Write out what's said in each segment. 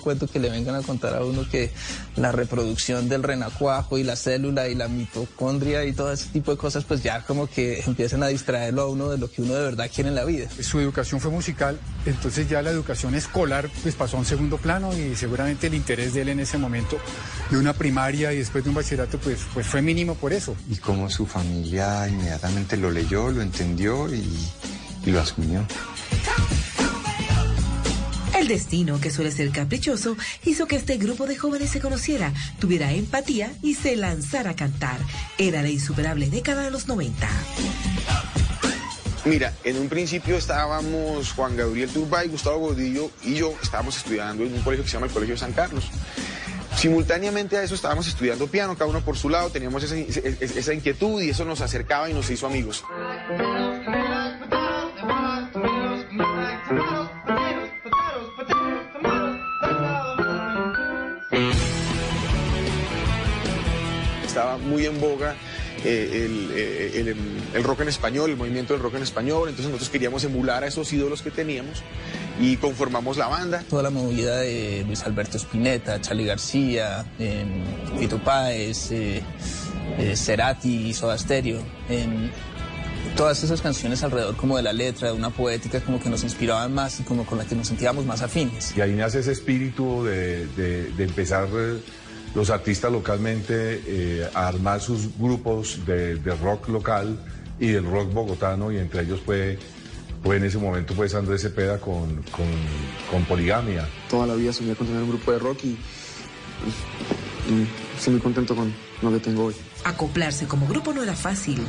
cuento que le vengan a contar a uno que la reproducción del renacuajo y la célula y la mitocondria y todo ese tipo de cosas pues ya como que empiezan a distraerlo a uno de lo que uno de verdad quiere en la vida. Su educación fue musical, entonces ya la educación escolar pues pasó a un segundo plano y seguramente el interés de él en ese momento de una primaria y después de un bachillerato pues, pues fue mínimo por eso. Y como su familia inmediatamente lo leyó, lo entendió y, y lo asumió. El destino, que suele ser caprichoso, hizo que este grupo de jóvenes se conociera, tuviera empatía y se lanzara a cantar. Era la insuperable década de los 90. Mira, en un principio estábamos Juan Gabriel Turbay, Gustavo Godillo y yo estábamos estudiando en un colegio que se llama el Colegio San Carlos. Simultáneamente a eso estábamos estudiando piano, cada uno por su lado, teníamos esa, esa inquietud y eso nos acercaba y nos hizo amigos. Estaba muy en boga eh, el, eh, el, el, rock en español, el movimiento del rock en español, entonces nosotros queríamos emular a esos ídolos que teníamos y conformamos la banda. Toda la movida de Luis Alberto Spinetta, Charlie García, eh, Fito Páez, eh, eh, Cerati, Soda Stereo, todas esas canciones alrededor como de la letra, de una poética como que nos inspiraban más y como con la que nos sentíamos más afines. Y ahí nace ese espíritu de, de, de empezar los artistas localmente eh, a armar sus grupos de, de, rock local y del rock bogotano y entre ellos fue, fue en ese momento pues Andrés Cepeda con, con, con, Poligamia. Toda la vida soñé con tener un grupo de rock y, pues, y estoy muy contento con lo que tengo hoy. Acoplarse como grupo no era fácil.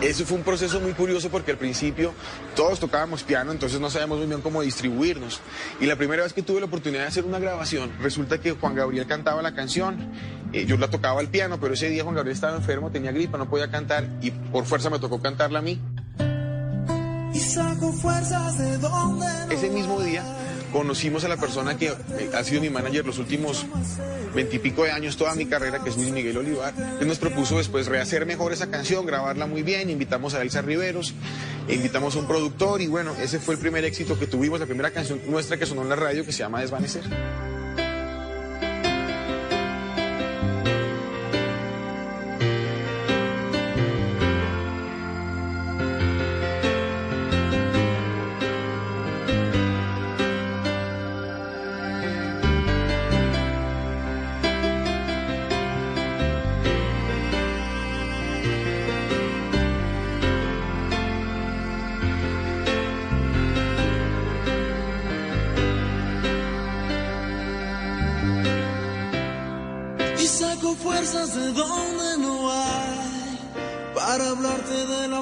Eso fue un proceso muy curioso porque al principio todos tocábamos piano, entonces no sabíamos muy bien cómo distribuirnos. Y la primera vez que tuve la oportunidad de hacer una grabación, resulta que Juan Gabriel cantaba la canción, eh, yo la tocaba al piano, pero ese día Juan Gabriel estaba enfermo, tenía gripa, no podía cantar y por fuerza me tocó cantarla a mí. Y saco fuerzas de donde no ese mismo día conocimos a la persona que ha sido mi manager los últimos veintipico de años, toda mi carrera, que es Luis Miguel Olivar. Él nos propuso después rehacer mejor esa canción, grabarla muy bien, invitamos a Elsa Riveros, invitamos a un productor y bueno, ese fue el primer éxito que tuvimos, la primera canción nuestra que sonó en la radio que se llama Desvanecer.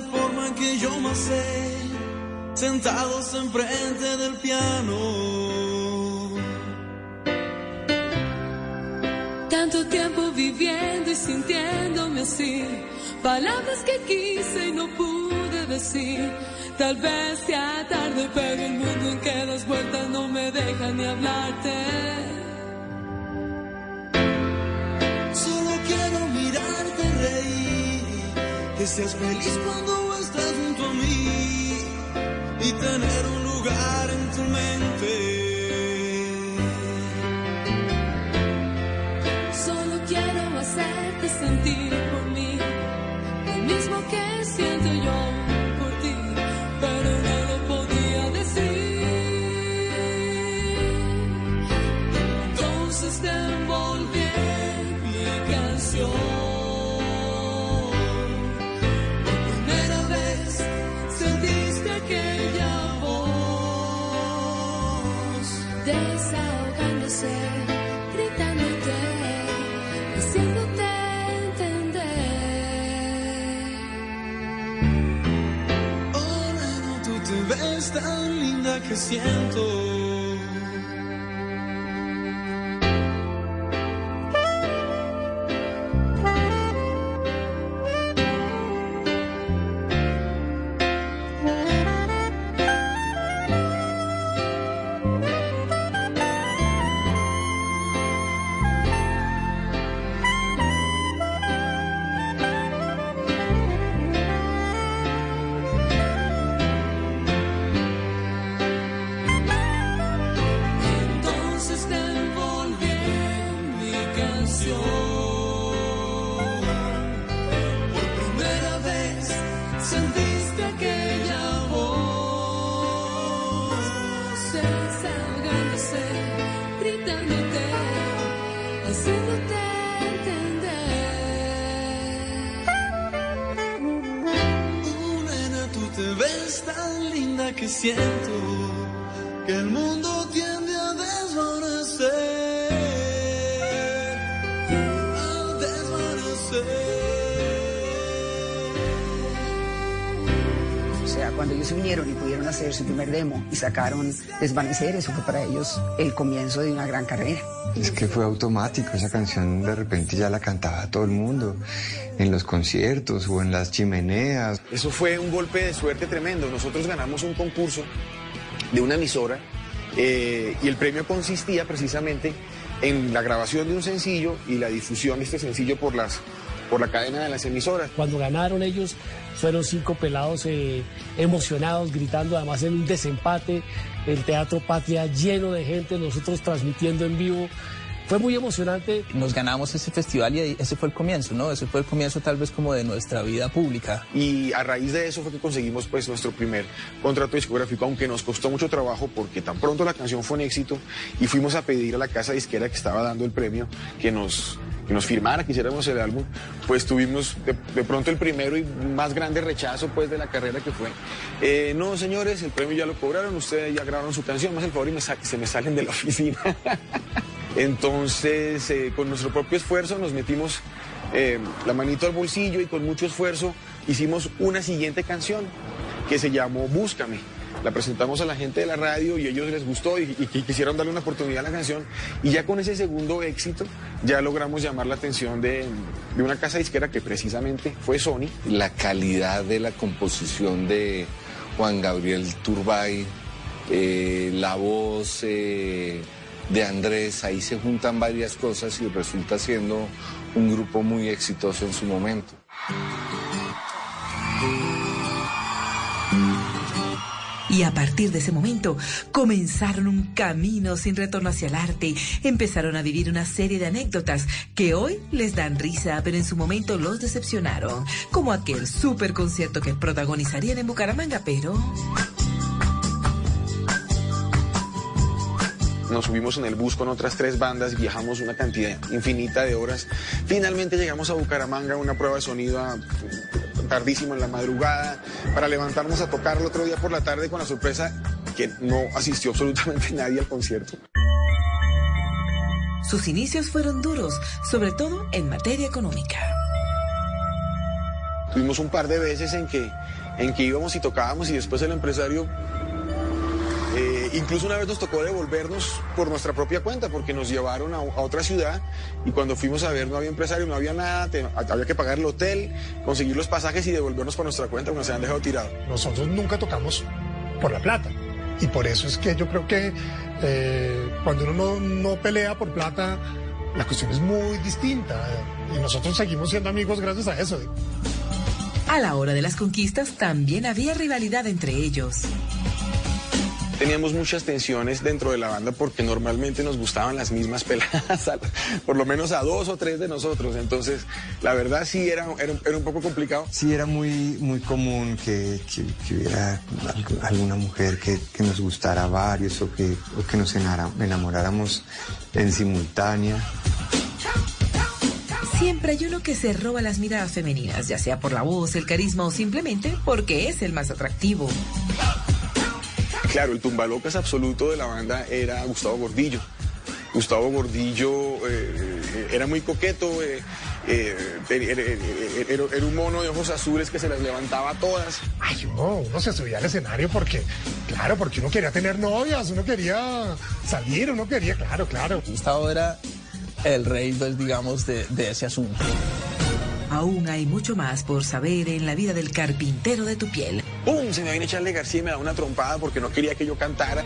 La forma en que yo más sé, sentados enfrente del piano. Tanto tiempo viviendo y sintiéndome así, palabras que quise y no pude decir. Tal vez sea tarde, pero el mundo en que das vueltas no me deja ni hablarte. Que seas feliz cuando estás junto a mí y tener un lugar en tu mente. que siento. aquella voz. Voces ahogándose, gritándote, haciéndote entender. Oh, nena, tú te ves tan linda que siento que el mundo ellos se unieron y pudieron hacer su primer demo y sacaron Desvanecer, eso fue para ellos el comienzo de una gran carrera. Es que fue automático, esa canción de repente ya la cantaba todo el mundo, en los conciertos o en las chimeneas. Eso fue un golpe de suerte tremendo. Nosotros ganamos un concurso de una emisora eh, y el premio consistía precisamente en la grabación de un sencillo y la difusión de este sencillo por, las, por la cadena de las emisoras. Cuando ganaron ellos, fueron cinco pelados eh, emocionados, gritando, además en un desempate, el Teatro Patria lleno de gente, nosotros transmitiendo en vivo. Fue muy emocionante. Nos ganamos ese festival y ese fue el comienzo, ¿no? Ese fue el comienzo tal vez como de nuestra vida pública. Y a raíz de eso fue que conseguimos pues nuestro primer contrato discográfico, aunque nos costó mucho trabajo porque tan pronto la canción fue un éxito y fuimos a pedir a la casa disquera que estaba dando el premio que nos, que nos firmara, que hiciéramos el álbum, pues tuvimos de, pronto el primero y más grande rechazo pues de la carrera que fue. eh, no señores, el premio ya lo cobraron, ustedes ya grabaron su canción, más el favor y se me salen de la oficina. Entonces, eh, con nuestro propio esfuerzo nos metimos eh, la manito al bolsillo y con mucho esfuerzo hicimos una siguiente canción que se llamó Búscame. La presentamos a la gente de la radio y a ellos les gustó y, quisieron darle una oportunidad a la canción. Y ya con ese segundo éxito ya logramos llamar la atención de, de una casa disquera que precisamente fue Sony. la calidad de la composición de Juan Gabriel Turbay, eh, la voz eh, de Andrés, ahí se juntan varias cosas y resulta siendo un grupo muy exitoso en su momento. Y a partir de ese momento comenzaron un camino sin retorno hacia el arte. Empezaron a vivir una serie de anécdotas que hoy les dan risa, pero en su momento los decepcionaron. Como aquel super concierto que protagonizarían en Bucaramanga, pero... Nos subimos en el bus con otras tres bandas, viajamos una cantidad infinita de horas. Finalmente llegamos a Bucaramanga, una prueba de sonido a- tardísimo en la madrugada, para levantarnos a tocar el otro día por la tarde con la sorpresa que no asistió absolutamente nadie al concierto. Sus inicios fueron duros, sobre todo en materia económica. Tuvimos un par de veces en que, en que íbamos y tocábamos y después el empresario, incluso una vez nos tocó devolvernos por nuestra propia cuenta porque nos llevaron a, a otra ciudad y cuando fuimos a ver no había empresario, no había nada, te- había que pagar el hotel, conseguir los pasajes y devolvernos por nuestra cuenta porque nos habían dejado tirados. Nosotros nunca tocamos por la plata. Y por eso es que yo creo que eh, cuando uno no, no pelea por plata, la cuestión es muy distinta. Y nosotros seguimos siendo amigos gracias a eso. A la hora de las conquistas también había rivalidad entre ellos. Teníamos muchas tensiones dentro de la banda porque normalmente nos gustaban las mismas peladas, a- por lo menos a dos o tres de nosotros. Entonces, la verdad sí era, era, un- era un poco complicado. Sí, era muy, muy común que, que- que hubiera algu- alguna mujer que, que nos gustara varios o que, o que nos enamoráramos en simultánea. Siempre hay uno que se roba las miradas femeninas, ya sea por la voz, el carisma o simplemente porque es el más atractivo. Claro, el tumbalocas absoluto de la banda era Gustavo Gordillo. Gustavo Gordillo eh, era muy coqueto, eh, eh, era, era- era un mono de ojos azules que se las levantaba todas. Ay, uno, uno se subía al escenario porque, claro, porque uno quería tener novias, uno quería salir, uno quería, claro, claro. Gustavo era el rey, pues, digamos, de, de ese asunto. Aún hay mucho más por saber en la vida del carpintero de tu piel. ¡Pum! Se me viene Charlie García y me da una trompada porque no quería que yo cantara.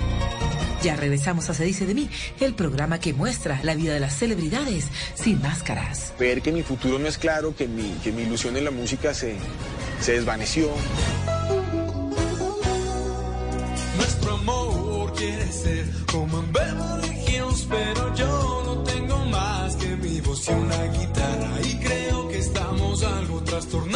Ya regresamos a Se dice de mí, el programa que muestra la vida de las celebridades sin máscaras. Ver que mi futuro no es claro, que mi, que mi ilusión en la música se, se desvaneció. Nuestro amor quiere ser como en Beverly Hills, pero trastornados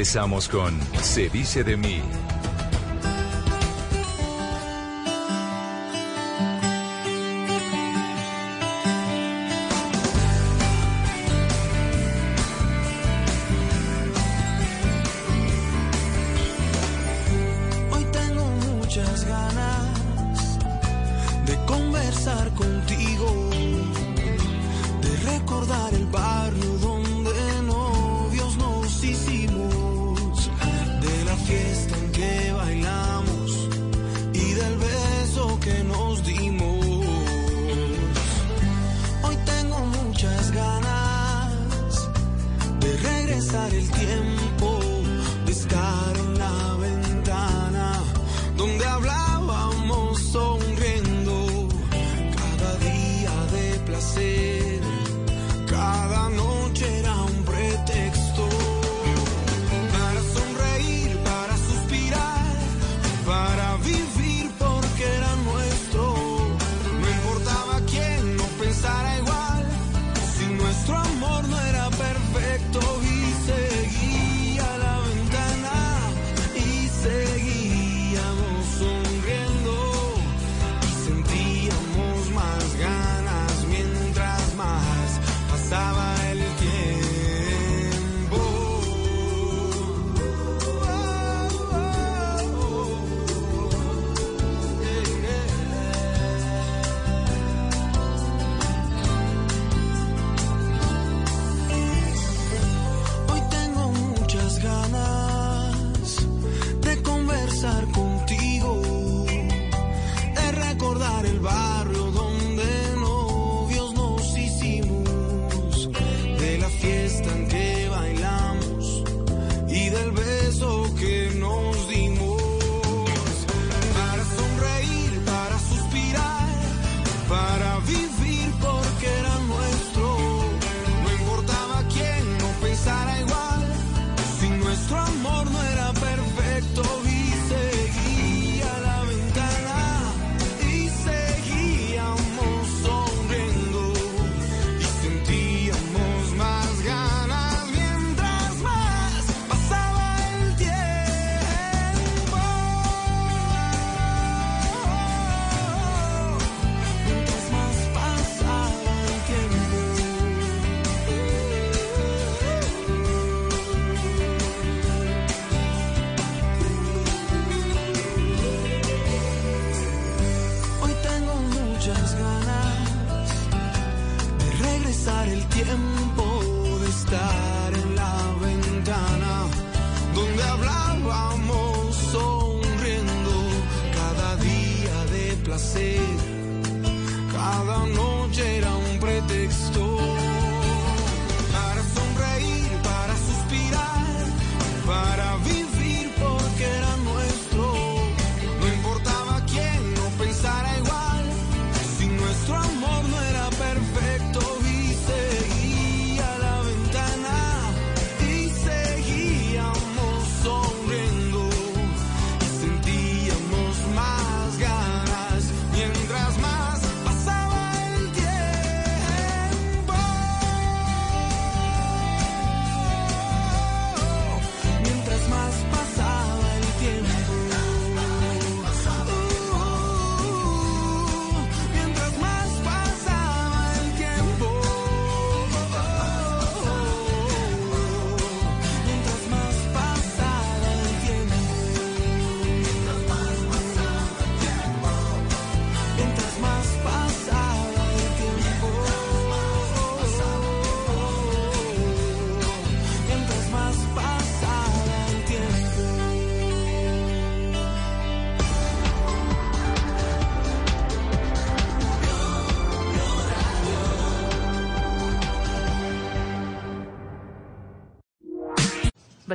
regresamos con Se dice de mí.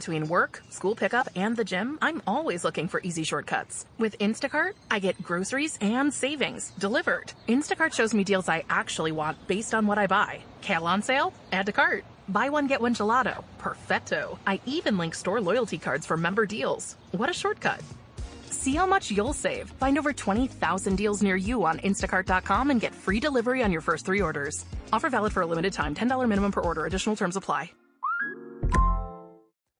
Between work, school pickup, and the gym, I'm always looking for easy shortcuts. With Instacart, I get groceries and savings delivered. Instacart shows me deals I actually want based on what I buy. Kale on sale? Add to cart. Buy one, get one gelato. Perfecto. I even link store loyalty cards for member deals. What a shortcut. See how much you'll save. Find over 20,000 deals near you on instacart.com and get free delivery on your first three orders. Offer valid for a limited time. $10 minimum per order. Additional terms apply.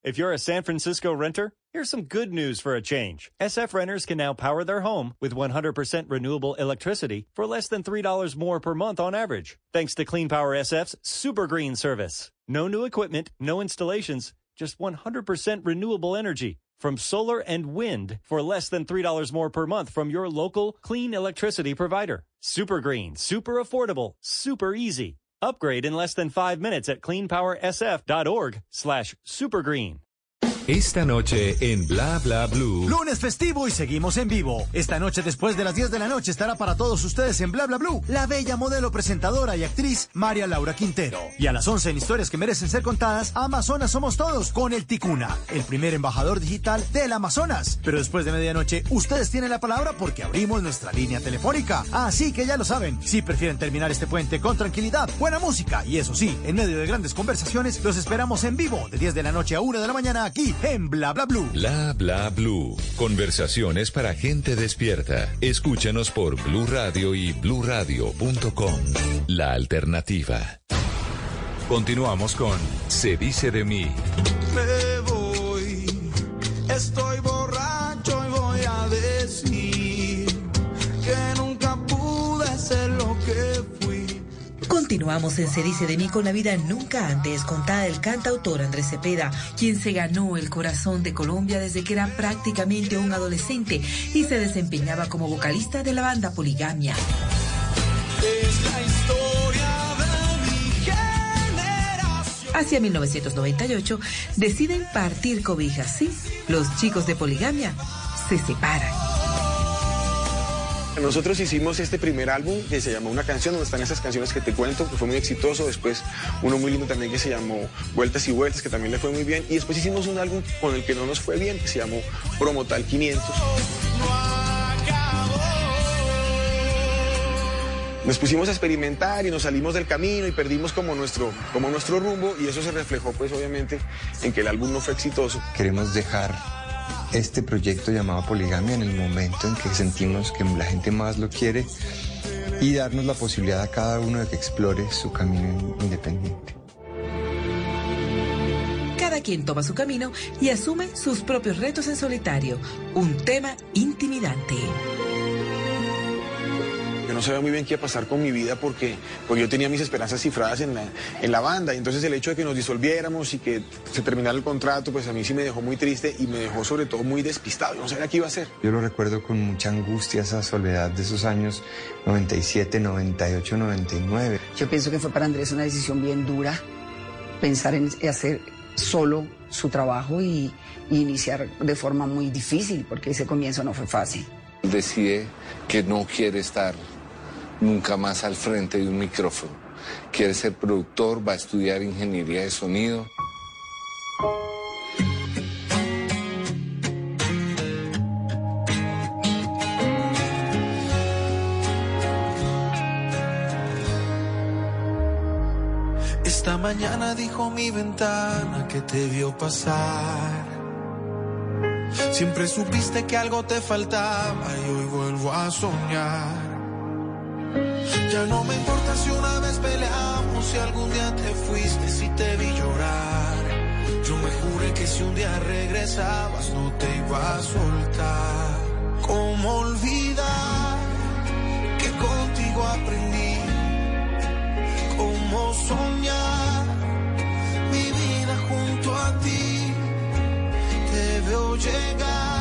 If you're a San Francisco renter, here's some good news for a change. SF renters can now power their home with 100% renewable electricity for less than $3 more per month on average, thanks to Clean Power SF's Super Green service. No new equipment, no installations, just 100% renewable energy from solar and wind for less than $3 more per month from your local clean electricity provider. Super green, super affordable, super easy. Upgrade in less than five minutes at cleanpowersf.org slash supergreen. Esta noche en Bla Bla Blue. Lunes festivo y seguimos en vivo. Esta noche después de las 10 de la noche estará para todos ustedes en Bla Bla Blue la bella modelo presentadora y actriz María Laura Quintero. Y a las 11 en historias que merecen ser contadas, Amazonas somos todos con el Ticuna, el primer embajador digital del Amazonas. Pero después de medianoche ustedes tienen la palabra porque abrimos nuestra línea telefónica. Así que ya lo saben, si prefieren terminar este puente con tranquilidad, buena música y eso sí, en medio de grandes conversaciones, los esperamos en vivo de 10 de la noche a 1 de la mañana aquí en Bla Bla Blue. Bla Bla Blue. Conversaciones para gente despierta. Escúchanos por Blue Radio y bluradio.com. La alternativa. Continuamos con Se dice de mí. Me voy, estoy borracho Continuamos en Se dice de mí con la vida nunca antes contada del cantautor Andrés Cepeda, quien se ganó el corazón de Colombia desde que era prácticamente un adolescente y se desempeñaba como vocalista de la banda Poligamia. Es la historia de mi generación. Hacia 1998 deciden partir cobijas, sí, los chicos de Poligamia se separan. Nosotros hicimos este primer álbum que se llamó Una canción, donde están esas canciones que te cuento, que fue muy exitoso. Después uno muy lindo también que se llamó Vueltas y Vueltas, que también le fue muy bien. Y después hicimos un álbum con el que no nos fue bien, que se llamó Promotal 500. Nos pusimos a experimentar y nos salimos del camino y perdimos como nuestro, como nuestro rumbo y eso se reflejó pues obviamente en que el álbum no fue exitoso. Queremos dejar este proyecto llamado Poligamia en el momento en que sentimos que la gente más lo quiere y darnos la posibilidad a cada uno de que explore su camino independiente. Cada quien toma su camino y asume sus propios retos en solitario. Un tema intimidante. No sabía muy bien qué iba a pasar con mi vida porque, porque yo tenía mis esperanzas cifradas en la, en la banda. Y entonces el hecho de que nos disolviéramos y que se terminara el contrato, pues a mí sí me dejó muy triste y me dejó sobre todo muy despistado. Yo no sabía qué iba a hacer. Yo lo recuerdo con mucha angustia, esa soledad de esos años 97, 98, 99. Yo pienso que fue para Andrés una decisión bien dura pensar en hacer solo su trabajo y, y iniciar de forma muy difícil, porque ese comienzo no fue fácil. Decide que no quiere estar nunca más al frente de un micrófono. Quiere ser productor, va a estudiar ingeniería de sonido. Esta mañana dijo mi ventana que te vio pasar. Siempre supiste que algo te faltaba y hoy vuelvo a soñar. Ya no me importa si una vez peleamos, si algún día te fuiste, si te vi llorar. Yo me juré que si un día regresabas no te iba a soltar. ¿Cómo olvidar que contigo aprendí? ¿Cómo soñar mi vida junto a ti? Te veo llegar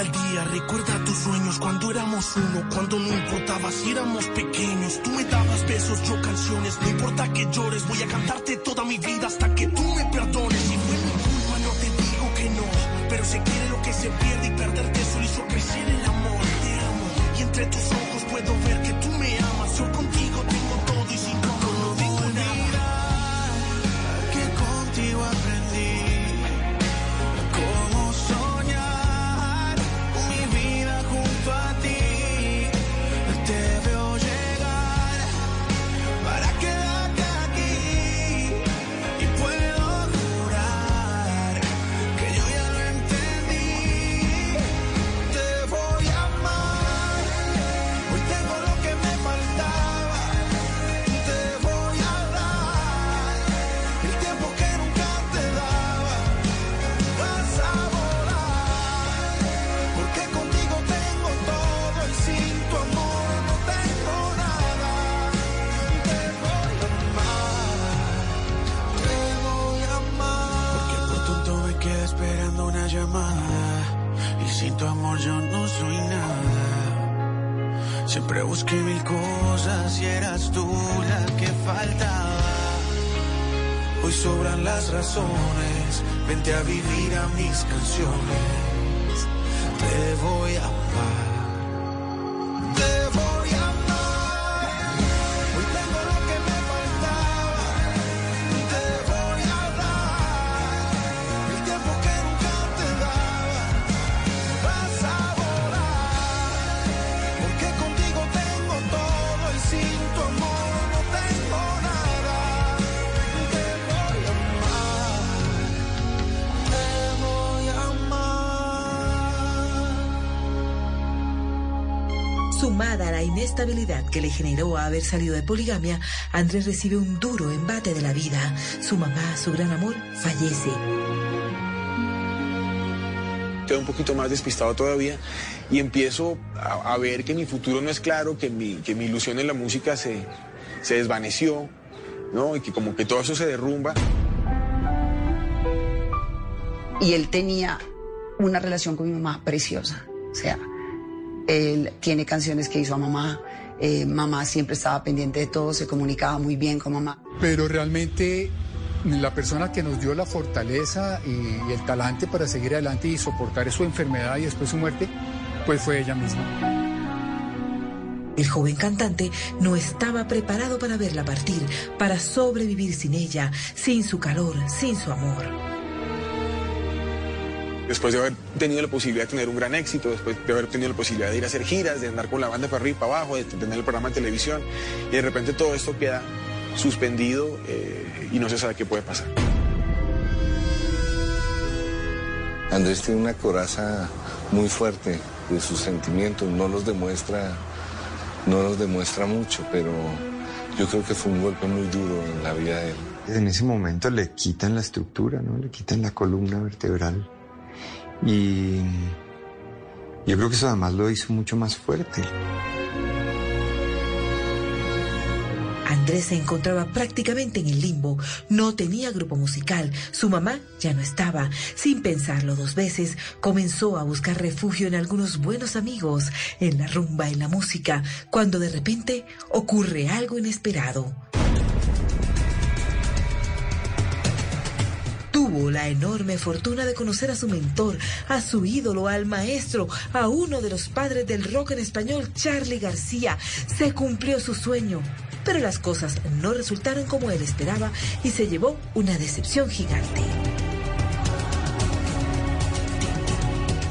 Recuerda tus sueños cuando éramos uno, cuando no importaba si éramos pequeños. Tú me dabas besos, yo canciones, no importa que llores, voy a cantarte toda mi vida hasta que tú me perdones. Si fue mi culpa, no te digo que no, pero se quiere lo que se pierde y perderte solo hizo crecer el amor. Te amo y entre tus ojos tu amor yo no soy nada. Siempre busqué mil cosas y eras tú la que faltaba. Hoy sobran las razones, vente a vivir a mis canciones. Te voy a amar. Inestabilidad que le generó haber salido de poligamia, Andrés recibe un duro embate de la vida. Su mamá, su gran amor, fallece. quedo un poquito más despistado todavía y empiezo a, a ver que mi futuro no es claro, que mi, que mi ilusión en la música se, se desvaneció, ¿no? Y que como que todo eso se derrumba. Y él tenía una relación con mi mamá preciosa. O sea, él tiene canciones que hizo a mamá. Eh, mamá siempre estaba pendiente de todo, se comunicaba muy bien con mamá. Pero realmente la persona que nos dio la fortaleza y, y el talante para seguir adelante y soportar su enfermedad y después su muerte, pues fue ella misma. El joven cantante no estaba preparado para verla partir, para sobrevivir sin ella, sin su calor, sin su amor. Después de haber tenido la posibilidad de tener un gran éxito, después de haber tenido la posibilidad de ir a hacer giras, de andar con la banda para arriba y para abajo, de tener el programa de televisión, y de repente todo esto queda suspendido eh, y no se sabe qué puede pasar. Andrés tiene una coraza muy fuerte de sus sentimientos, no los demuestra, no los demuestra mucho, pero yo creo que fue un golpe muy duro en la vida de él. En ese momento le quitan la estructura, ¿no? Le quitan la columna vertebral. Y yo creo que eso además lo hizo mucho más fuerte. Andrés se encontraba prácticamente en el limbo, no tenía grupo musical, su mamá ya no estaba. Sin pensarlo dos veces, comenzó a buscar refugio en algunos buenos amigos, en la rumba, en la música, cuando de repente ocurre algo inesperado. La enorme fortuna de conocer a su mentor, a su ídolo, al maestro, a uno de los padres del rock en español, Charlie García. Se cumplió su sueño, pero las cosas no resultaron como él esperaba y se llevó una decepción gigante.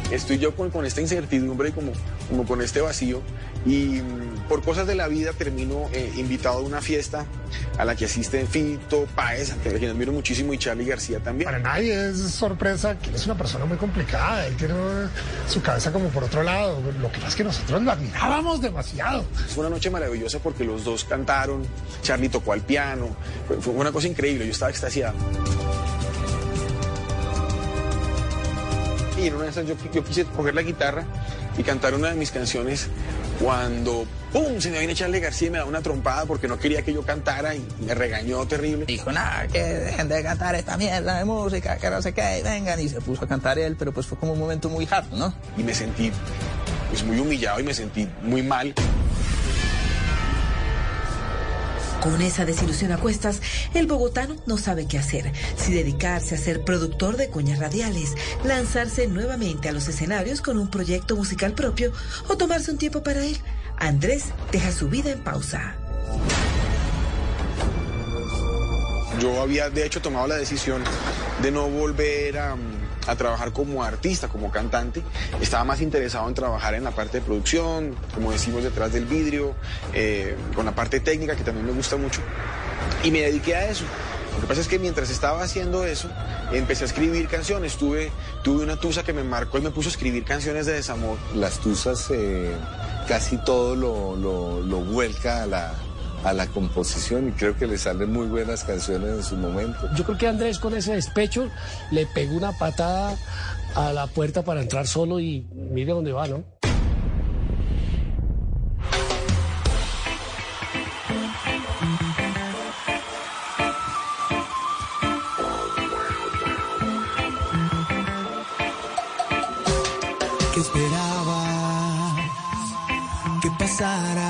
Estoy yo con, con esta incertidumbre y como, como con este vacío y mm, por cosas de la vida termino eh, invitado a una fiesta a la que asisten Fito, Paez, que quien admiro muchísimo, y Charlie García también. Para nadie es sorpresa que él es una persona muy complicada, él tiene su cabeza como por otro lado. Lo que pasa es que nosotros lo admirábamos demasiado. Fue una noche maravillosa porque los dos cantaron, Charlie tocó al piano, fue, una cosa increíble, yo estaba extasiado. Y y en una de esas yo, yo quise coger la guitarra y cantar una de mis canciones cuando ¡pum! se me viene Charlie García y me da una trompada porque no quería que yo cantara y me regañó terrible. Dijo, nada, que dejen de cantar esta mierda de música, que no sé qué, y vengan. Y se puso a cantar él, pero pues fue como un momento muy hard, ¿no? Y me sentí pues muy humillado y me sentí muy mal. Con esa desilusión a cuestas, el bogotano no sabe qué hacer, si dedicarse a ser productor de cuñas radiales, lanzarse nuevamente a los escenarios con un proyecto musical propio o tomarse un tiempo para él. Andrés deja su vida en pausa. Yo había de hecho tomado la decisión de no volver a, a trabajar como artista, como cantante. Estaba más interesado en trabajar en la parte de producción, como decimos, detrás del vidrio, eh, con la parte técnica, que también me gusta mucho. Y me dediqué a eso. Lo que pasa es que mientras estaba haciendo eso, empecé a escribir canciones. Tuve, tuve una tusa que me marcó y me puso a escribir canciones de desamor. Las tusas eh, casi todo lo, lo, lo vuelca a la, a la composición y creo que le salen muy buenas canciones en su momento. Yo creo que Andrés con ese despecho le pegó una patada a la puerta para entrar solo y mire dónde va, ¿no? que esperaba que pasara,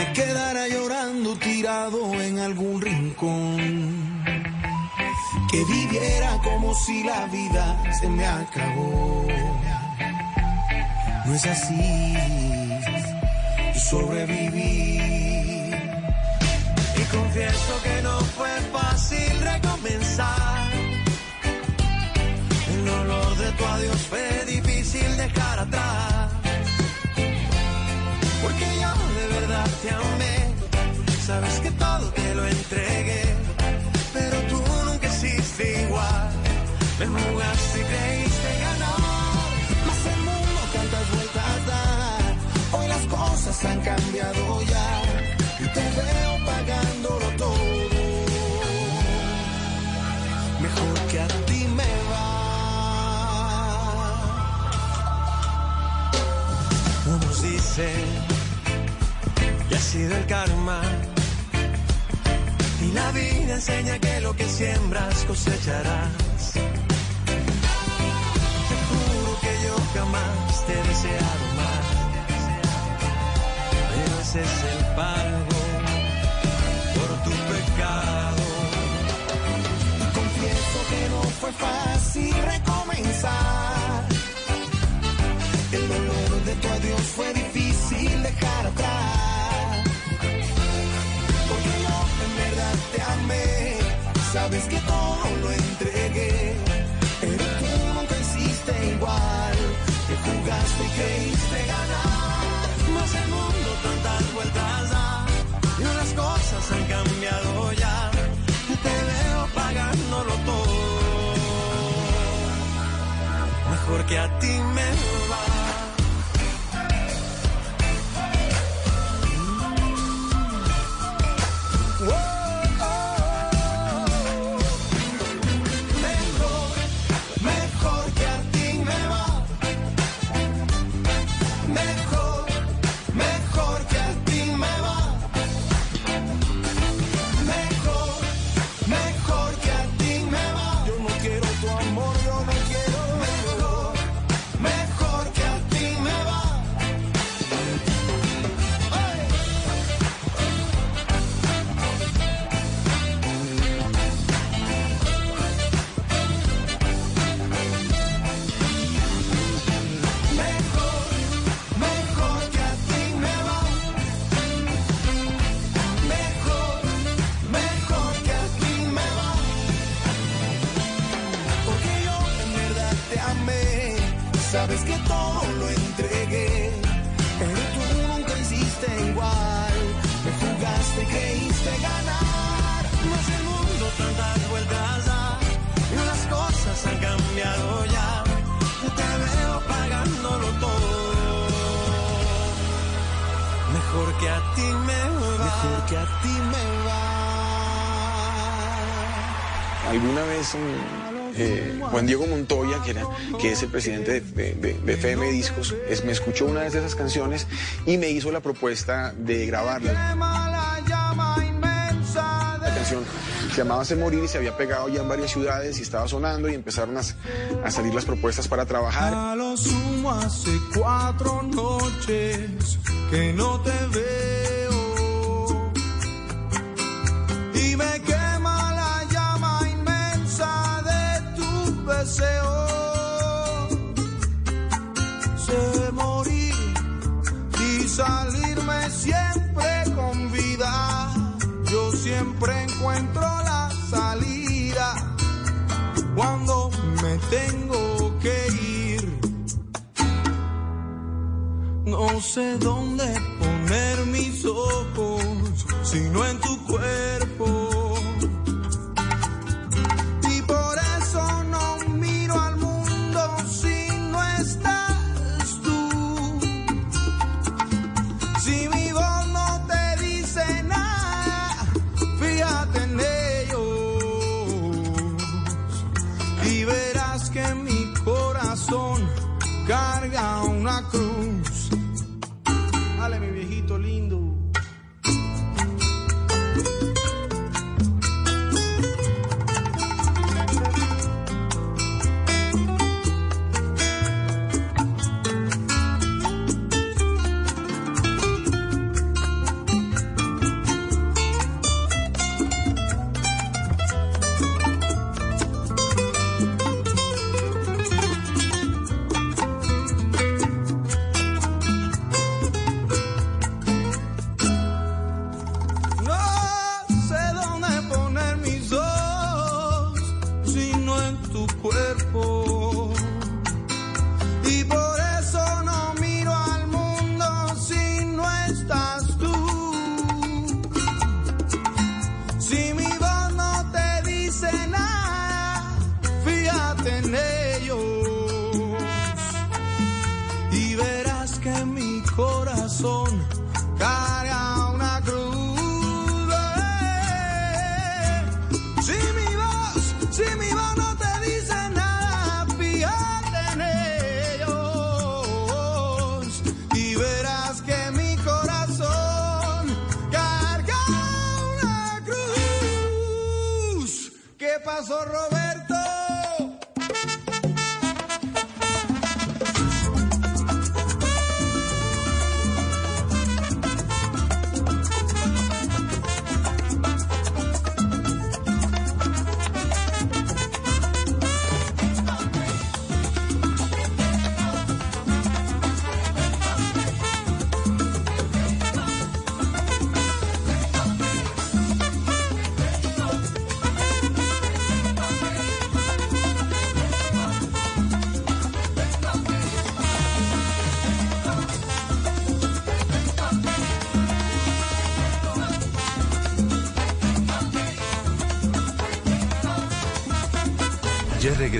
me quedara llorando tirado en algún rincón, que viviera como si la vida se me acabó. No es así, sobreviví y confieso que no fue fácil recomenzar. El olor de tu adiós fue difícil dejar atrás. Sabes que todo te lo entregué. Pero tú nunca hiciste igual. Me jugaste y creíste ganar. Más el mundo tantas vueltas da. Hoy las cosas han cambiado ya. Y te veo pagándolo todo. Mejor que a ti me va. Unos dicen que ha sido el karma. Y la vida enseña que lo que siembras cosecharás. Te juro que yo jamás te he deseado más. Pero ese es el pago por tu pecado. Confieso que no fue fácil recomenzar. El dolor de tu adiós fue difícil dejar atrás. Sabes que todo lo entregué. Pero tú nunca hiciste igual. Te jugaste y creíste ganar. Más el mundo tantas vueltas da. Y las cosas han cambiado ya. Y te veo pagándolo todo. Mejor que a ti me va. Juan Diego Montoya, que, era, que es el presidente de, FM Discos, me escuchó una de esas canciones y me hizo la propuesta de grabarla. La canción se llamaba Hace Morir y se había pegado ya en varias ciudades y estaba sonando y empezaron a, a salir las propuestas para trabajar. Sé dónde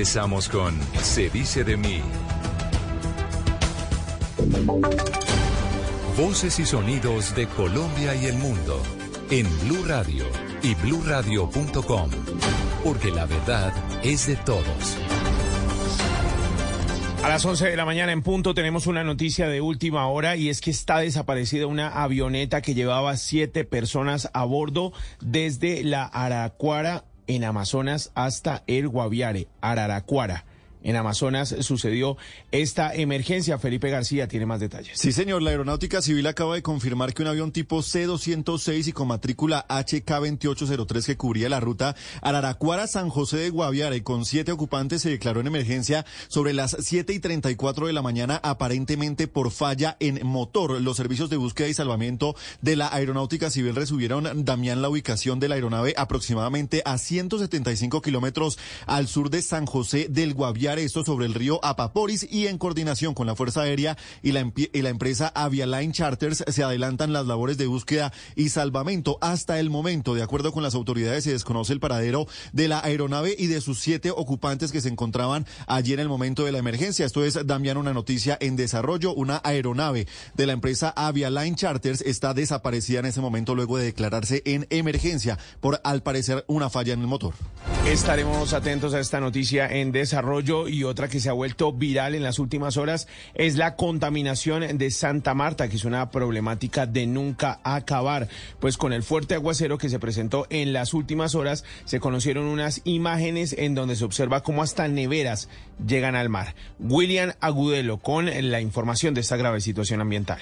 regresamos con Se dice de mí. Voces y sonidos de Colombia y el mundo en Blue Radio y bluradio.com, porque la verdad es de todos. A las 11 de la mañana en punto tenemos una noticia de última hora y es que está desaparecida una avioneta que llevaba siete personas a bordo desde la Araraquara en Amazonas hasta el Guaviare, Araraquara. En Amazonas sucedió esta emergencia. Felipe García tiene más detalles. Sí, señor. La Aeronáutica Civil acaba de confirmar que un avión tipo C-206 y con matrícula HK2803 que cubría la ruta Araraquara-San José de Guaviare con siete ocupantes se declaró en emergencia sobre las 7 y 34 de la mañana aparentemente por falla en motor. Los servicios de búsqueda y salvamento de la Aeronáutica Civil resubieron, Damián, la ubicación de la aeronave aproximadamente a 175 kilómetros al sur de San José del Guaviare esto sobre el río Apaporis y en coordinación con la Fuerza Aérea y la, y la empresa Avialine Charters se adelantan las labores de búsqueda y salvamento. Hasta el momento, de acuerdo con las autoridades, se desconoce el paradero de la aeronave y de sus siete ocupantes que se encontraban allí en el momento de la emergencia. Esto es, Damián, una noticia en desarrollo. Una aeronave de la empresa Avialine Charters está desaparecida en ese momento luego de declararse en emergencia por, al parecer, una falla en el motor. Estaremos atentos a esta noticia en desarrollo y otra que se ha vuelto viral en las últimas horas es la contaminación de Santa Marta, que es una problemática de nunca acabar. Pues con el fuerte aguacero que se presentó en las últimas horas, se conocieron unas imágenes en donde se observa cómo hasta neveras llegan al mar. William Agudelo con la información de esta grave situación ambiental.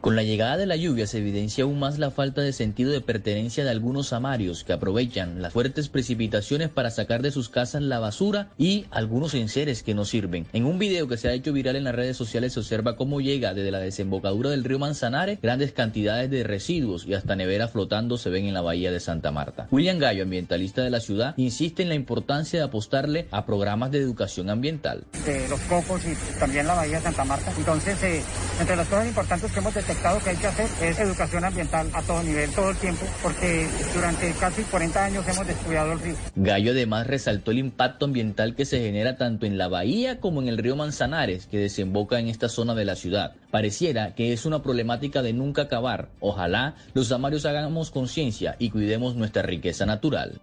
Con la llegada de la lluvia se evidencia aún más la falta de sentido de pertenencia de algunos amarios que aprovechan las fuertes precipitaciones para sacar de sus casas la basura y algunos enseres que no sirven. En un video que se ha hecho viral en las redes sociales se observa cómo llega desde la desembocadura del río Manzanares grandes cantidades de residuos y hasta neveras flotando se ven en la bahía de Santa Marta. William Gallo, ambientalista de la ciudad, insiste en la importancia de apostarle a programas de educación ambiental. De los cocos y también la bahía de Santa Marta. Entonces, eh, entre las cosas importantes que hemos detectado que hay que hacer es educación ambiental a todo nivel, todo el tiempo, porque durante casi 40 años hemos descuidado el río. Gallo además resaltó el impacto ambiental que se genera tanto en la bahía como en el río Manzanares, que desemboca en esta zona de la ciudad. Pareciera que es una problemática de nunca acabar. Ojalá los amarios hagamos conciencia y cuidemos nuestra riqueza natural.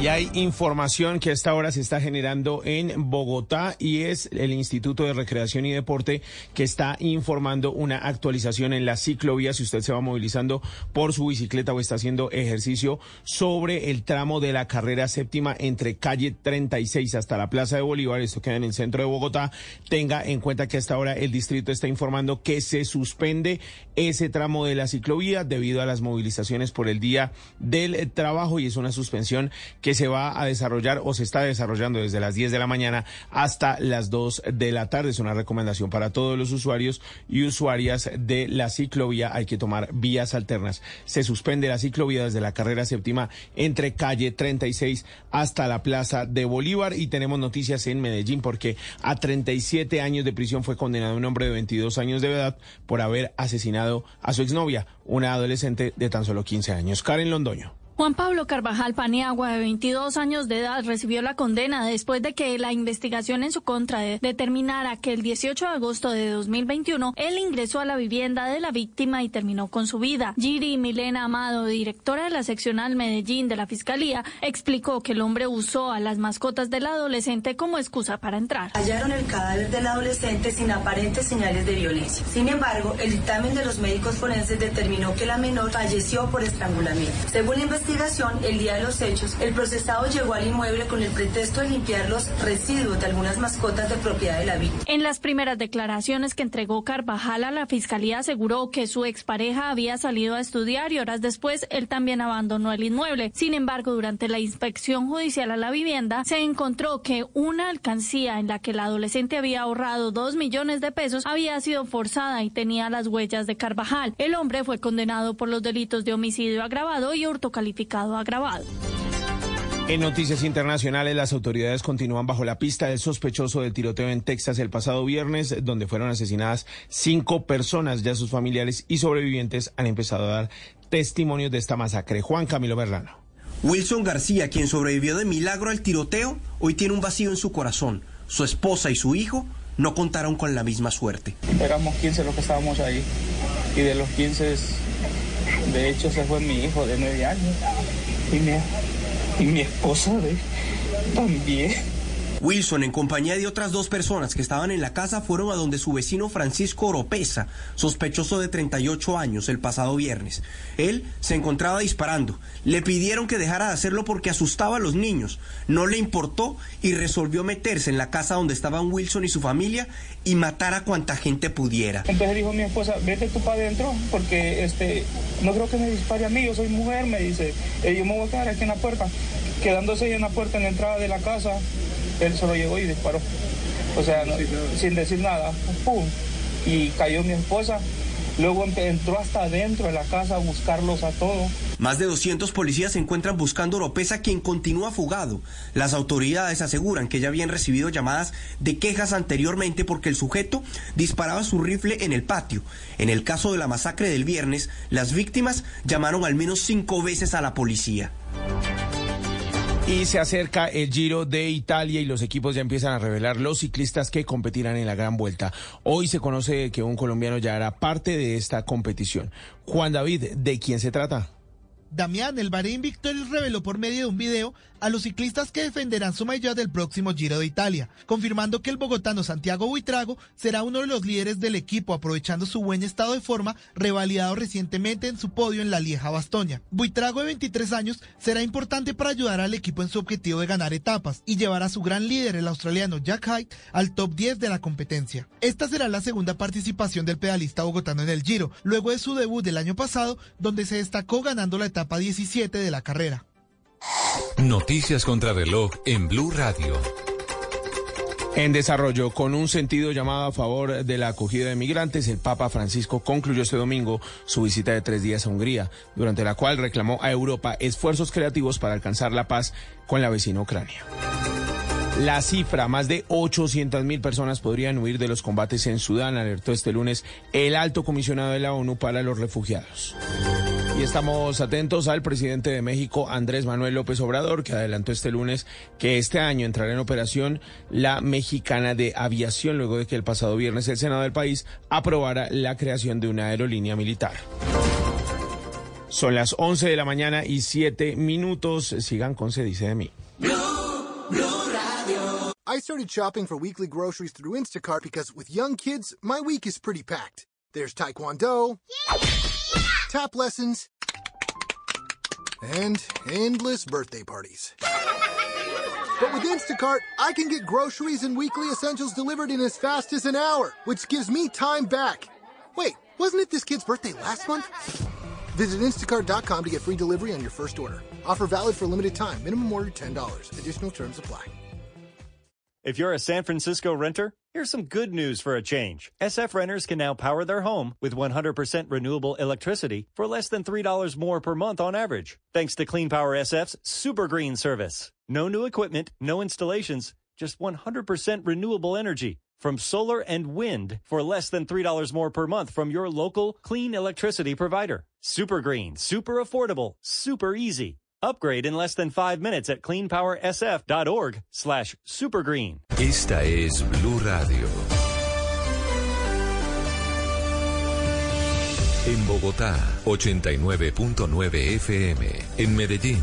Y hay información que a esta hora se está generando en Bogotá y es el Instituto de Recreación y Deporte que está informando una actualización en la ciclovía. Si usted se va movilizando por su bicicleta o está haciendo ejercicio sobre el tramo de la carrera séptima entre calle 36 hasta la Plaza de Bolívar, esto queda en el centro de Bogotá, tenga en cuenta que hasta ahora el distrito está informando que se suspende ese tramo de la ciclovía debido a las movilizaciones por el día del trabajo y es una suspensión que que se va a desarrollar o se está desarrollando desde las 10 de la mañana hasta las 2 de la tarde. Es una recomendación para todos los usuarios y usuarias de la ciclovía. Hay que tomar vías alternas. Se suspende la ciclovía desde la carrera séptima entre calle 36 hasta la plaza de Bolívar y tenemos noticias en Medellín porque a 37 años de prisión fue condenado un hombre de 22 años de edad por haber asesinado a su exnovia, una adolescente de tan solo 15 años. Karen Londoño. Juan Pablo Carvajal Paniagua, de 22 años de edad, recibió la condena después de que la investigación en su contra determinara que el 18 de agosto de 2021 él ingresó a la vivienda de la víctima y terminó con su vida. Giri Milena Amado, directora de la seccional Medellín de la Fiscalía, explicó que el hombre usó a las mascotas del adolescente como excusa para entrar. Hallaron el cadáver del adolescente sin aparentes señales de violencia. Sin embargo, el dictamen de los médicos forenses determinó que la menor falleció por estrangulamiento. Según la investigación, el día de los hechos, el procesado llegó al inmueble con el pretexto de limpiar los residuos de algunas mascotas de propiedad de la víctima. En las primeras declaraciones que entregó Carvajal a la fiscalía aseguró que su expareja había salido a estudiar y horas después él también abandonó el inmueble. Sin embargo, durante la inspección judicial a la vivienda, se encontró que una alcancía en la que el adolescente había ahorrado dos millones de pesos había sido forzada y tenía las huellas de Carvajal. El hombre fue condenado por los delitos de homicidio agravado y hurto calificado agravado. En noticias internacionales, las autoridades continúan bajo la pista del sospechoso del tiroteo en Texas el pasado viernes, donde fueron asesinadas cinco personas. Ya sus familiares y sobrevivientes han empezado a dar testimonios de esta masacre. Juan Camilo Berlano. Wilson García, quien sobrevivió de milagro al tiroteo, hoy tiene un vacío en su corazón. Su esposa y su hijo no contaron con la misma suerte. Éramos 15 los que estábamos ahí y de los 15 de hecho, ese fue mi hijo de nueve años y mi, y mi esposa de, también. Wilson, en compañía de otras dos personas que estaban en la casa, fueron a donde su vecino Francisco Oropesa, sospechoso de 38 años, el pasado viernes. Él se encontraba disparando. Le pidieron que dejara de hacerlo porque asustaba a los niños. No le importó y resolvió meterse en la casa donde estaban Wilson y su familia y matar a cuanta gente pudiera. Entonces dijo mi esposa, vete tú para adentro porque este, no creo que me dispare a mí, yo soy mujer, me dice. Eh, yo me voy a quedar aquí en la puerta. Quedándose ahí en la puerta en la entrada de la casa, él solo llegó y disparó. O sea, sin decir nada, ¡pum! Y cayó mi esposa. Luego entró hasta adentro de la casa a buscarlos a todos. Más de 200 policías se encuentran buscando a Oropesa, quien continúa fugado. Las autoridades aseguran que ya habían recibido llamadas de quejas anteriormente porque el sujeto disparaba su rifle en el patio. En el caso de la masacre del viernes, las víctimas llamaron al menos cinco veces a la policía. Y se acerca el Giro de Italia y los equipos ya empiezan a revelar los ciclistas que competirán en la gran vuelta. Hoy se conoce que un colombiano ya hará parte de esta competición. Juan David, ¿de quién se trata? Damián El Bahrein Victory reveló por medio de un video a los ciclistas que defenderán su maillot del próximo Giro de Italia, confirmando que el bogotano Santiago Buitrago será uno de los líderes del equipo aprovechando su buen estado de forma revalidado recientemente en su podio en la Lieja Bastoña. Buitrago de 23 años será importante para ayudar al equipo en su objetivo de ganar etapas y llevar a su gran líder el australiano Jack Hyde al top 10 de la competencia. Esta será la segunda participación del pedalista bogotano en el Giro, luego de su debut del año pasado donde se destacó ganando la etapa 17 de la carrera. Noticias contra reloj en Blue Radio. En desarrollo, con un sentido llamado a favor de la acogida de migrantes, el Papa Francisco concluyó este domingo su visita de tres días a Hungría, durante la cual reclamó a Europa esfuerzos creativos para alcanzar la paz con la vecina Ucrania. La cifra, más de 800 mil personas podrían huir de los combates en Sudán, alertó este lunes el alto comisionado de la ONU para los refugiados. Y estamos atentos al presidente de México, Andrés Manuel López Obrador, que adelantó este lunes que este año entrará en operación la mexicana de aviación, luego de que el pasado viernes el Senado del país aprobara la creación de una aerolínea militar. Son las 11 de la mañana y 7 minutos. Sigan con Se dice de mí. I started shopping for weekly groceries through Instacart because with young kids, my week is pretty packed. There's Taekwondo, tap lessons, and endless birthday parties. But with Instacart, I can get groceries and weekly essentials delivered in as fast as an hour, which gives me time back. Wait, wasn't it this kid's birthday last month? Visit instacart.com to get free delivery on your first order. Offer valid for limited time. Minimum order $10. Additional terms apply. If you're a San Francisco renter, here's some good news for a change. SF renters can now power their home with 100% renewable electricity for less than $3 more per month on average, thanks to Clean Power SF's Super Green service. No new equipment, no installations, just 100% renewable energy from solar and wind for less than $3 more per month from your local clean electricity provider. Super Green, super affordable, super easy. Upgrade in less than five minutes at cleanpowersf.org slash supergreen. Esta es Blue Radio. En Bogotá, 89.9 FM. En Medellín,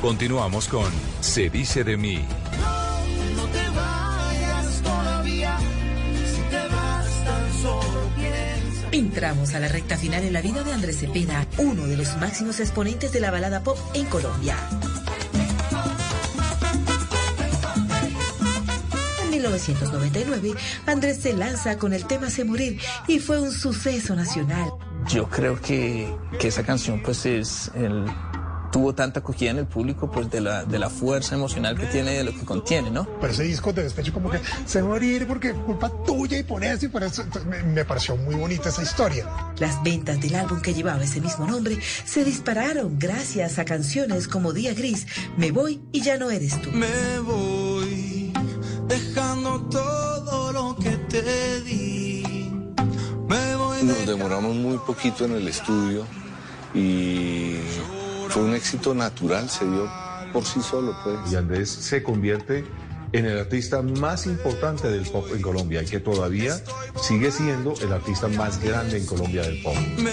Continuamos con Se dice de mí. No te vayas todavía, si te vas tan solo piensa. Entramos a la recta final en la vida de Andrés Cepeda, uno de los máximos exponentes de la balada pop en Colombia. En 1999, Andrés se lanza con el tema Se Morir y fue un suceso nacional. Yo creo que, que esa canción pues es el, tuvo tanta acogida en el público pues de la, de la fuerza emocional que tiene y de lo que contiene, ¿no? Pero ese disco de despecho como que se va a morir porque culpa tuya y por eso y por eso me pareció muy bonita esa historia. Las ventas del álbum que llevaba ese mismo nombre se dispararon gracias a canciones como Día Gris, Me Voy y Ya No Eres Tú. Me voy dejando todo lo que te di. Me voy Nos demoramos muy poquito en el estudio y fue un éxito natural, se dio por sí solo, pues. Y Andrés se convierte en el artista más importante del pop en Colombia y que todavía sigue siendo el artista más grande en Colombia del pop. Me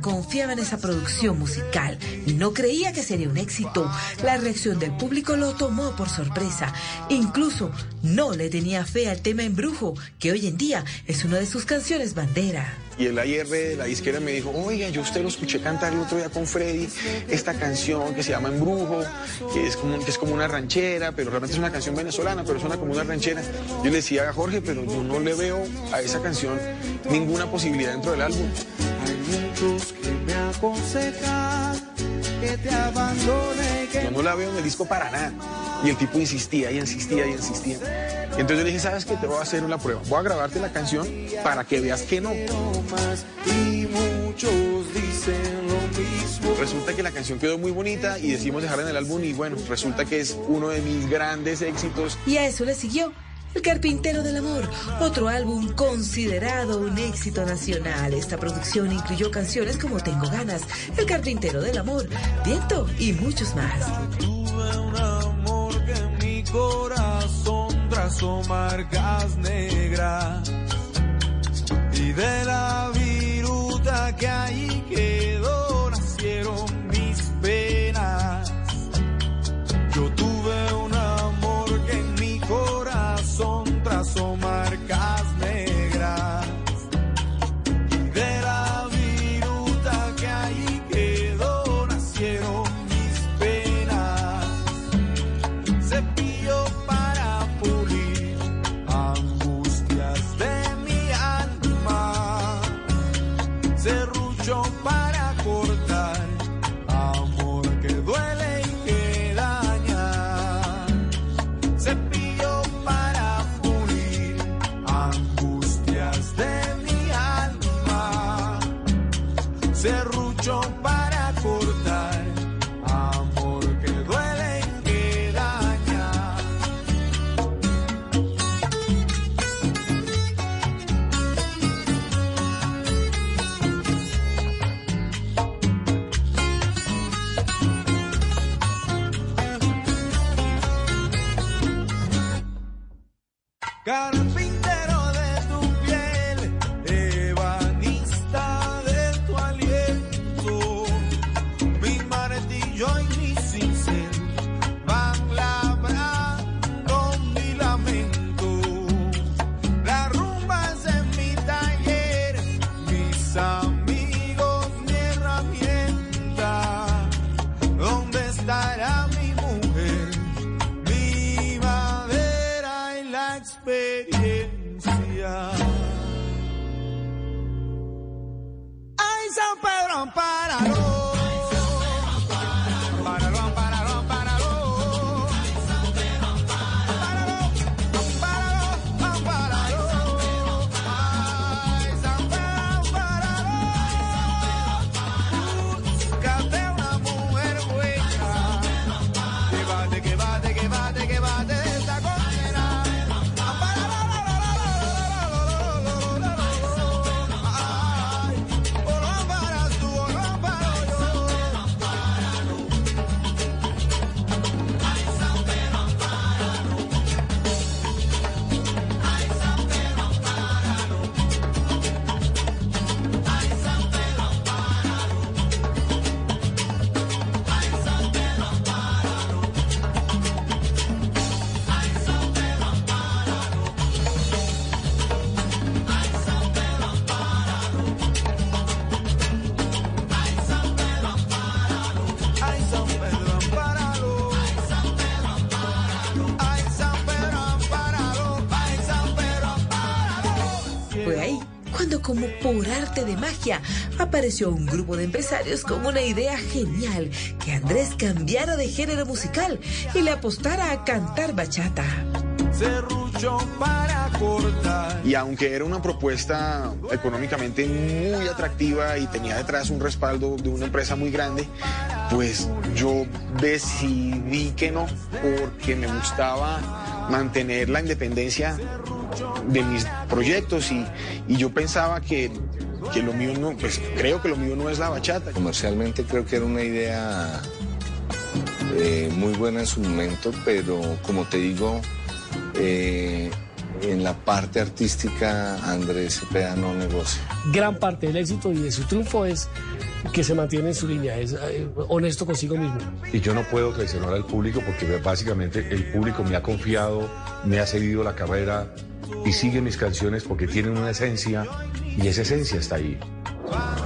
Confiaba en esa producción musical y no creía que sería un éxito. La reacción del público lo tomó por sorpresa. Incluso no le tenía fe al tema Embrujo, que hoy en día es una de sus canciones bandera. Y el ayer de la izquierda me dijo, oiga, yo usted lo escuché cantar el otro día con Freddy, esta canción que se llama Embrujo, que es como, que es como una ranchera, pero realmente es una canción venezolana, pero suena como una ranchera. Yo le decía a Jorge, pero yo no le veo a esa canción ninguna posibilidad dentro del álbum. Muchos que me aconsejan que te abandone, que Yo no la veo en el disco para nada. Y el tipo insistía y insistía y insistía. Entonces yo le dije, ¿sabes qué? Te voy a hacer una prueba. Voy a grabarte la canción para que veas que no. y muchos dicen lo mismo. Resulta que la canción quedó muy bonita y decidimos dejarla en el álbum y bueno, resulta que es uno de mis grandes éxitos. Y a eso le siguió El Carpintero del Amor, otro álbum considerado un éxito nacional. Esta producción incluyó canciones como Tengo Ganas, El Carpintero del Amor, Viento y muchos más. Tuve un amor que en mi corazón marcas negras y de la viruta que por arte de magia apareció un grupo de empresarios con una idea genial, que Andrés cambiara de género musical y le apostara a cantar bachata. Para cortar. Y aunque era una propuesta económicamente muy atractiva y tenía detrás un respaldo de una empresa muy grande, pues yo decidí que no, porque me gustaba mantener la independencia de mis proyectos y, y yo pensaba que, que lo mío no, pues creo que lo mío no es la bachata. Comercialmente creo que era una idea eh, muy buena en su momento, pero como te digo, eh, en la parte artística Andrés Cepeda no negocia. gran parte del éxito y de su triunfo es que se mantiene en su línea, es eh, honesto consigo mismo. Y yo no puedo traicionar al público porque básicamente el público me ha confiado, me ha seguido la carrera y sigue mis canciones porque tienen una esencia y esa esencia está ahí.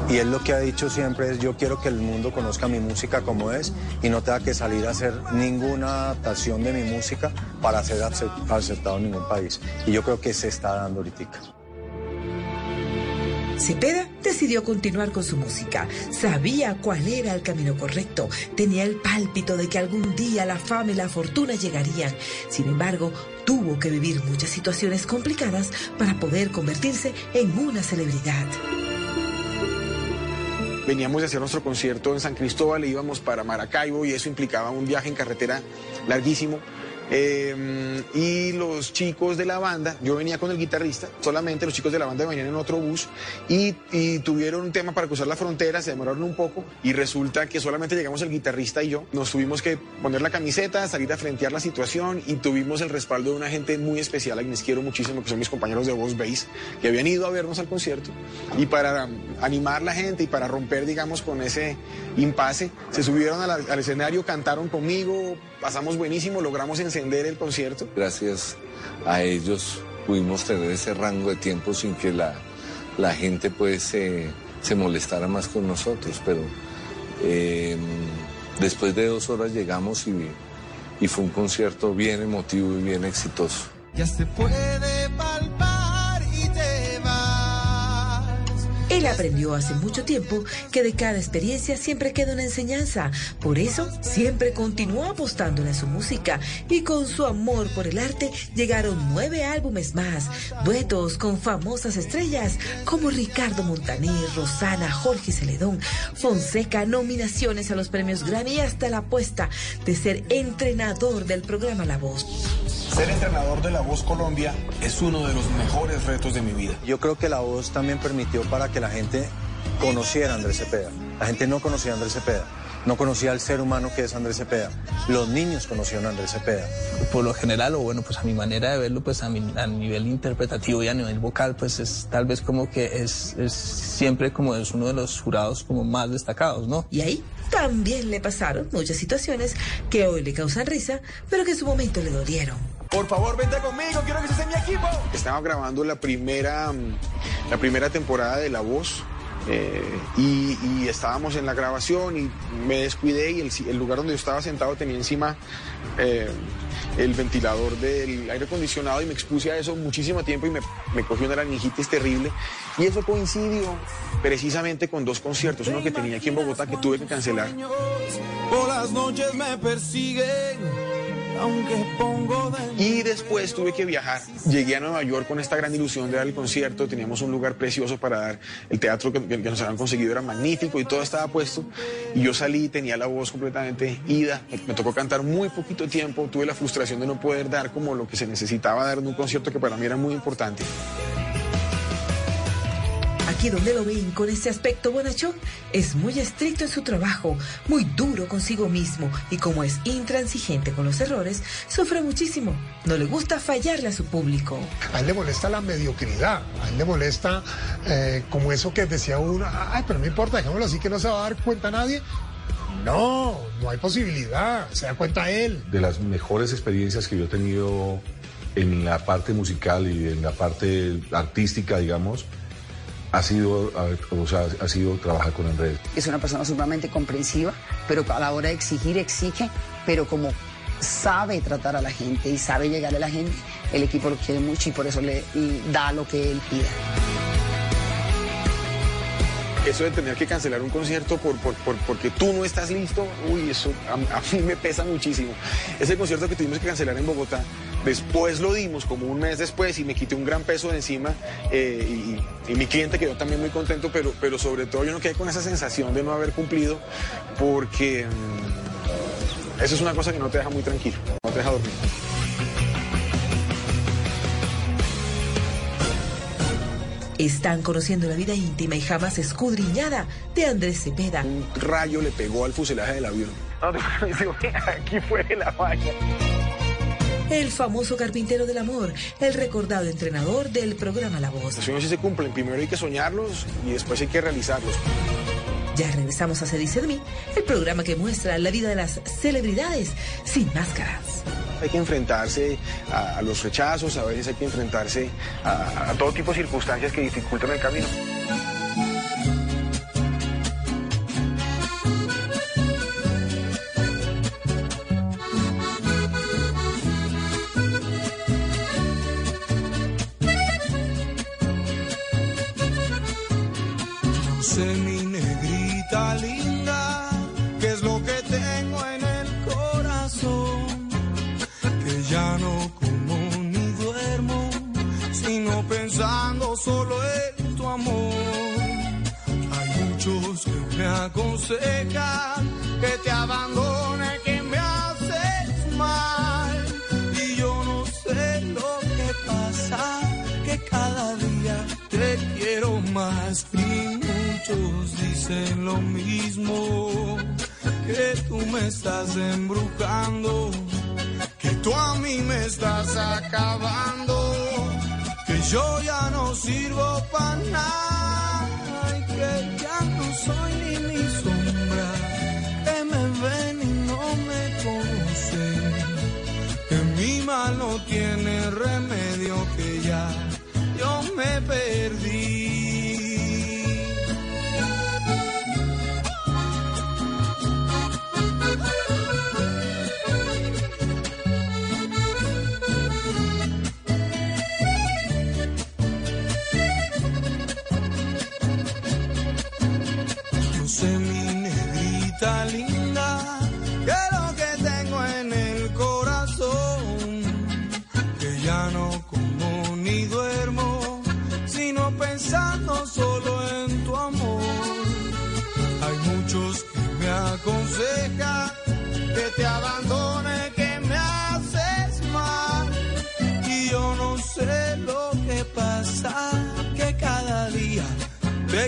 Y él lo que ha dicho siempre es yo quiero que el mundo conozca mi música como es y no tenga que salir a hacer ninguna adaptación de mi música para ser acep- aceptado en ningún país. Y yo creo que se está dando ahorita. Cepeda decidió continuar con su música. Sabía cuál era el camino correcto. Tenía el pálpito de que algún día la fama y la fortuna llegarían. Sin embargo, tuvo que vivir muchas situaciones complicadas para poder convertirse en una celebridad. Veníamos de hacer nuestro concierto en San Cristóbal e íbamos para Maracaibo y eso implicaba un viaje en carretera larguísimo. Eh, y los chicos de la banda, yo venía con el guitarrista, solamente los chicos de la banda venían en otro bus y, tuvieron un tema para cruzar la frontera, se demoraron un poco y resulta que solamente llegamos el guitarrista y yo. Nos tuvimos que poner la camiseta, salir a frentear la situación y tuvimos el respaldo de una gente muy especial a quienes quiero muchísimo, que son mis compañeros de Voz Bass, que habían ido a vernos al concierto y para animar la gente y para romper, digamos, con ese impasse, se subieron al escenario, cantaron conmigo, pasamos buenísimo, logramos encender el concierto. Gracias a ellos pudimos tener ese rango de tiempo sin que la, la gente pues se, se molestara más con nosotros, pero eh, después de dos horas llegamos y, y fue un concierto bien emotivo y bien exitoso. Ya se puede Él aprendió hace mucho tiempo que de cada experiencia siempre queda una enseñanza. Por eso siempre continuó apostándole a su música y con su amor por el arte llegaron nueve álbumes más, duetos con famosas estrellas como Ricardo Montaner, Rosana, Jorge Celedón, Fonseca, nominaciones a los premios Grammy y hasta la apuesta de ser entrenador del programa La Voz. Ser entrenador de La Voz Colombia es uno de los mejores retos de mi vida. Yo creo que la voz también permitió para que la gente conociera a Andrés Cepeda. La gente no conocía a Andrés Cepeda. no conocía al ser humano que es Andrés Cepeda. Los niños conocieron a Andrés Cepeda. Por lo general, o bueno, pues a mi manera de verlo, pues a, mi, a nivel interpretativo y a nivel vocal, pues es tal vez como que es, es siempre como es uno de los jurados como más destacados, ¿no? Y ahí también le pasaron muchas situaciones que hoy le causan risa, pero que en su momento le dolieron. Por favor, vente conmigo, quiero que seas mi equipo. Estaba grabando la primera, mm, la primera temporada de La Voz. eh, y, y estábamos en la grabación y me descuidé y el, el lugar donde yo estaba sentado tenía encima eh, el ventilador del aire acondicionado y me expuse a eso muchísimo tiempo y me, me cogió una laringitis terrible. Y eso coincidió precisamente con dos conciertos, uno que tenía aquí en Bogotá que tuve que cancelar. Por las noches me persiguen, Y después tuve que viajar. Llegué a Nueva York con esta gran ilusión de dar el concierto. Teníamos un lugar precioso para dar. El teatro que, nos habían conseguido era magnífico y todo estaba puesto. Y yo salí, tenía la voz completamente ida. Me, me tocó cantar muy poquito tiempo. Tuve la frustración de no poder dar como lo que se necesitaba dar en un concierto que para mí era muy importante. Aquí donde lo ven con este aspecto bonachón, es muy estricto en su trabajo, muy duro consigo mismo y como es intransigente con los errores, sufre muchísimo. No le gusta fallarle a su público. A él le molesta la mediocridad, a él le molesta eh, como eso que decía uno, ay, pero no importa, dejémoslo así que no se va a dar cuenta nadie. No, no hay posibilidad, se da cuenta él. De las mejores experiencias que yo he tenido en la parte musical y en la parte artística, digamos, ha sido, o sea, ha sido trabajar con Andrés. Es una persona sumamente comprensiva, pero a la hora de exigir, exige, pero como sabe tratar a la gente y sabe llegar a la gente, el equipo lo quiere mucho y por eso le da lo que él pide. Eso de tener que cancelar un concierto por, por, por- porque tú no estás listo, uy, eso a, a mí me pesa muchísimo. Ese concierto que tuvimos que cancelar en Bogotá, después lo dimos como un mes después y me quité un gran peso de encima eh, y, y mi cliente quedó también muy contento, pero, pero sobre todo yo no quedé con esa sensación de no haber cumplido porque mm, eso es una cosa que no te deja muy tranquilo, no te deja dormir. Están conociendo la vida íntima y jamás escudriñada de Andrés Cepeda. Un rayo le pegó al fuselaje del avión. Aquí fue la valla. El famoso carpintero del amor, el recordado entrenador del programa La Voz. Los sueños sí se cumplen, primero hay que soñarlos y después hay que realizarlos. Ya regresamos a Se dice de mí, el programa que muestra la vida de las celebridades sin máscaras. Hay que enfrentarse a, a los rechazos, a veces hay que enfrentarse a, a todo tipo de circunstancias que dificultan el camino. Pensando solo en tu amor. Hay muchos que me aconsejan que te abandone, que me haces mal, y yo no sé lo que pasa, que cada día te quiero más. Y muchos dicen lo mismo, que tú me estás embrujando, que tú a mí me estás acabando, yo ya no sirvo para nada. Y que ya no soy ni mi sombra, que me ven y no me conocen, que mi mal no tiene remedio, que ya. Yo me perdí.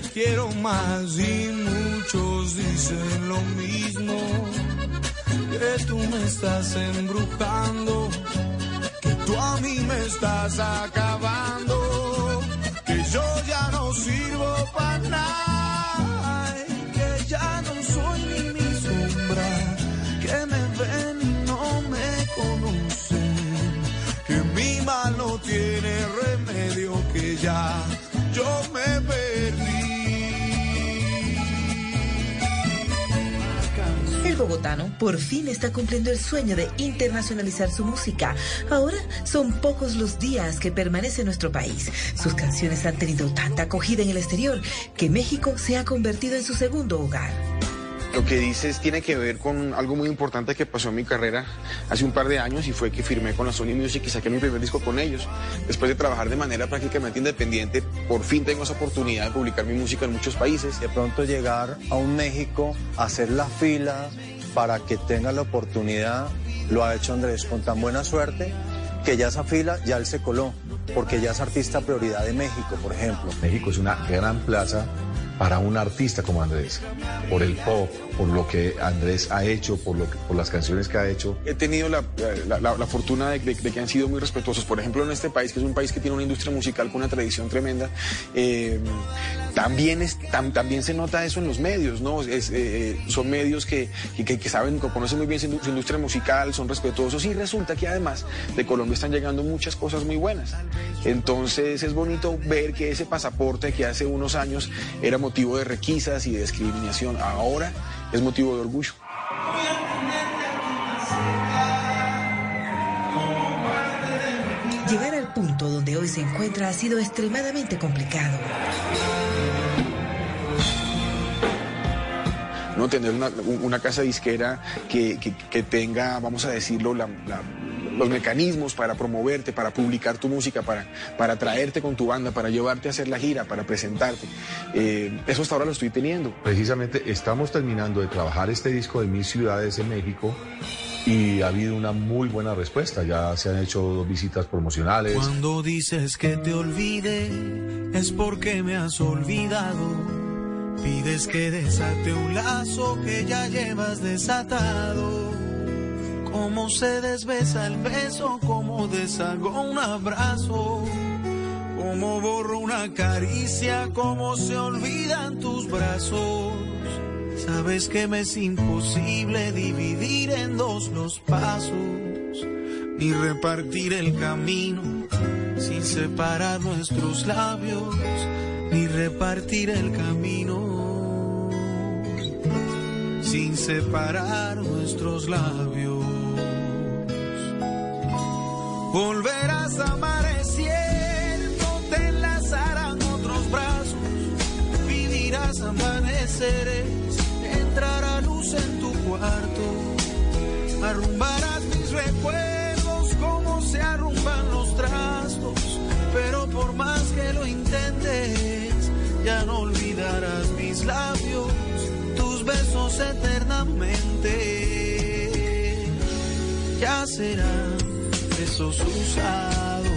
Te quiero más y muchos dicen lo mismo, que tú me estás embrujando, que tú a mí me estás acabando, que yo ya no sirvo para nada, que ya no soy ni mi sombra, que me ven y no me conocen, que mi mal no tiene remedio, que ya yo me perdí. Bogotano por fin está cumpliendo el sueño de internacionalizar su música. Ahora son pocos los días que permanece en nuestro país. Sus canciones han tenido tanta acogida en el exterior que México se ha convertido en su segundo hogar. Lo que dices tiene que ver con algo muy importante que pasó en mi carrera hace un par de años y fue que firmé con la Sony Music y saqué mi primer disco con ellos. Después de trabajar de manera prácticamente independiente, por fin tengo esa oportunidad de publicar mi música en muchos países. De pronto llegar a un México, hacer la fila para que tenga la oportunidad, lo ha hecho Andrés con tan buena suerte que ya esa fila ya él se coló, porque ya es artista prioridad de México, por ejemplo. México es una gran plaza para un artista como Andrés, por el pop, por lo que Andrés ha hecho, por, lo por las canciones que ha hecho. He tenido la, la- la- fortuna de, que han sido muy respetuosos. Por ejemplo, en este país, que es un país que tiene una industria musical con una tradición tremenda, eh, también, es, tam- también se nota eso en los medios, ¿no? Es, eh, son medios que, que- que- saben, conocen muy bien su, su industria musical, son respetuosos y resulta que además de Colombia están llegando muchas cosas muy buenas. Entonces es bonito ver que ese pasaporte que hace unos años era motivo de requisas y de discriminación, ahora es motivo de orgullo. Llegar al punto donde hoy se encuentra ha sido extremadamente complicado. ¿No? Tener una, una casa disquera que, que- que tenga, vamos a decirlo, la- la- los mecanismos para promoverte, para publicar tu música, para, para traerte con tu banda, para llevarte a hacer la gira, para presentarte. Eh, eso hasta ahora lo estoy teniendo. Precisamente estamos terminando de trabajar este disco de Mil Ciudades en México y ha habido una muy buena respuesta. Ya se han hecho dos visitas promocionales. Cuando dices que te olvide, es porque me has olvidado. Pides que desate un lazo que ya llevas desatado. Cómo se desbesa el beso, cómo deshago un abrazo. Cómo borro una caricia, cómo se olvidan tus brazos. Sabes que me es imposible dividir en dos los pasos, ni repartir el camino sin separar nuestros labios, ni repartir el camino sin separar nuestros labios. Volverás amaneciendo, te enlazarán otros brazos, vivirás amaneceres, entrará luz en tu cuarto, arrumbarás mis recuerdos como se arrumban los trastos, pero por más que lo intentes, ya no olvidarás mis labios, tus besos eternamente, ya serán besos usados.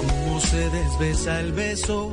Cómo se desbesa el beso,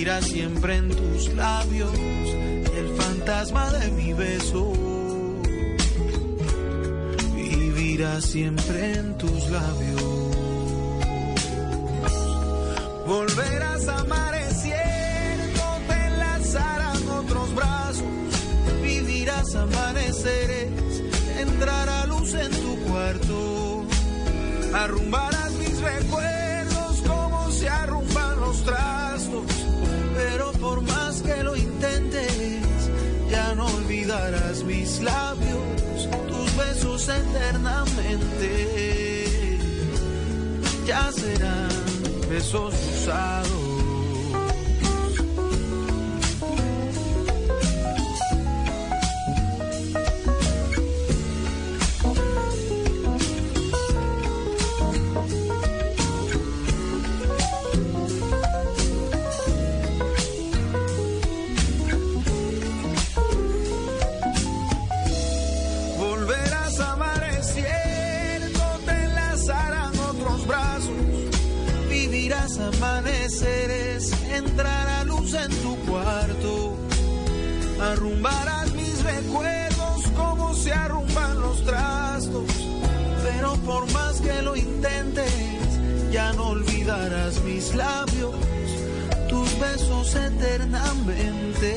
vivirá siempre en tus labios. El fantasma de mi beso vivirá siempre en tus labios. Volverás amaneciendo, te enlazarán otros brazos, vivirás amaneceres, entrará luz en tu cuarto, arrumbarás besos usados. Mis labios, tus besos eternamente.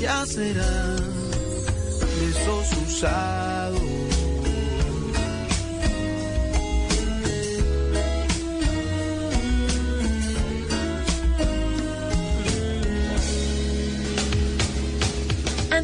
Ya serán besos usados.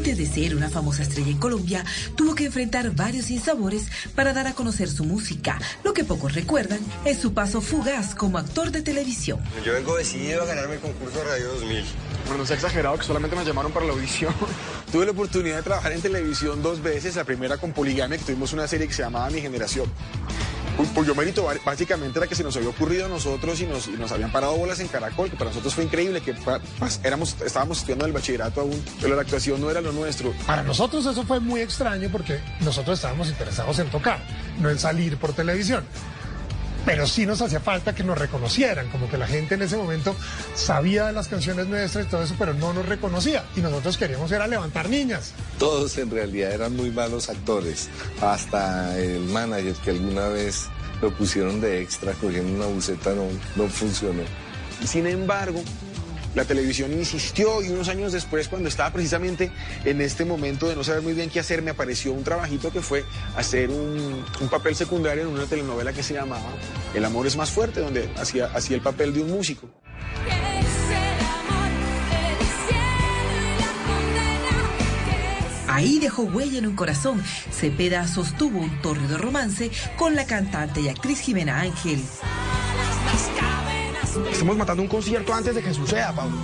Antes de ser una famosa estrella en Colombia, tuvo que enfrentar varios sinsabores para dar a conocer su música. Lo que pocos recuerdan es su paso fugaz como actor de televisión. Yo vengo decidido a ganarme el concurso de Radio 2000. Bueno, no se ha exagerado que solamente me llamaron para la audición. Tuve la oportunidad de trabajar en televisión dos veces, la primera con Poligamia, que tuvimos una serie que se llamaba Mi Generación. Yo mérito básicamente era que se nos había ocurrido a nosotros y nos, nos habían parado bolas en Caracol, que para nosotros fue increíble, que éramos, estábamos estudiando el bachillerato aún, pero la actuación no era lo nuestro. Para nosotros eso fue muy extraño porque nosotros estábamos interesados en tocar, no en salir por televisión. Pero sí nos hacía falta que nos reconocieran, como que la gente en ese momento sabía de las canciones nuestras y todo eso, pero no nos reconocía. Y nosotros queríamos era levantar niñas. Todos en realidad eran muy malos actores. Hasta el manager que alguna vez lo pusieron de extra cogiendo una buceta no, no funcionó. Sin embargo, la televisión insistió y unos años después, cuando estaba precisamente en este momento de no saber muy bien qué hacer, me apareció un trabajito que fue hacer un, papel secundario en una telenovela que se llamaba El amor es más fuerte, donde hacía, hacía el papel de un músico. Ahí dejó huella en un corazón. Cepeda sostuvo un tórrido romance con la cantante y actriz Jimena Ángel. Estamos matando un concierto antes de que suceda, Pablo.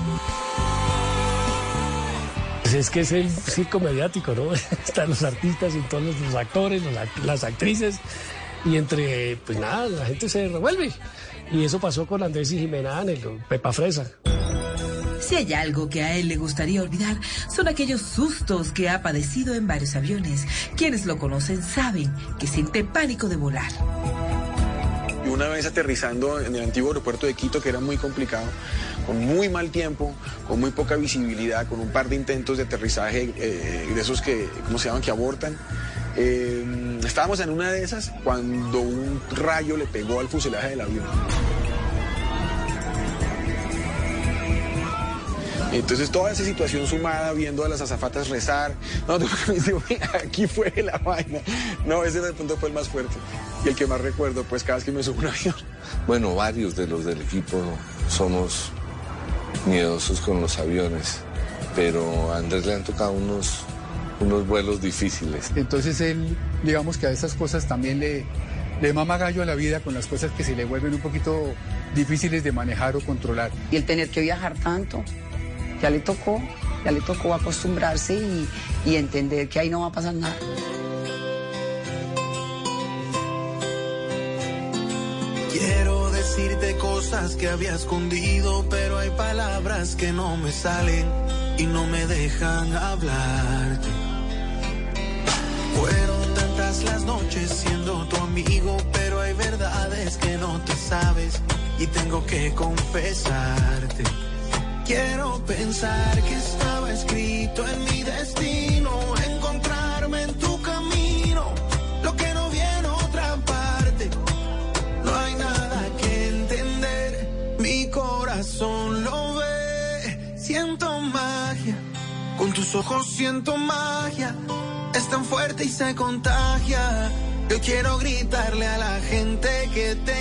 Pues es que es el circo mediático, ¿no? Están los artistas y todos los, actores, los act- las actrices, y entre, pues nada, la gente se revuelve. Y eso pasó con Andrés y Jimena con Pepa Fresa. Si hay algo que a él le gustaría olvidar, son aquellos sustos que ha padecido en varios aviones. Quienes lo conocen saben que siente pánico de volar. Una vez aterrizando en el antiguo aeropuerto de Quito, que era muy complicado, con muy mal tiempo, con muy poca visibilidad, con un par de intentos de aterrizaje eh, de esos que, ¿cómo se llaman?, que abortan. eh, estábamos en una de esas cuando un rayo le pegó al fuselaje del avión. Entonces toda esa situación sumada, viendo a las azafatas rezar, no, aquí fue la vaina. No, ese de pronto fue el más fuerte y el que más recuerdo, pues cada vez que me subo un avión. Bueno, varios de los del equipo somos miedosos con los aviones, pero a Andrés le han tocado unos, unos vuelos difíciles. Entonces él, digamos que a esas cosas también le, le mama gallo a la vida con las cosas que se le vuelven un poquito difíciles de manejar o controlar. Y el tener que viajar tanto, ya le tocó, ya le tocó acostumbrarse y, y entender que ahí no va a pasar nada. Quiero decirte cosas que había escondido, pero hay palabras que no me salen y no me dejan hablarte. Fueron tantas las noches siendo tu amigo, pero hay verdades que no te sabes y tengo que confesarte. Quiero pensar que estaba escrito en mi destino, ojos siento magia, es tan fuerte y se contagia. Yo quiero gritarle a la gente que te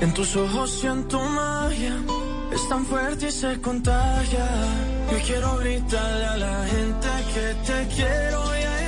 en tus ojos siento magia. Es tan fuerte y se contagia. Yo quiero gritarle a la gente que te quiero y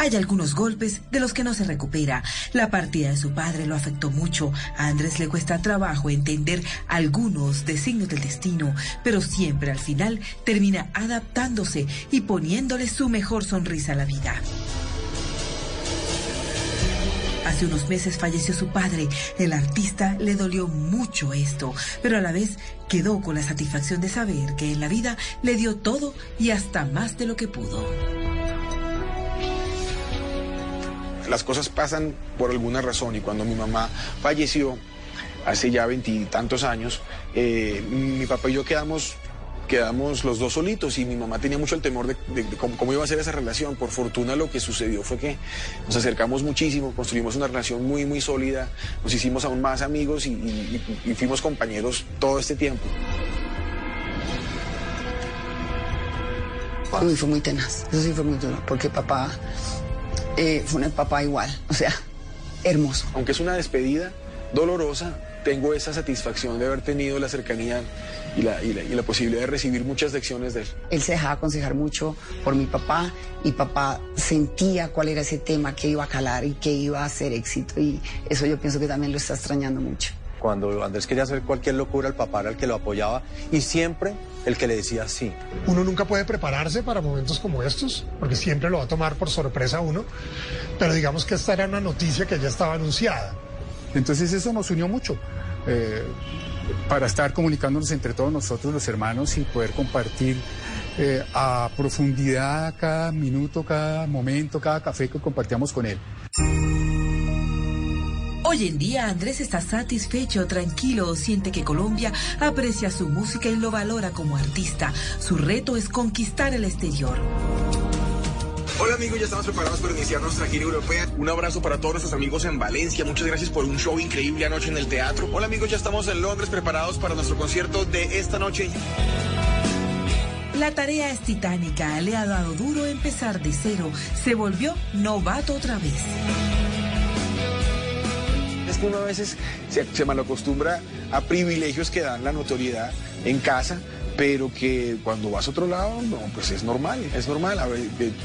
Hay algunos golpes de los que no se recupera. La partida de su padre lo afectó mucho. A Andrés le cuesta trabajo entender algunos designios del destino, pero siempre al final termina adaptándose y poniéndole su mejor sonrisa a la vida. Hace unos meses falleció su padre. El artista le dolió mucho esto, pero a la vez quedó con la satisfacción de saber que en la vida le dio todo y hasta más de lo que pudo. Las cosas pasan por alguna razón y cuando mi mamá falleció hace ya veintitantos años, eh, mi papá y yo quedamos quedamos los dos solitos y mi mamá tenía mucho el temor de, cómo, cómo iba a ser esa relación. Por fortuna lo que sucedió fue que nos acercamos muchísimo, construimos una relación muy, muy sólida, nos hicimos aún más amigos y fuimos compañeros todo este tiempo. Uy, fue muy tenaz. Eso sí fue muy duro, porque papá eh, fue un papá igual, o sea, hermoso. Aunque es una despedida dolorosa, tengo esa satisfacción de haber tenido la cercanía y la, y la- y la posibilidad de recibir muchas lecciones de él. Él se dejaba aconsejar mucho por mi papá y papá sentía cuál era ese tema que iba a calar y que iba a ser éxito y eso yo pienso que también lo está extrañando mucho. Cuando Andrés quería hacer cualquier locura, el papá era el que lo apoyaba y siempre el que le decía sí. Uno nunca puede prepararse para momentos como estos, porque siempre lo va a tomar por sorpresa uno, pero digamos que esta era una noticia que ya estaba anunciada. Entonces eso nos unió mucho eh, para estar comunicándonos entre todos nosotros los hermanos y poder compartir eh, a profundidad cada minuto, cada momento, cada café que compartíamos con él. Hoy en día Andrés está satisfecho, tranquilo, siente que Colombia aprecia su música y lo valora como artista. Su reto es conquistar el exterior. Hola amigos, ya estamos preparados para iniciar nuestra gira europea. Un abrazo para todos nuestros amigos en Valencia. Muchas gracias por un show increíble anoche en el teatro. Hola amigos, ya estamos en Londres preparados para nuestro concierto de esta noche. La tarea es titánica, le ha dado duro empezar de cero, se volvió novato otra vez. Que uno a veces se, se malacostumbra a privilegios que dan la notoriedad en casa, pero que cuando vas a otro lado, no, pues es normal, es normal.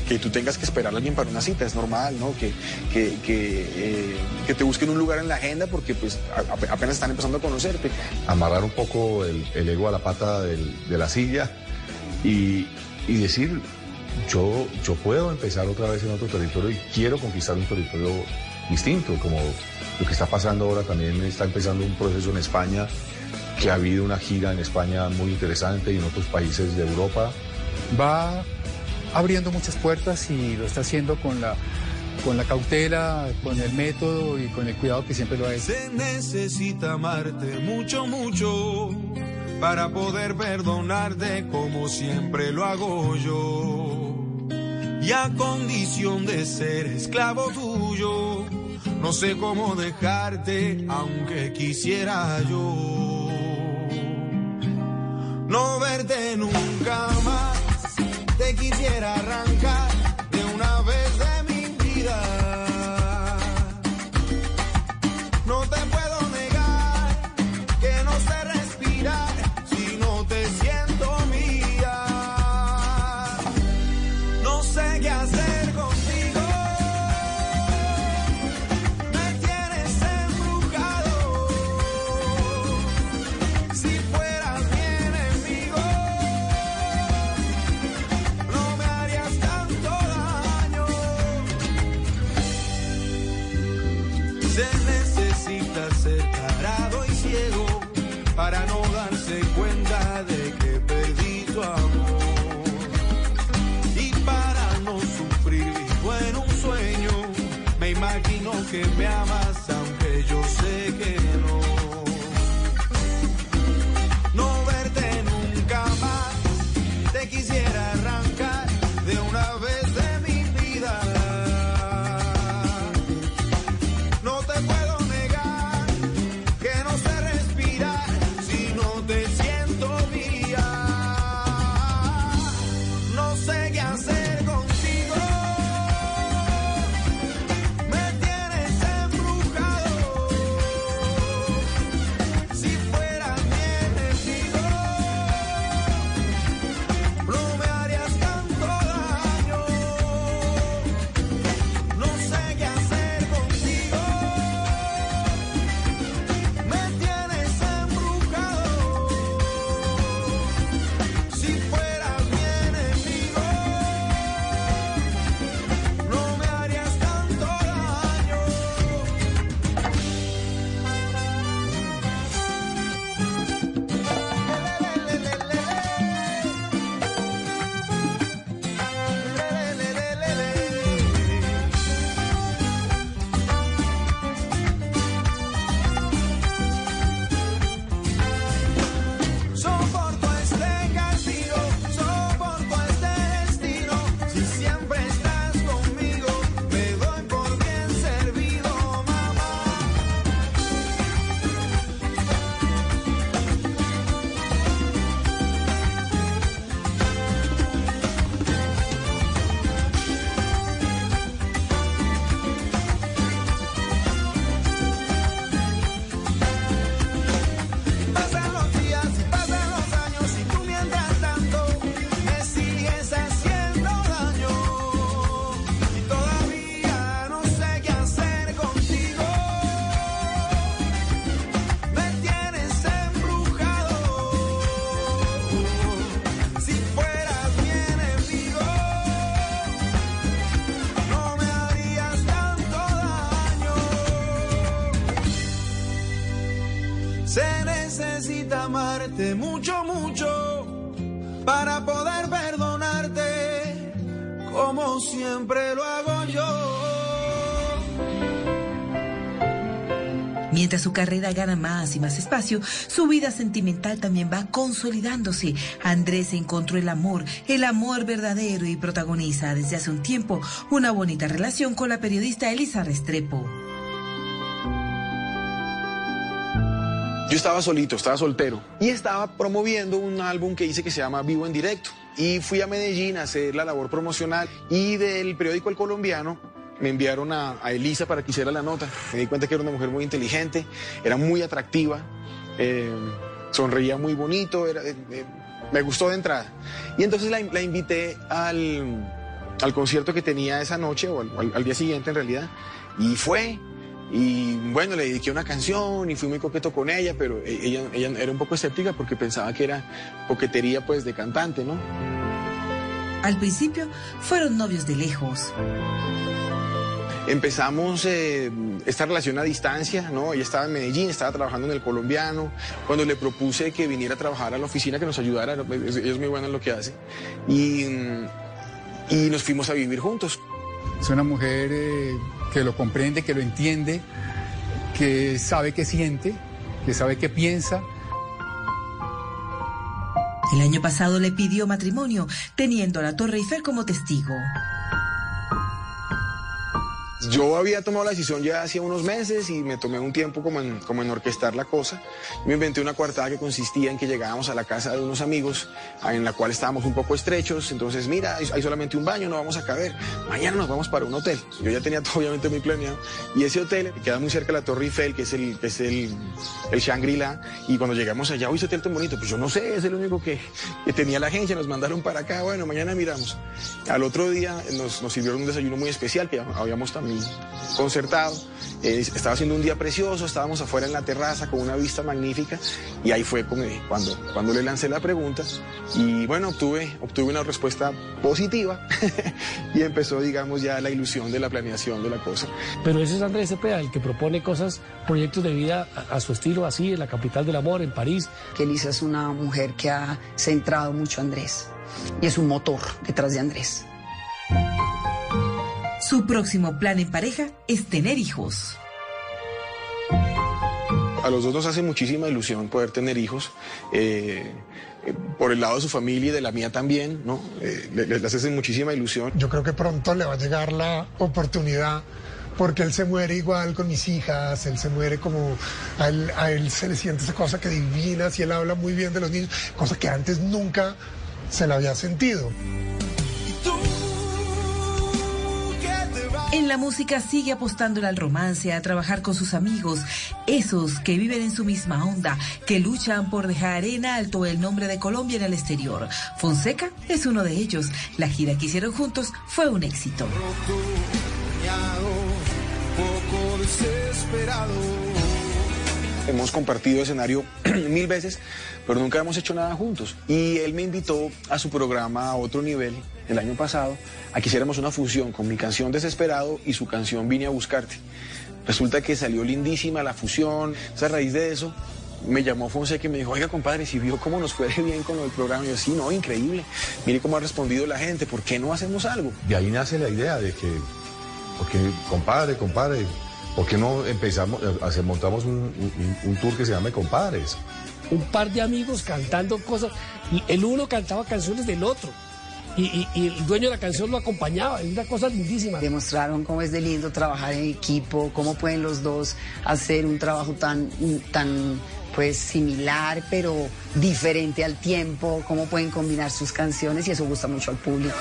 Que, tú tengas que esperar a alguien para una cita, es normal, ¿no? Que, que, que, eh, que te busquen un lugar en la agenda porque pues apenas están empezando a conocerte. amarrar un poco el, ego a la pata de la silla y, y decir, yo, yo puedo empezar otra vez en otro territorio y quiero conquistar un territorio distinto, como lo que está pasando ahora también está empezando un proceso en España, que ha habido una gira en España muy interesante y en otros países de Europa. Va abriendo muchas puertas y lo está haciendo con la con la cautela, con el método y con el cuidado que siempre lo ha hecho. Se necesita amarte mucho, mucho para poder perdonarte como siempre lo hago yo. Y a condición de ser esclavo tuyo, no sé cómo dejarte aunque quisiera yo. No verte nunca más, te quisiera arrancar que me amas aunque yo sé que Su carrera gana más y más espacio, su vida sentimental también va consolidándose. Andrés encontró el amor, el amor verdadero y protagoniza desde hace un tiempo una bonita relación con la periodista Elisa Restrepo. Yo estaba solito, estaba soltero y estaba promoviendo un álbum que hice que se llama Vivo en Directo. Y fui a Medellín a hacer la labor promocional y del periódico El Colombiano me enviaron a, Elisa para que hiciera la nota. Me di cuenta que era una mujer muy inteligente, era muy atractiva, eh, sonreía muy bonito, era, eh, eh, me gustó de entrada. Y entonces la, invité al, al concierto que tenía esa noche o al día siguiente en realidad. Y fue. Y bueno, le dediqué una canción y fui muy coqueto con ella, pero e- ella, ella era un poco escéptica porque pensaba que era coquetería pues de cantante, ¿no? Al principio fueron novios de lejos. Empezamos eh, esta relación a distancia, ¿no? Ella estaba en Medellín, estaba trabajando en el colombiano. Cuando le propuse que viniera a trabajar a la oficina, que nos ayudara, ella es muy buena en lo que hace. Y, y nos fuimos a vivir juntos. Es una mujer eh, que lo comprende, que lo entiende, que sabe qué siente, que sabe qué piensa. El año pasado le pidió matrimonio, teniendo a la Torre Eiffel como testigo. Yo había tomado la decisión ya hacía unos meses y me tomé un tiempo como en, como en orquestar la cosa. Me inventé una coartada que consistía en que llegábamos a la casa de unos amigos en la cual estábamos un poco estrechos. Entonces, mira, hay solamente un baño, no vamos a caber. Mañana nos vamos para un hotel. Yo ya tenía todo obviamente muy planeado. Y ese hotel queda muy cerca de la Torre Eiffel, que es el, que es el, el Shangri-La. Y cuando llegamos allá, uy, ese hotel tan bonito. Pues yo no sé, es el único que, que tenía la agencia. Nos mandaron para acá. Bueno, mañana miramos. Al otro día nos, nos sirvieron un desayuno muy especial que habíamos también concertado. Eh, estaba haciendo un día precioso, estábamos afuera en la terraza con una vista magnífica y ahí fue cuando, cuando le lancé la pregunta y bueno, obtuve, obtuve una respuesta positiva y empezó, digamos, ya la ilusión de la planeación de la cosa. Pero ese es Andrés Cepeda, el que propone cosas, proyectos de vida a, a su estilo, así, en la capital del amor, en París. Que Elisa es una mujer que ha centrado mucho a Andrés y es un motor detrás de Andrés. Su próximo plan en pareja es tener hijos. A los dos nos hace muchísima ilusión poder tener hijos. Eh, por el lado de su familia y de la mía también, ¿no? Eh, les, les hace muchísima ilusión. Yo creo que pronto le va a llegar la oportunidad porque él se muere igual con mis hijas, él se muere como, a él, a él se le siente esa cosa que divina, si él habla muy bien de los niños, cosa que antes nunca se le había sentido. En la música sigue apostándole al romance, a trabajar con sus amigos, esos que viven en su misma onda, que luchan por dejar en alto el nombre de Colombia en el exterior. Fonseca es uno de ellos. La gira que hicieron juntos fue un éxito. Hemos compartido escenario mil veces, pero nunca hemos hecho nada juntos. Y él me invitó a su programa a otro nivel el año pasado a que hiciéramos una fusión con mi canción Desesperado y su canción Vine a Buscarte. Resulta que salió lindísima la fusión. O sea, a raíz de eso me llamó Fonseca y me dijo, oiga compadre, si vio cómo nos fue bien con el programa. Y yo, sí, no, increíble. Mire cómo ha respondido la gente, ¿por qué no hacemos algo? De ahí nace la idea de que, porque compadre, compadre, ¿por qué no empezamos, hacer, montamos un, un, un tour que se llame Compadres? Un par de amigos cantando cosas. El uno cantaba canciones del otro. Y, y, y, el dueño de la canción lo acompañaba, es una cosa lindísima. Demostraron cómo es de lindo trabajar en equipo, cómo pueden los dos hacer un trabajo tan, tan pues similar, pero diferente al tiempo, cómo pueden combinar sus canciones y eso gusta mucho al público.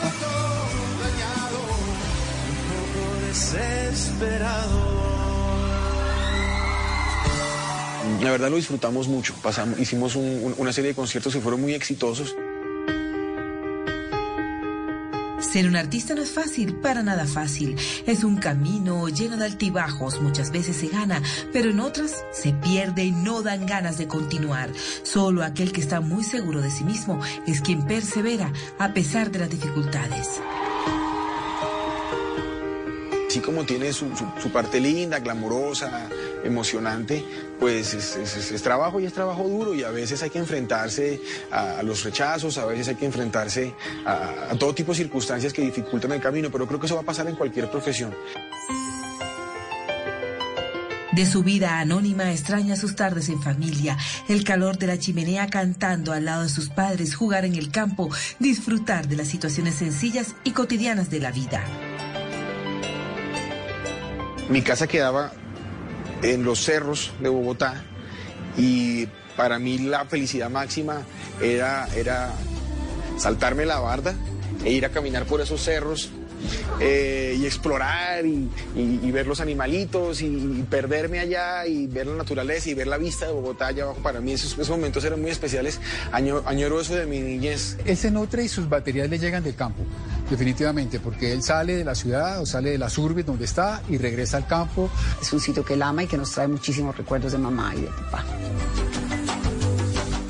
La verdad lo disfrutamos mucho, pasamos, hicimos un, un, una serie de conciertos que fueron muy exitosos. Ser un artista no es fácil, para nada fácil. Es un camino lleno de altibajos. Muchas veces se gana, pero en otras se pierde y no dan ganas de continuar. Solo aquel que está muy seguro de sí mismo es quien persevera a pesar de las dificultades. Así como tiene su, su, su parte linda, glamurosa, emocionante, pues es, es, es, trabajo y es trabajo duro y a veces hay que enfrentarse a, a los rechazos, a veces hay que enfrentarse a, a todo tipo de circunstancias que dificultan el camino, pero creo que eso va a pasar en cualquier profesión. De su vida anónima extraña sus tardes en familia, el calor de la chimenea cantando al lado de sus padres, jugar en el campo, disfrutar de las situaciones sencillas y cotidianas de la vida. Mi casa quedaba en los cerros de Bogotá y para mí la felicidad máxima era, era saltarme la barda e ir a caminar por esos cerros eh, y explorar y, y, y, ver los animalitos y, y, perderme allá y ver la naturaleza y ver la vista de Bogotá allá abajo. Para mí esos, esos momentos eran muy especiales. Año, añoro eso de mi niñez. Él se nutre y sus baterías le llegan del campo, definitivamente, porque él sale de la ciudad o sale de las urbes donde está y regresa al campo. Es un sitio que él ama y que nos trae muchísimos recuerdos de mamá y de papá.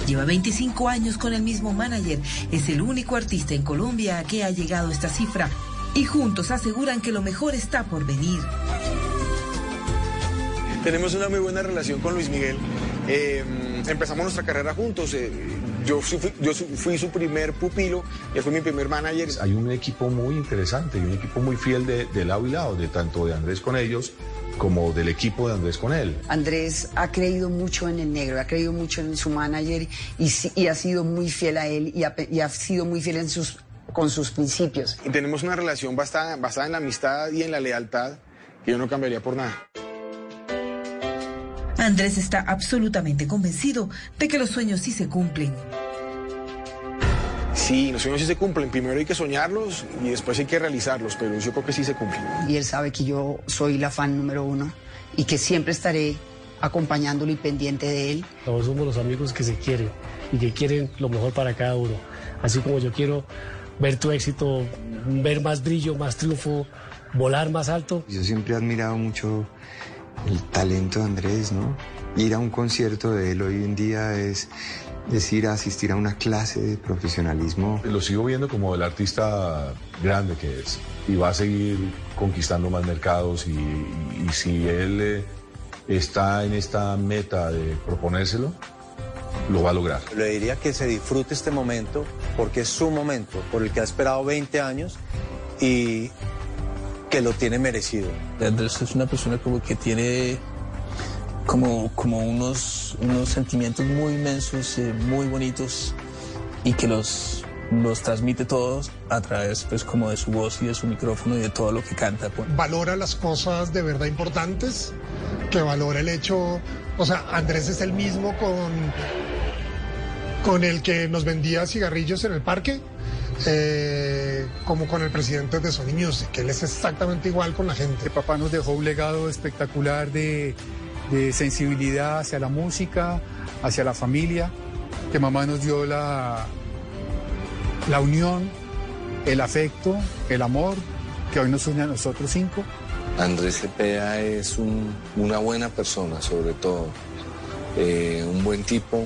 Lleva 25 años con el mismo manager. Es el único artista en Colombia que ha llegado a esta cifra y juntos aseguran que lo mejor está por venir. Tenemos una muy buena relación con Luis Miguel. Eh, empezamos nuestra carrera juntos. eh, yo, fui, yo fui su primer pupilo, él fue mi primer manager. Hay un equipo muy interesante y un equipo muy fiel de, de lado y lado, de tanto de Andrés con ellos como del equipo de Andrés con él. Andrés ha creído mucho en el negro, ha creído mucho en su manager y, y ha sido muy fiel a él y ha, y ha sido muy fiel en sus, con sus principios. Y tenemos una relación basada, basada en la amistad y en la lealtad que yo no cambiaría por nada. Andrés está absolutamente convencido de que los sueños sí se cumplen. Sí, los sueños sí se cumplen. Primero hay que soñarlos y después hay que realizarlos, pero yo creo que sí se cumplen. Y él sabe que yo soy la fan número uno y que siempre estaré acompañándolo y pendiente de él. Todos somos los amigos que se quieren y que quieren lo mejor para cada uno. Así como yo quiero ver tu éxito, ver más brillo, más triunfo, volar más alto. Yo siempre he admirado mucho el talento de Andrés, ¿no? Ir a un concierto de él hoy en día es decir, asistir a una clase de profesionalismo. Lo sigo viendo como el artista grande que es y va a seguir conquistando más mercados y, y- y si él eh, está en esta meta de proponérselo, lo va a lograr. Le diría que se disfrute este momento porque es su momento, por el que ha esperado 20 años y que lo tiene merecido. Andrés es una persona como que tiene como, como unos, unos sentimientos muy inmensos, eh, muy bonitos y que los, los transmite todos a través pues como de su voz y de su micrófono y de todo lo que canta. pues. valora las cosas de verdad importantes, que valora el hecho, o sea, Andrés es el mismo con, con el que nos vendía cigarrillos en el parque, eh, como con el presidente de Sony Music, que él es exactamente igual con la gente. Papá nos dejó un legado espectacular de, de sensibilidad hacia la música, hacia la familia, que mamá nos dio la, la unión, el afecto, el amor, que hoy nos une a nosotros cinco. Andrés Cepeda es un- una buena persona, sobre todo. Eh, un buen tipo,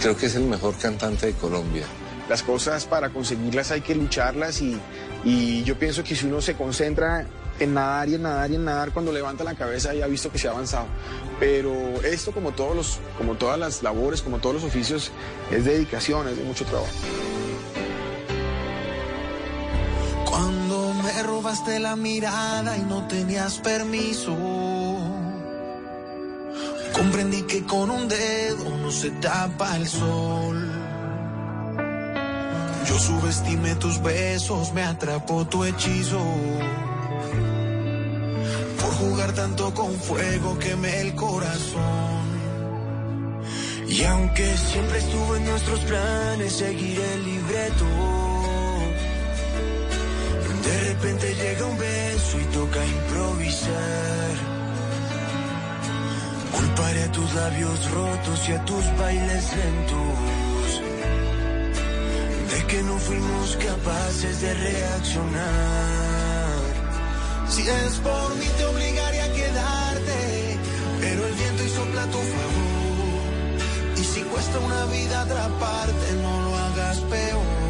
creo que es el mejor cantante de Colombia. Las cosas para conseguirlas hay que lucharlas y, y yo pienso que si uno se concentra en nadar y en nadar y en nadar, cuando levanta la cabeza ya ha visto que se ha avanzado. Pero esto, como, todos los, como todas las labores, como todos los oficios, es dedicación, es de mucho trabajo. Me robaste la mirada y no tenías permiso, comprendí que con un dedo no se tapa el sol. Yo subestimé tus besos, me atrapó tu hechizo. Por jugar tanto con fuego quemé el corazón. Y aunque siempre estuvo en nuestros planes seguir el libreto. De repente llega un beso y toca improvisar. Culparé a tus labios rotos y a tus bailes lentos. De que no fuimos capaces de reaccionar. Si es por mí te obligaré a quedarte, pero el viento y sopla a tu favor. Y si cuesta una vida atraparte, no lo hagas peor.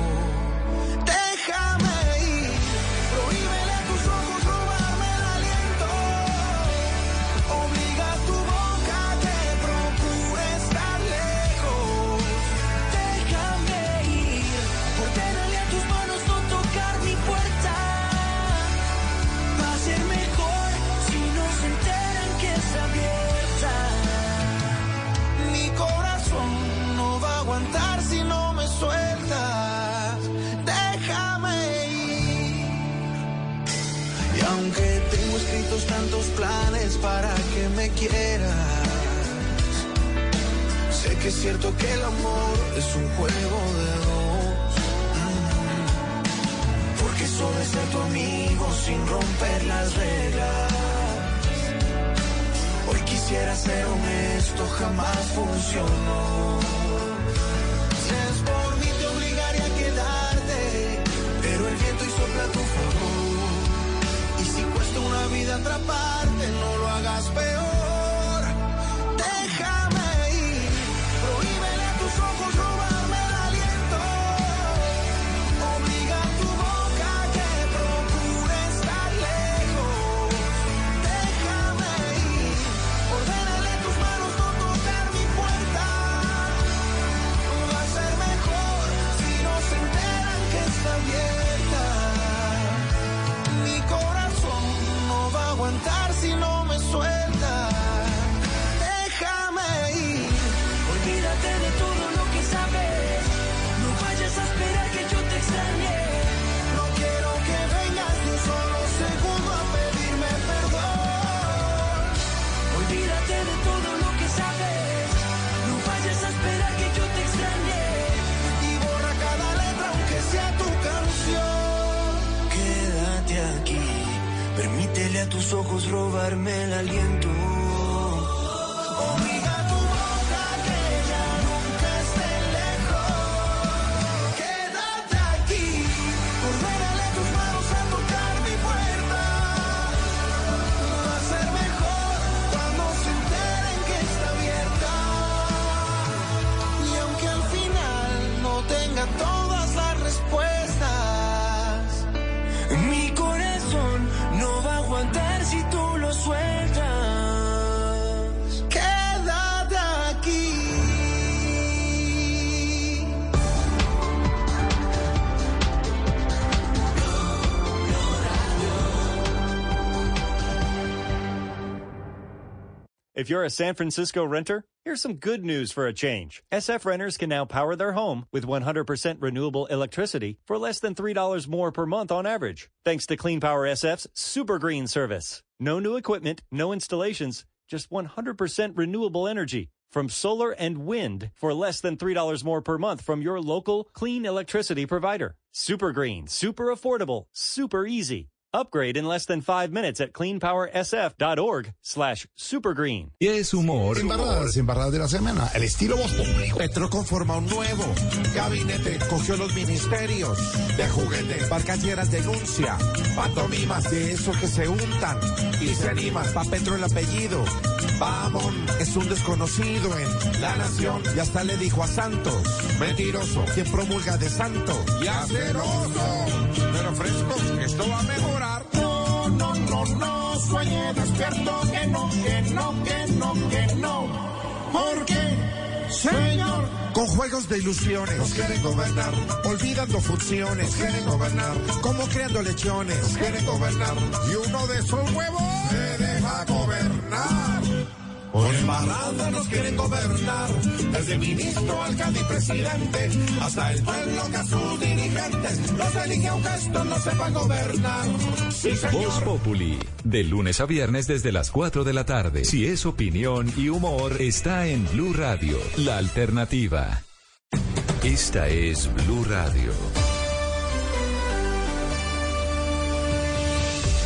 Planes para que me quieras, sé que es cierto que el amor es un juego de dos. Mm. Porque solo es ser tu amigo sin romper las reglas. Hoy quisiera ser honesto, jamás funcionó. Si es por mí te obligaré a quedarte, pero el viento y sopla tu favor. Y si cuesta una vida atraparte, no lo hagas peor. A tus ojos robarme el aliento. If you're a San Francisco renter, here's some good news for a change. SF renters can now power their home with 100% renewable electricity for less than $3 more per month on average, thanks to Clean Power SF's Super Green service. No new equipment, no installations, just 100% renewable energy from solar and wind for less than $3 more per month from your local clean electricity provider. Super Green, super affordable, super easy. Upgrade in less than five minutes at cleanpowersf.org slash supergreen. Y es humor. Embarradas, embarradas de la semana. El estilo Voz Populi. Petro conforma un nuevo gabinete, cogió los ministerios de juguete, barcalleras denuncia, pantomimas de eso que se untan y se animan, pa' Petro el apellido, Vamon es un desconocido en la nación y hasta le dijo a Santos, mentiroso, quien promulga de santo y aceroso, pero fresco, esto va a mejorar. No, no, no, no, sueñe despierto, que no, que no, que no, que no, porque, señor, con juegos de ilusiones. Nos quieren gobernar, olvidando funciones, nos quieren gobernar, como creando lechones, nos quieren gobernar, y uno de esos huevos se deja gobernar. Por embarrada nos quieren gobernar, desde ministro, alcalde y presidente, hasta el pueblo que a sus dirigentes los elige aunque estos no sepan gobernar. Sí. Voz Populi, de lunes a viernes desde las 4 de la tarde. Si es opinión y humor, está en Blue Radio, la alternativa. Esta es Blue Radio.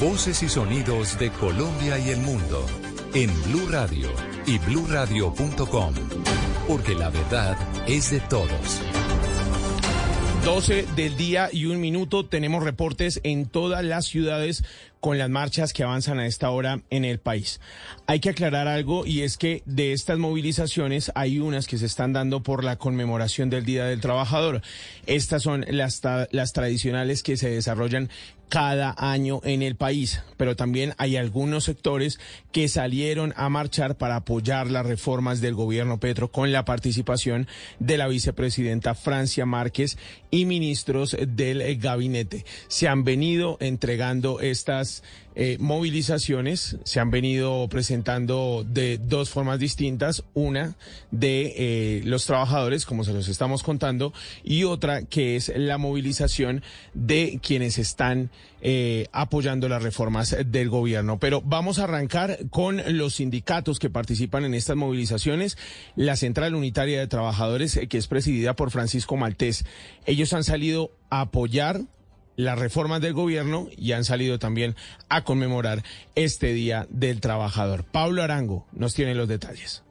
Voces y sonidos de Colombia y el mundo en Blue Radio y bluradio.com, porque la verdad es de todos. 12 del día y un minuto tenemos reportes en todas las ciudades con las marchas que avanzan a esta hora en el país. Hay que aclarar algo y es que de estas movilizaciones hay unas que se están dando por la conmemoración del Día del Trabajador. Estas son las, las tradicionales que se desarrollan cada año en el país, pero también hay algunos sectores que salieron a marchar para apoyar las reformas del gobierno Petro con la participación de la vicepresidenta Francia Márquez y ministros del gabinete. Se han venido entregando estas eh, movilizaciones se han venido presentando de dos formas distintas. Una de eh, los trabajadores, como se los estamos contando, y otra que es la movilización de quienes están eh, apoyando las reformas del gobierno. Pero vamos a arrancar con los sindicatos que participan en estas movilizaciones. La Central Unitaria de Trabajadores, que es presidida por Francisco Maltés. Ellos han salido a apoyar las reformas del gobierno y han salido también a conmemorar este Día del Trabajador. Pablo Arango nos tiene los detalles.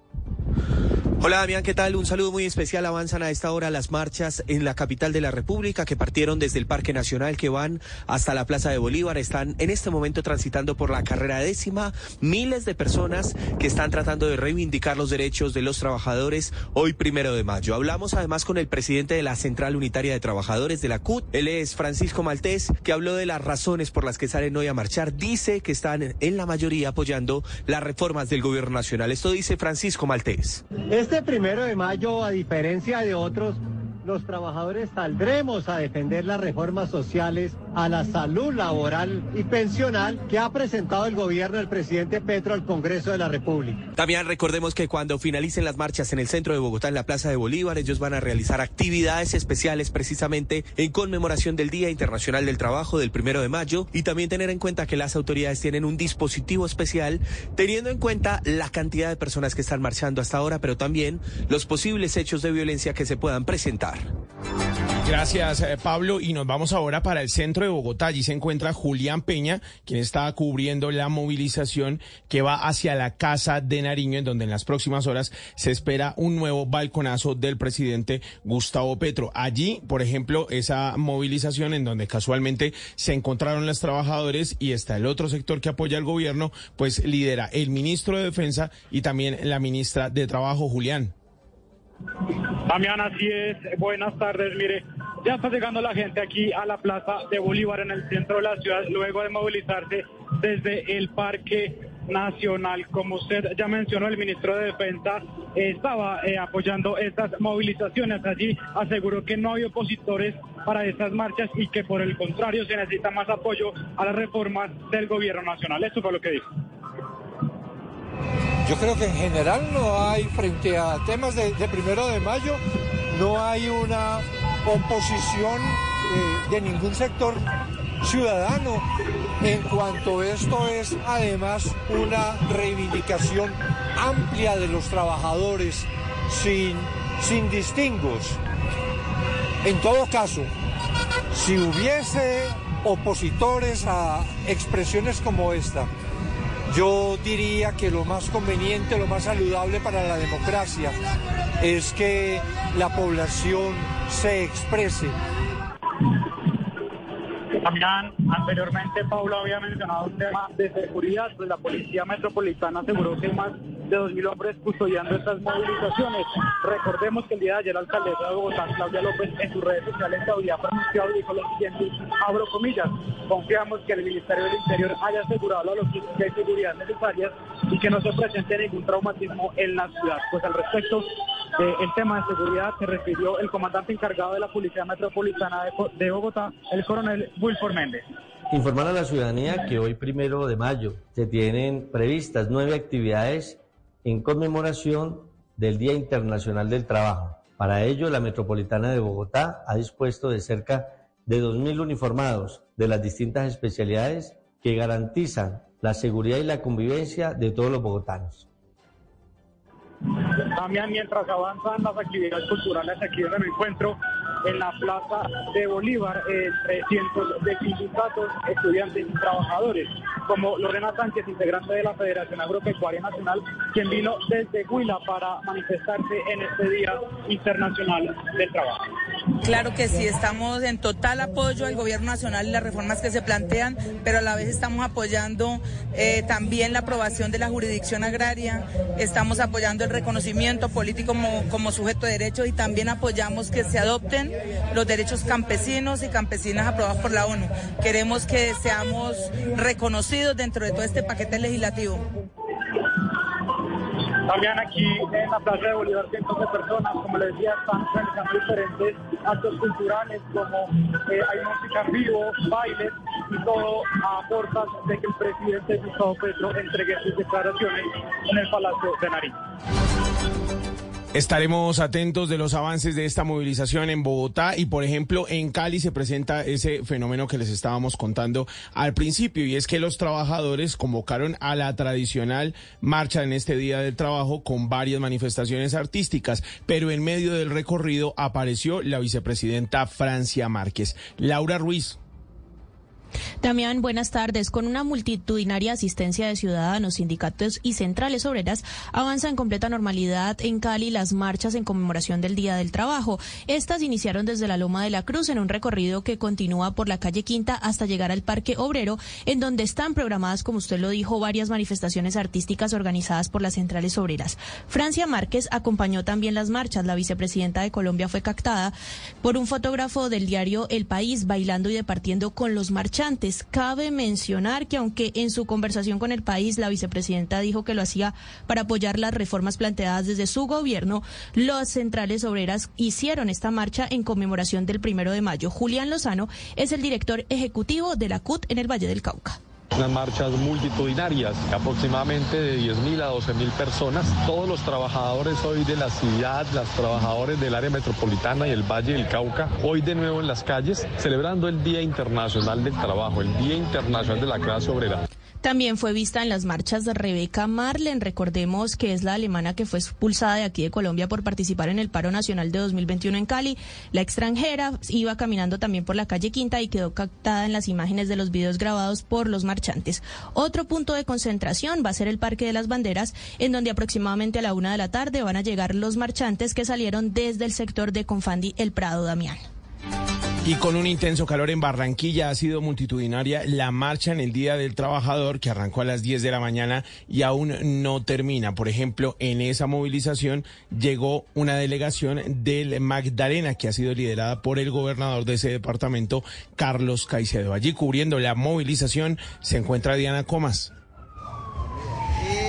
Hola Damián, ¿qué tal? Un saludo muy especial. Avanzan a esta hora las marchas en la capital de la República que partieron desde el Parque Nacional que van hasta la Plaza de Bolívar. Están en este momento transitando por la carrera décima. Miles de personas que están tratando de reivindicar los derechos de los trabajadores hoy primero de mayo. Hablamos además con el presidente de la Central Unitaria de Trabajadores de la CUT. Él es Francisco Maltés, que habló de las razones por las que salen hoy a marchar. Dice que están en la mayoría apoyando las reformas del gobierno nacional. Esto dice Francisco Maltés. Este primero de mayo, a diferencia de otros, los trabajadores saldremos a defender las reformas sociales a la salud laboral y pensional que ha presentado el gobierno del presidente Petro al Congreso de la República. También recordemos que cuando finalicen las marchas en el centro de Bogotá, en la Plaza de Bolívar, ellos van a realizar actividades especiales precisamente en conmemoración del Día Internacional del Trabajo del primero de mayo y también tener en cuenta que las autoridades tienen un dispositivo especial teniendo en cuenta la cantidad de personas que están marchando hasta ahora, pero también los posibles hechos de violencia que se puedan presentar. Gracias, eh, Pablo. Y nos vamos ahora para el centro de Bogotá. Allí se encuentra Julián Peña, quien está cubriendo la movilización que va hacia la Casa de Nariño, en donde en las próximas horas se espera un nuevo balconazo del presidente Gustavo Petro. Allí, por ejemplo, esa movilización en donde casualmente se encontraron los trabajadores y está el otro sector que apoya al gobierno, pues lidera el ministro de Defensa y también la ministra de Trabajo, Julián. Damián, así es. Buenas tardes. Mire, ya está llegando la gente aquí a la Plaza de Bolívar en el centro de la ciudad, luego de movilizarse desde el Parque Nacional. Como usted ya mencionó, el ministro de Defensa estaba eh, apoyando estas movilizaciones. Allí aseguró que no hay opositores para estas marchas y que por el contrario se necesita más apoyo a las reformas del gobierno nacional. Esto fue lo que dijo. Yo creo que en general no hay, frente a temas de, primero de mayo, no hay una oposición eh, de ningún sector ciudadano en cuanto esto es además una reivindicación amplia de los trabajadores sin, sin distingos. En todo caso, si hubiese opositores a expresiones como esta, yo diría que lo más conveniente, lo más saludable para la democracia es que la población se exprese. También anteriormente Paula había mencionado un tema de seguridad, pues la Policía Metropolitana aseguró que más de 2.000 hombres custodiando estas movilizaciones. Recordemos que el día de ayer la alcaldesa de Bogotá, Claudia López, en sus redes sociales había pronunciado y dijo lo siguiente, abro comillas, confiamos que el Ministerio del Interior haya asegurado la logística y seguridad necesarias y que no se presente ningún traumatismo en la ciudad. Pues al respecto, eh, el tema de seguridad se refirió el comandante encargado de la Policía Metropolitana de, Bogotá, el coronel Wilford Méndez. Informar a la ciudadanía que hoy primero de mayo se tienen previstas nueve actividades en conmemoración del Día Internacional del Trabajo. Para ello, la Metropolitana de Bogotá ha dispuesto de cerca de 2.000 uniformados de las distintas especialidades que garantizan la seguridad y la convivencia de todos los bogotanos. También mientras avanzan las actividades culturales aquí en el encuentro, en la Plaza de Bolívar entre cientos de sindicatos, estudiantes y trabajadores, como Lorena Sánchez, integrante de la Federación Agropecuaria Nacional, quien vino desde Huila para manifestarse en este Día Internacional del Trabajo. Claro que sí, estamos en total apoyo al gobierno nacional y las reformas que se plantean, pero a la vez estamos apoyando eh, también la aprobación de la jurisdicción agraria, estamos apoyando el reconocimiento político como, sujeto de derecho y también apoyamos que se adopten los derechos campesinos y campesinas aprobados por la ONU. Queremos que seamos reconocidos dentro de todo este paquete legislativo. También aquí en la Plaza de Bolívar cientos de personas, como les decía, están realizando diferentes actos culturales como eh, hay música en vivo, bailes y todo a portas de que el presidente Gustavo Petro entregue sus declaraciones en el Palacio de Nariz. Estaremos atentos de los avances de esta movilización en Bogotá y, por ejemplo, en Cali se presenta ese fenómeno que les estábamos contando al principio y es que los trabajadores convocaron a la tradicional marcha en este Día del Trabajo con varias manifestaciones artísticas, pero en medio del recorrido apareció la vicepresidenta Francia Márquez. Laura Ruiz. Damián, buenas tardes. Con una multitudinaria asistencia de ciudadanos, sindicatos y centrales obreras, avanza en completa normalidad en Cali las marchas en conmemoración del Día del Trabajo. Estas iniciaron desde la Loma de la Cruz en un recorrido que continúa por la calle Quinta hasta llegar al Parque Obrero, en donde están programadas, como usted lo dijo, varias manifestaciones artísticas organizadas por las centrales obreras. Francia Márquez acompañó también las marchas. La vicepresidenta de Colombia fue captada por un fotógrafo del diario El País bailando y departiendo con los marchantes. Cabe mencionar que aunque en su conversación con el país la vicepresidenta dijo que lo hacía para apoyar las reformas planteadas desde su gobierno, los centrales obreras hicieron esta marcha en conmemoración del primero de mayo. Julián Lozano es el director ejecutivo de la CUT en el Valle del Cauca unas marchas multitudinarias, aproximadamente de 10.000 a 12.000 personas. Todos los trabajadores hoy de la ciudad, los trabajadores del área metropolitana y el Valle del Cauca, hoy de nuevo en las calles, celebrando el Día Internacional del Trabajo, el Día Internacional de la Clase Obrera. También fue vista en las marchas de Rebeca Marlen, recordemos que es la alemana que fue expulsada de aquí de Colombia por participar en el paro nacional de 2021 en Cali. La extranjera iba caminando también por la calle Quinta y quedó captada en las imágenes de los videos grabados por los marchantes. Otro punto de concentración va a ser el Parque de las Banderas, en donde aproximadamente a la una de la tarde van a llegar los marchantes que salieron desde el sector de Confandi El Prado, Damián. Y con un intenso calor en Barranquilla ha sido multitudinaria la marcha en el Día del Trabajador que arrancó a las 10 de la mañana y aún no termina. Por ejemplo, en esa movilización llegó una delegación del Magdalena que ha sido liderada por el gobernador de ese departamento, Carlos Caicedo. Allí cubriendo la movilización se encuentra Diana Comas.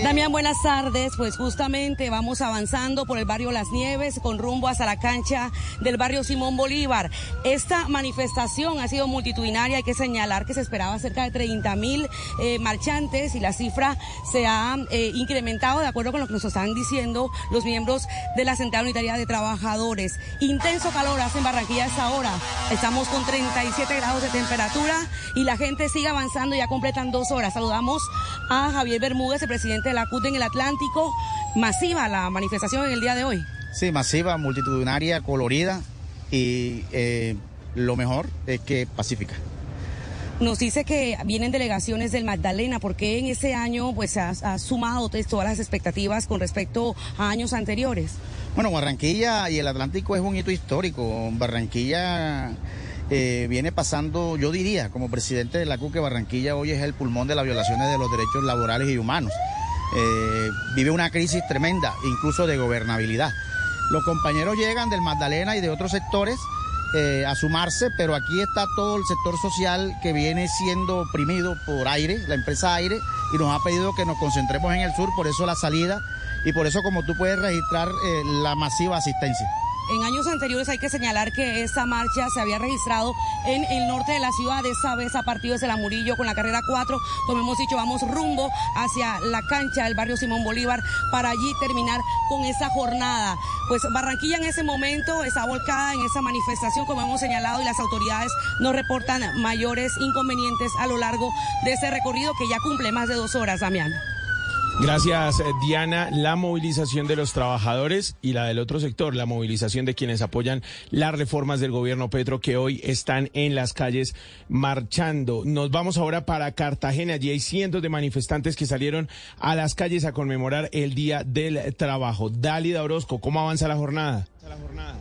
Damián, buenas tardes. Pues justamente vamos avanzando por el barrio Las Nieves con rumbo hasta la cancha del barrio Simón Bolívar. Esta manifestación ha sido multitudinaria. Hay que señalar que se esperaba cerca de 30 mil eh, marchantes y la cifra se ha eh, incrementado de acuerdo con lo que nos están diciendo los miembros de la Central Unitaria de Trabajadores. Intenso calor hace en Barranquilla esta hora. Estamos con 37 grados de temperatura y la gente sigue avanzando. Ya completan dos horas. Saludamos a Javier Bermúdez, el presidente la CUT en el Atlántico. Masiva la manifestación en el día de hoy. Sí, masiva, multitudinaria, colorida y eh, lo mejor es que pacífica. Nos dice que vienen delegaciones del Magdalena, porque en ese año pues ha, ha sumado todas las expectativas con respecto a años anteriores? Bueno, Barranquilla y el Atlántico es un hito histórico. Barranquilla eh, viene pasando, yo diría, como presidente de la CUC, que Barranquilla hoy es el pulmón de las violaciones de los derechos laborales y humanos. Eh, vive una crisis tremenda, incluso de gobernabilidad. Los compañeros llegan del Magdalena y de otros sectores eh, a sumarse, pero aquí está todo el sector social que viene siendo oprimido por aire, la empresa aire, y nos ha pedido que nos concentremos en el sur, por eso la salida y por eso como tú puedes registrar la masiva asistencia. En años anteriores hay que señalar que esta marcha se había registrado en el norte de la ciudad, esa vez a partir de la Murillo con la carrera 4. Como hemos dicho, vamos rumbo hacia la cancha del barrio Simón Bolívar para allí terminar con esa jornada. Pues Barranquilla en ese momento está volcada en esa manifestación, como hemos señalado, y las autoridades no reportan mayores inconvenientes a lo largo de ese recorrido que ya cumple más de dos horas, Damián. Gracias, Diana. La movilización de los trabajadores y la del otro sector, la movilización de quienes apoyan las reformas del gobierno Petro que hoy están en las calles marchando. Nos vamos ahora para Cartagena. Allí hay cientos de manifestantes que salieron a las calles a conmemorar el Día del Trabajo. Dálida Orozco, ¿cómo avanza la jornada? La jornada.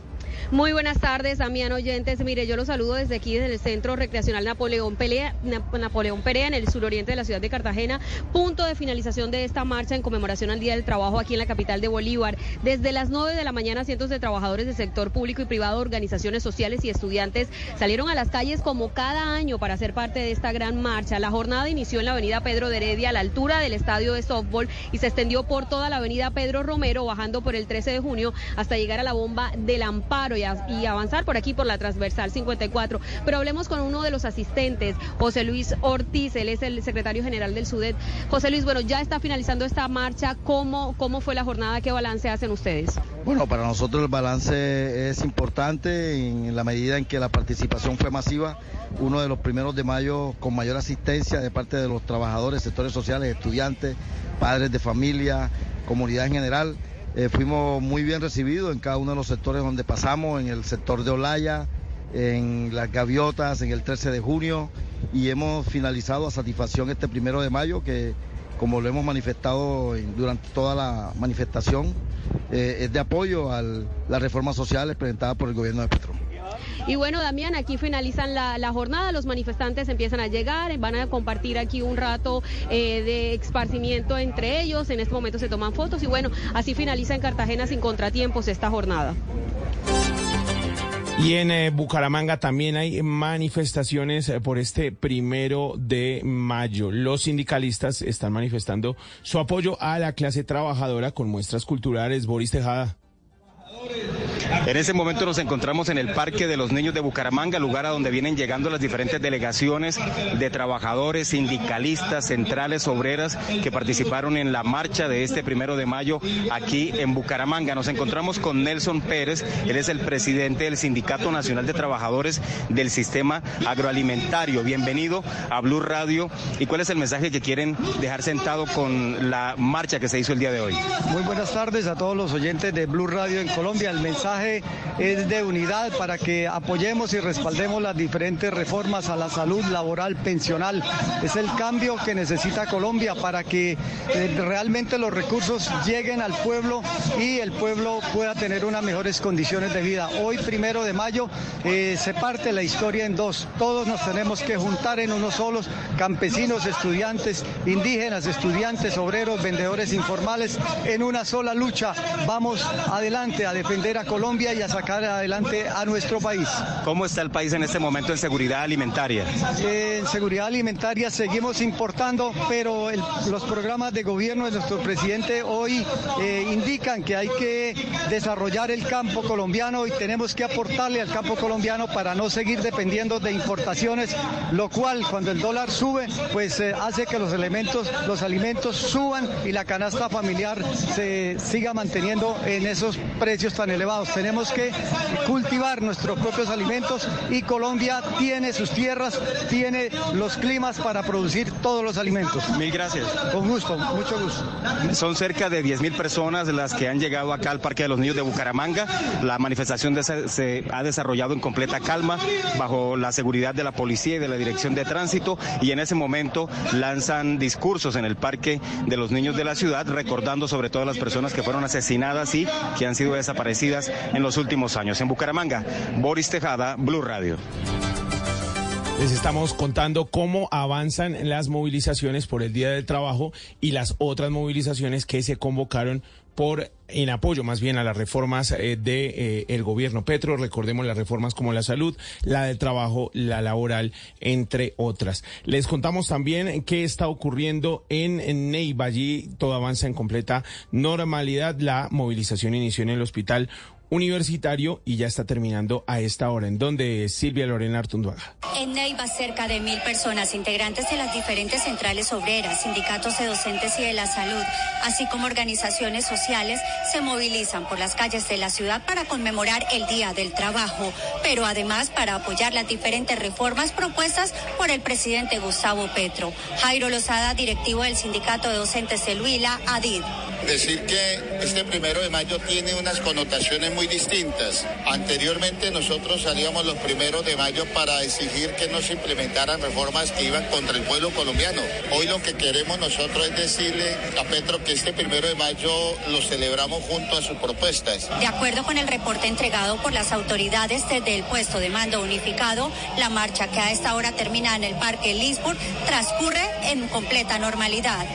Muy buenas tardes, Damián Oyentes. Mire, yo los saludo desde aquí, desde el Centro Recreacional Napoleón Pelea, Napoleón Perea, en el suroriente de la ciudad de Cartagena. Punto de finalización de esta marcha en conmemoración al Día del Trabajo aquí en la capital de Bolívar. Desde las 9 de la mañana, cientos de trabajadores del sector público y privado, organizaciones sociales y estudiantes salieron a las calles como cada año para ser parte de esta gran marcha. La jornada inició en la avenida Pedro de Heredia, a la altura del estadio de softball, y se extendió por toda la avenida Pedro Romero, bajando por el 13 de junio hasta llegar a la bomba del Amparo y, avanzar por aquí por la transversal 54. Pero hablemos con uno de los asistentes, José Luis Ortiz, él es el secretario general del SUDET. José Luis, bueno, ya está finalizando esta marcha. ¿Cómo, cómo fue la jornada? ¿Qué balance hacen ustedes? Bueno, para nosotros el balance es importante en la medida en que la participación fue masiva. Uno de los primeros de mayo con mayor asistencia de parte de los trabajadores, sectores sociales, estudiantes, padres de familia, comunidad en general. Eh, fuimos muy bien recibidos en cada uno de los sectores donde pasamos, en el sector de Olaya, en las Gaviotas, en el 13 de junio y hemos finalizado a satisfacción este primero de mayo que como lo hemos manifestado durante toda la manifestación, eh, es de apoyo a las reformas sociales presentadas por el gobierno de Petro. Y bueno, Damián, aquí finalizan la, jornada, los manifestantes empiezan a llegar, van a compartir aquí un rato eh, de esparcimiento entre ellos, en este momento se toman fotos y bueno, así finaliza en Cartagena sin contratiempos esta jornada. Y en eh, Bucaramanga también hay manifestaciones eh, por este primero de mayo. Los sindicalistas están manifestando su apoyo a la clase trabajadora con muestras culturales. Boris Tejada. En ese momento nos encontramos en el Parque de los Niños de Bucaramanga, lugar a donde vienen llegando las diferentes delegaciones de trabajadores, sindicalistas, centrales, obreras que participaron en la marcha de este primero de mayo aquí en Bucaramanga. Nos encontramos con Nelson Pérez, él es el presidente del Sindicato Nacional de Trabajadores del Sistema Agroalimentario. Bienvenido a Blue Radio. ¿Y cuál es el mensaje que quieren dejar sentado con la marcha que se hizo el día de hoy? Muy buenas tardes a todos los oyentes de Blue Radio en Colombia. El mensaje es de unidad para que apoyemos y respaldemos las diferentes reformas a la salud laboral pensional. Es el cambio que necesita Colombia para que eh, realmente los recursos lleguen al pueblo y el pueblo pueda tener unas mejores condiciones de vida. Hoy, primero de mayo, eh, se parte la historia en dos. Todos nos tenemos que juntar en unos solos, campesinos, estudiantes, indígenas, estudiantes, obreros, vendedores informales, en una sola lucha. Vamos adelante a defender a Colombia y a sacar adelante a nuestro país. ¿Cómo está el país en este momento en seguridad alimentaria? En seguridad alimentaria seguimos importando, pero los programas de gobierno de nuestro presidente hoy eh, indican que hay que desarrollar el campo colombiano y tenemos que aportarle al campo colombiano para no seguir dependiendo de importaciones, lo cual cuando el dólar sube, pues eh, hace que los elementos, los alimentos suban y la canasta familiar se siga manteniendo en esos precios tan elevados. Tenemos que cultivar nuestros propios alimentos y Colombia tiene sus tierras, tiene los climas para producir todos los alimentos. Mil gracias. Con gusto, mucho gusto. Son cerca de 10 mil personas las que han llegado acá al Parque de los Niños de Bucaramanga. La manifestación se ha desarrollado en completa calma, bajo la seguridad de la policía y de la Dirección de Tránsito, y en ese momento lanzan discursos en el Parque de los Niños de la ciudad, recordando sobre todo las personas que fueron asesinadas y que han sido desaparecidas en los últimos años. En Bucaramanga, Boris Tejada, Blue Radio. Les estamos contando cómo avanzan las movilizaciones por el Día del Trabajo y las otras movilizaciones que se convocaron por en apoyo más bien a las reformas eh, de eh, el gobierno Petro, recordemos las reformas como la salud, la del trabajo, la laboral, entre otras. Les contamos también qué está ocurriendo en, en Neiva, allí todo avanza en completa normalidad, la movilización inició en el hospital universitario y ya está terminando a esta hora. ¿En donde Silvia Lorena Artunduaga? En Neiva, cerca de mil personas, integrantes de las diferentes centrales obreras, sindicatos de docentes y de la salud, así como organizaciones sociales, se movilizan por las calles de la ciudad para conmemorar el Día del Trabajo, pero además para apoyar las diferentes reformas propuestas por el presidente Gustavo Petro. Jairo Lozada, directivo del sindicato de docentes de Luila, ADID. Decir que este primero de mayo tiene unas connotaciones muy distintas. Anteriormente nosotros salíamos los primeros de mayo para exigir que no se implementaran reformas que iban contra el pueblo colombiano. Hoy lo que queremos nosotros es decirle a Petro que este primero de mayo lo celebramos junto a sus propuestas. De acuerdo con el reporte entregado por las autoridades desde el puesto de mando unificado, la marcha que a esta hora termina en el Parque Lisburg transcurre en completa normalidad.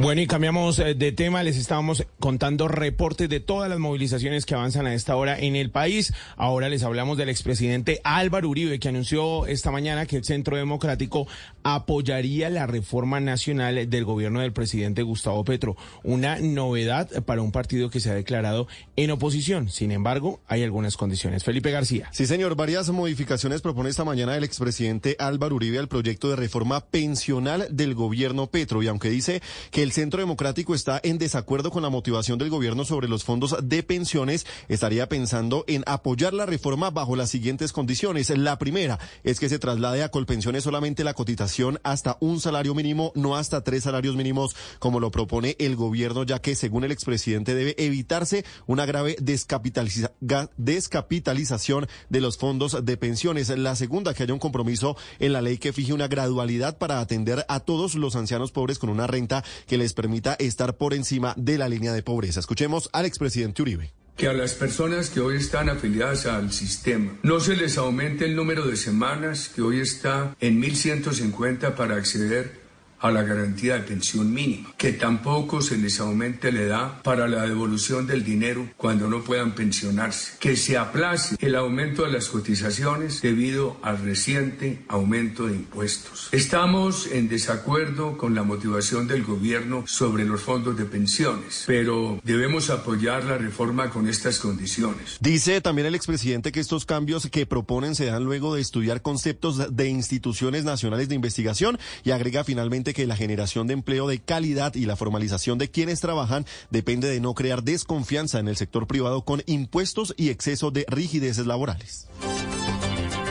Bueno, y cambiamos eh, de tema. Les estábamos contando reportes de todas las movilizaciones que avanzan a esta hora en el país. Ahora les hablamos del expresidente Álvaro Uribe, que anunció esta mañana que el Centro Democrático apoyaría la reforma nacional del gobierno del presidente Gustavo Petro. Una novedad para un partido que se ha declarado en oposición. Sin embargo, hay algunas condiciones. Felipe García. Sí, señor. Varias modificaciones propone esta mañana el expresidente Álvaro Uribe al proyecto de reforma pensional del gobierno Petro. Y aunque dice que el el Centro Democrático está en desacuerdo con la motivación del gobierno sobre los fondos de pensiones, estaría pensando en apoyar la reforma bajo las siguientes condiciones. La primera es que se traslade a Colpensiones solamente la cotización hasta un salario mínimo, no hasta tres salarios mínimos, como lo propone el gobierno, ya que según el expresidente debe evitarse una grave descapitalización de los fondos de pensiones. La segunda, que haya un compromiso en la ley que fije una gradualidad para atender a todos los ancianos pobres con una renta que les permita estar por encima de la línea de pobreza. Escuchemos al expresidente Uribe que a las personas que hoy están afiliadas al sistema no se les aumente el número de semanas que hoy está en 1150 para acceder a la garantía de pensión mínima, que tampoco se les aumente la edad para la devolución del dinero cuando no puedan pensionarse, que se aplace el aumento de las cotizaciones debido al reciente aumento de impuestos. Estamos en desacuerdo con la motivación del gobierno sobre los fondos de pensiones, pero debemos apoyar la reforma con estas condiciones. Dice también el expresidente que estos cambios que proponen se dan luego de estudiar conceptos de instituciones nacionales de investigación y agrega finalmente que la generación de empleo de calidad y la formalización de quienes trabajan depende de no crear desconfianza en el sector privado con impuestos y exceso de rigideces laborales.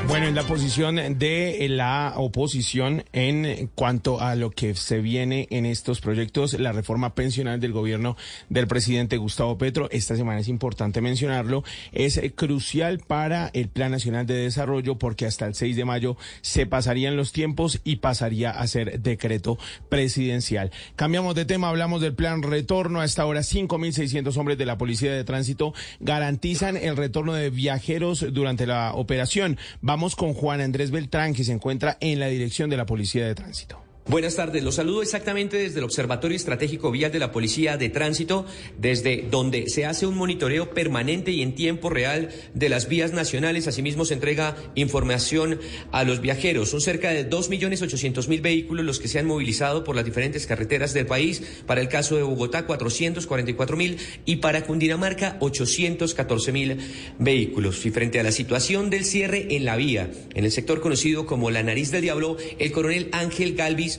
Bueno, en la posición de la oposición en cuanto a lo que se viene en estos proyectos, la reforma pensional del gobierno del presidente Gustavo Petro, esta semana es importante mencionarlo, es crucial para el Plan Nacional de Desarrollo porque hasta el 6 de mayo se pasarían los tiempos y pasaría a ser decreto presidencial. Cambiamos de tema, hablamos del plan retorno. A esta hora, 5.600 hombres de la Policía de Tránsito garantizan el retorno de viajeros durante la operación. Vamos con Juan Andrés Beltrán, que se encuentra en la dirección de la Policía de Tránsito. Buenas tardes, los saludo exactamente desde el Observatorio Estratégico Vial de la Policía de Tránsito, desde donde se hace un monitoreo permanente y en tiempo real de las vías nacionales. Asimismo, se entrega información a los viajeros. Son cerca de 2.800.000 vehículos los que se han movilizado por las diferentes carreteras del país. Para el caso de Bogotá, 444.000 y para Cundinamarca, 814.000 vehículos. Y frente a la situación del cierre en la vía, en el sector conocido como la nariz del diablo, el coronel Ángel Galvis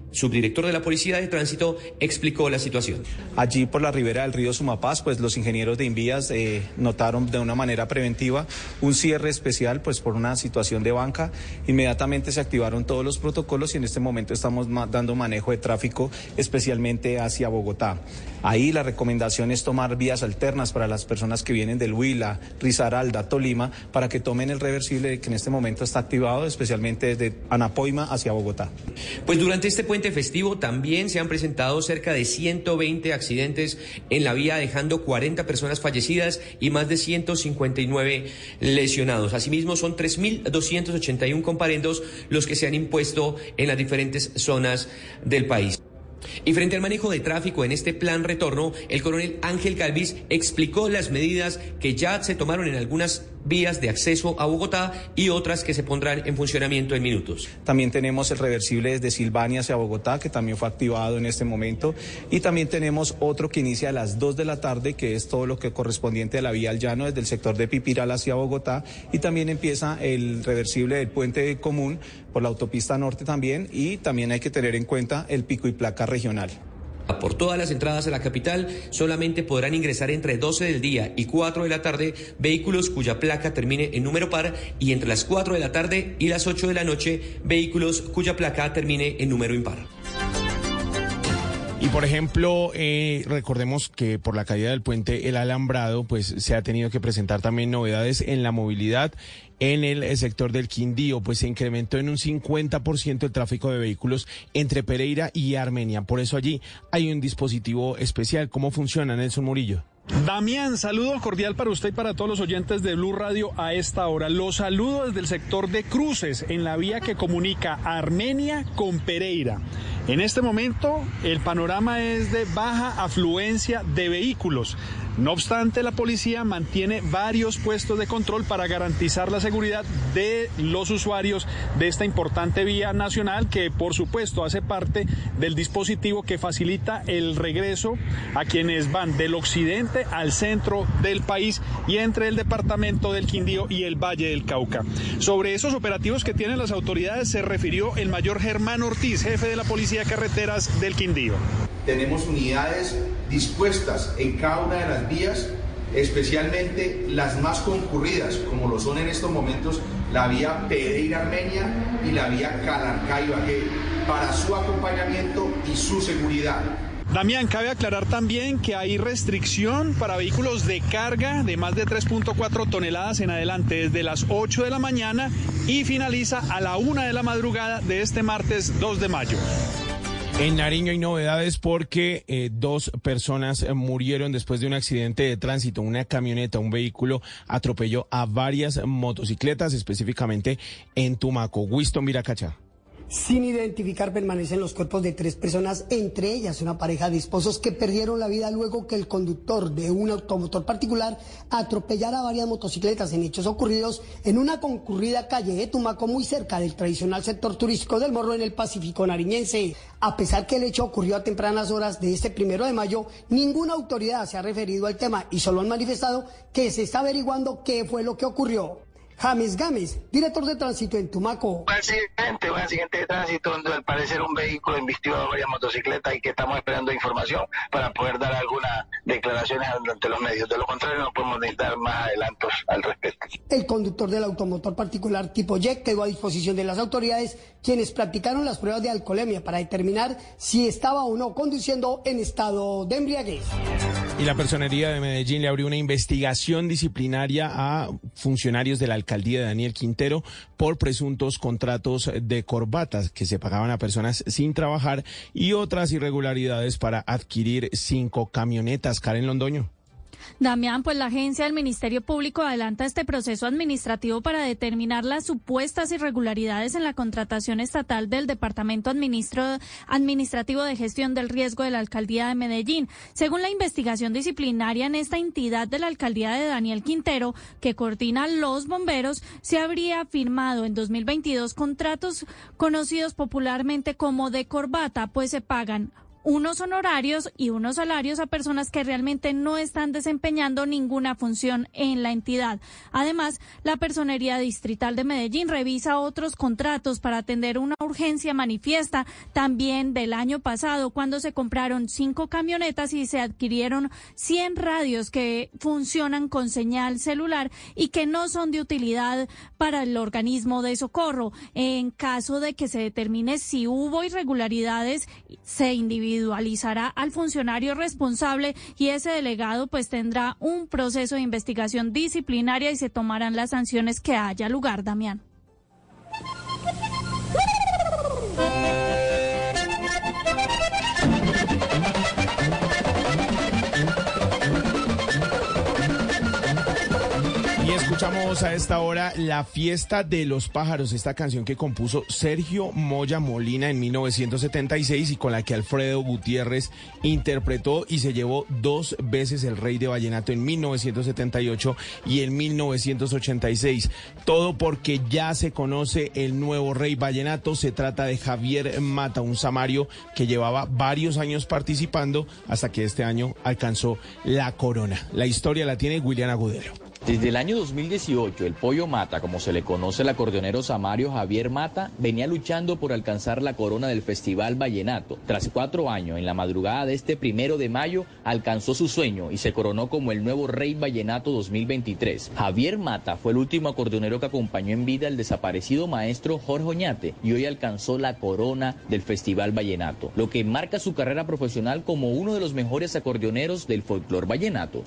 subdirector de la Policía de Tránsito, explicó la situación. Allí por la ribera del río Sumapaz, pues los ingenieros de Invías eh, notaron de una manera preventiva un cierre especial, pues por una situación de banca. Inmediatamente se activaron todos los protocolos y en este momento estamos dando manejo de tráfico, especialmente hacia Bogotá. Ahí la recomendación es tomar vías alternas para las personas que vienen del Huila, Risaralda, Tolima, para que tomen el reversible que en este momento está activado, especialmente desde Anapoima hacia Bogotá. Pues durante este puente festivo también se han presentado cerca de 120 accidentes en la vía, dejando 40 personas fallecidas y más de 159 lesionados. Asimismo, son 3.281 comparendos los que se han impuesto en las diferentes zonas del país. Y frente al manejo de tráfico en este plan retorno, el coronel Ángel Calvis explicó las medidas que ya se tomaron en algunas vías de acceso a Bogotá y otras que se pondrán en funcionamiento en minutos. También tenemos el reversible desde Silvania hacia Bogotá, que también fue activado en este momento. Y también tenemos otro que inicia a las 2 de la tarde, que es todo lo que correspondiente a la vía al llano desde el sector de Pipiral hacia Bogotá. Y también empieza el reversible del puente común por la autopista norte también. Y también hay que tener en cuenta el pico y placa regional. Por todas las entradas a la capital solamente podrán ingresar entre 12 del día y 4 de la tarde vehículos cuya placa termine en número par y entre las 4 de la tarde y las 8 de la noche vehículos cuya placa termine en número impar. Y por ejemplo, eh, recordemos que por la caída del puente El Alambrado, pues se ha tenido que presentar también novedades en la movilidad en el sector del Quindío, pues se incrementó en un 50% el tráfico de vehículos entre Pereira y Armenia. Por eso allí hay un dispositivo especial. ¿Cómo funciona, Nelson Murillo? Damián, saludo cordial para usted y para todos los oyentes de Blue Radio a esta hora. Los saludo desde el sector de cruces en la vía que comunica Armenia con Pereira. En este momento el panorama es de baja afluencia de vehículos. No obstante, la policía mantiene varios puestos de control para garantizar la seguridad de los usuarios de esta importante vía nacional que por supuesto hace parte del dispositivo que facilita el regreso a quienes van del occidente al centro del país y entre el departamento del Quindío y el Valle del Cauca. Sobre esos operativos que tienen las autoridades se refirió el mayor Germán Ortiz, jefe de la Policía Carreteras del Quindío. Tenemos unidades dispuestas en cada una de las vías, especialmente las más concurridas, como lo son en estos momentos la vía Pereira-Armenia y la vía Calarcá-Ibagué, para su acompañamiento y su seguridad. Damián, cabe aclarar también que hay restricción para vehículos de carga de más de 3.4 toneladas en adelante desde las 8 de la mañana y finaliza a la 1 de la madrugada de este martes 2 de mayo. En Nariño hay novedades porque eh, dos personas murieron después de un accidente de tránsito. Una camioneta, un vehículo atropelló a varias motocicletas, específicamente en Tumaco. Winston Miracacha. Sin identificar permanecen los cuerpos de tres personas, entre ellas una pareja de esposos que perdieron la vida luego que el conductor de un automotor particular atropellara varias motocicletas en hechos ocurridos en una concurrida calle de Tumaco muy cerca del tradicional sector turístico del Morro en el Pacífico nariñense. A pesar que el hecho ocurrió a tempranas horas de este primero de mayo, ninguna autoridad se ha referido al tema y solo han manifestado que se está averiguando qué fue lo que ocurrió. James Gámez, director de tránsito en Tumaco. Un accidente, un accidente de tránsito donde al parecer un vehículo embistió a varias motocicletas y que estamos esperando información para poder dar algunas declaraciones ante los medios. De lo contrario, no podemos dar más adelantos al respecto. El conductor del automotor particular tipo Jet quedó a disposición de las autoridades, quienes practicaron las pruebas de alcoholemia para determinar si estaba o no conduciendo en estado de embriaguez. Y la Personería de Medellín le abrió una investigación disciplinaria a funcionarios de la alcaldía de Daniel Quintero por presuntos contratos de corbatas que se pagaban a personas sin trabajar y otras irregularidades para adquirir cinco camionetas. Karen Londoño. Damián, pues la agencia del Ministerio Público adelanta este proceso administrativo para determinar las supuestas irregularidades en la contratación estatal del Departamento Administrativo de Gestión del Riesgo de la Alcaldía de Medellín. Según la investigación disciplinaria en esta entidad de la Alcaldía de Daniel Quintero, que coordina los bomberos, se habría firmado en 2022 contratos conocidos popularmente como de corbata, pues se pagan unos honorarios y unos salarios a personas que realmente no están desempeñando ninguna función en la entidad. Además, la Personería Distrital de Medellín revisa otros contratos para atender una urgencia manifiesta también del año pasado, cuando se compraron cinco camionetas y se adquirieron 100 radios que funcionan con señal celular y que no son de utilidad para el organismo de socorro. En caso de que se determine si hubo irregularidades, se individualizará individualizará al funcionario responsable y ese delegado pues tendrá un proceso de investigación disciplinaria y se tomarán las sanciones que haya lugar, Damián. Escuchamos a esta hora La Fiesta de los Pájaros, esta canción que compuso Sergio Moya Molina en 1976 y con la que Alfredo Gutiérrez interpretó y se llevó dos veces el Rey de Vallenato en 1978 y en 1986. Todo porque ya se conoce el nuevo Rey Vallenato. Se trata de Javier Mata, un samario que llevaba varios años participando hasta que este año alcanzó la corona. La historia la tiene William Agudelo. Desde el año 2018, el Pollo Mata, como se le conoce el acordeonero samario Javier Mata, venía luchando por alcanzar la corona del Festival Vallenato. Tras cuatro años, en la madrugada de este primero de mayo, alcanzó su sueño y se coronó como el nuevo Rey Vallenato 2023. Javier Mata fue el último acordeonero que acompañó en vida al desaparecido maestro Jorge Oñate y hoy alcanzó la corona del Festival Vallenato, lo que marca su carrera profesional como uno de los mejores acordeoneros del folclor vallenato.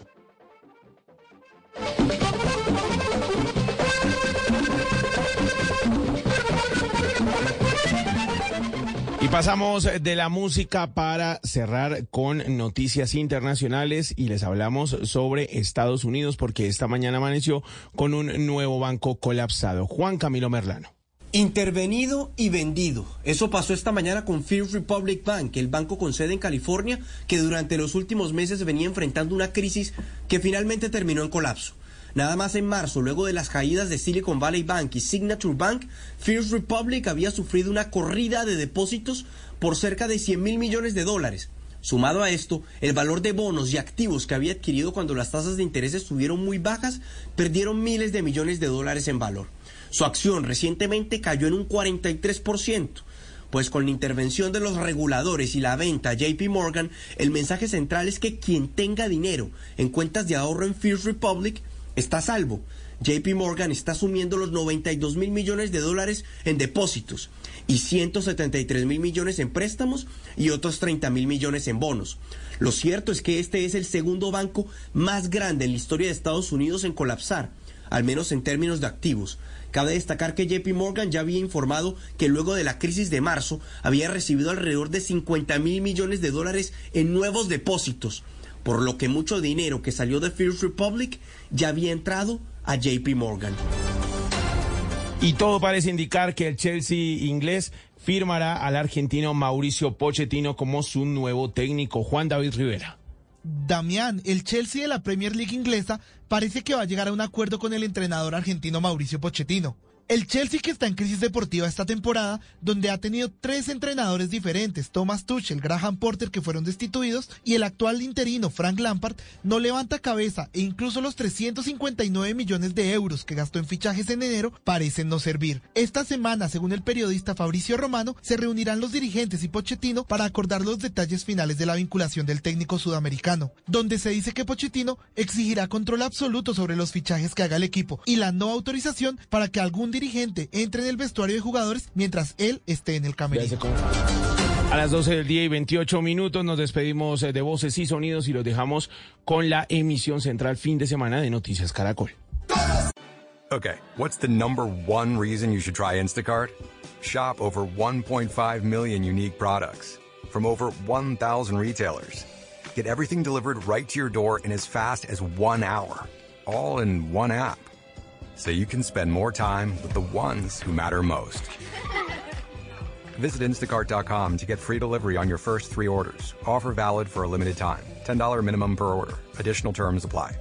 Y pasamos de la música para cerrar con noticias internacionales y les hablamos sobre Estados Unidos porque esta mañana amaneció con un nuevo banco colapsado. Juan Camilo Merlano. Intervenido y vendido. Eso pasó esta mañana con First Republic Bank, el banco con sede en California, que durante los últimos meses venía enfrentando una crisis que finalmente terminó en colapso. Nada más en marzo, luego de las caídas de Silicon Valley Bank y Signature Bank, First Republic había sufrido una corrida de depósitos por cerca de 100 mil millones de dólares. Sumado a esto, el valor de bonos y activos que había adquirido cuando las tasas de interés estuvieron muy bajas, perdieron miles de millones de dólares en valor. Su acción recientemente cayó en un 43%. pues con la intervención de los reguladores y la venta JP Morgan, el mensaje central es que quien tenga dinero en cuentas de ahorro en First Republic está salvo. JP Morgan está asumiendo los 92 mil millones de dólares en depósitos y 173 mil millones en préstamos y otros 30 mil millones en bonos. Lo cierto es que este es el segundo banco más grande en la historia de Estados Unidos en colapsar, al menos en términos de activos. Cabe destacar que JP Morgan ya había informado que luego de la crisis de marzo había recibido alrededor de 50 mil millones de dólares en nuevos depósitos, por lo que mucho dinero que salió de First Republic ya había entrado a JP Morgan. Y todo parece indicar que el Chelsea inglés firmará al argentino Mauricio Pochettino como su nuevo técnico, Juan David Rivera. Damián, el Chelsea de la Premier League inglesa parece que va a llegar a un acuerdo con el entrenador argentino Mauricio Pochettino. El Chelsea que está en crisis deportiva esta temporada, donde ha tenido tres entrenadores diferentes, Thomas Tuchel, Graham Porter, que fueron destituidos, y el actual interino Frank Lampard, no levanta cabeza e incluso los 359 millones de euros que gastó en fichajes en enero parecen no servir. Esta semana, según el periodista Fabricio Romano, se reunirán los dirigentes y Pochettino para acordar los detalles finales de la vinculación del técnico sudamericano, donde se dice que Pochettino exigirá control absoluto sobre los fichajes que haga el equipo y la no autorización para que algún dirigente entre en el vestuario de jugadores mientras él esté en el camerino. A las 12 del día y 28 minutos nos despedimos eh, de voces y sonidos y los dejamos con la emisión central fin de semana de Noticias Caracol. Okay, what's the number one reason you should try Instacart? Shop over 1.5 million unique products from over 1,000 retailers. Get everything delivered right to your door in as fast as one hour, all in one app so you can spend more time with the ones who matter most. Visit instacart.com to get free delivery on your first three orders. Offer valid for a limited time. $10 minimum per order. Additional terms apply.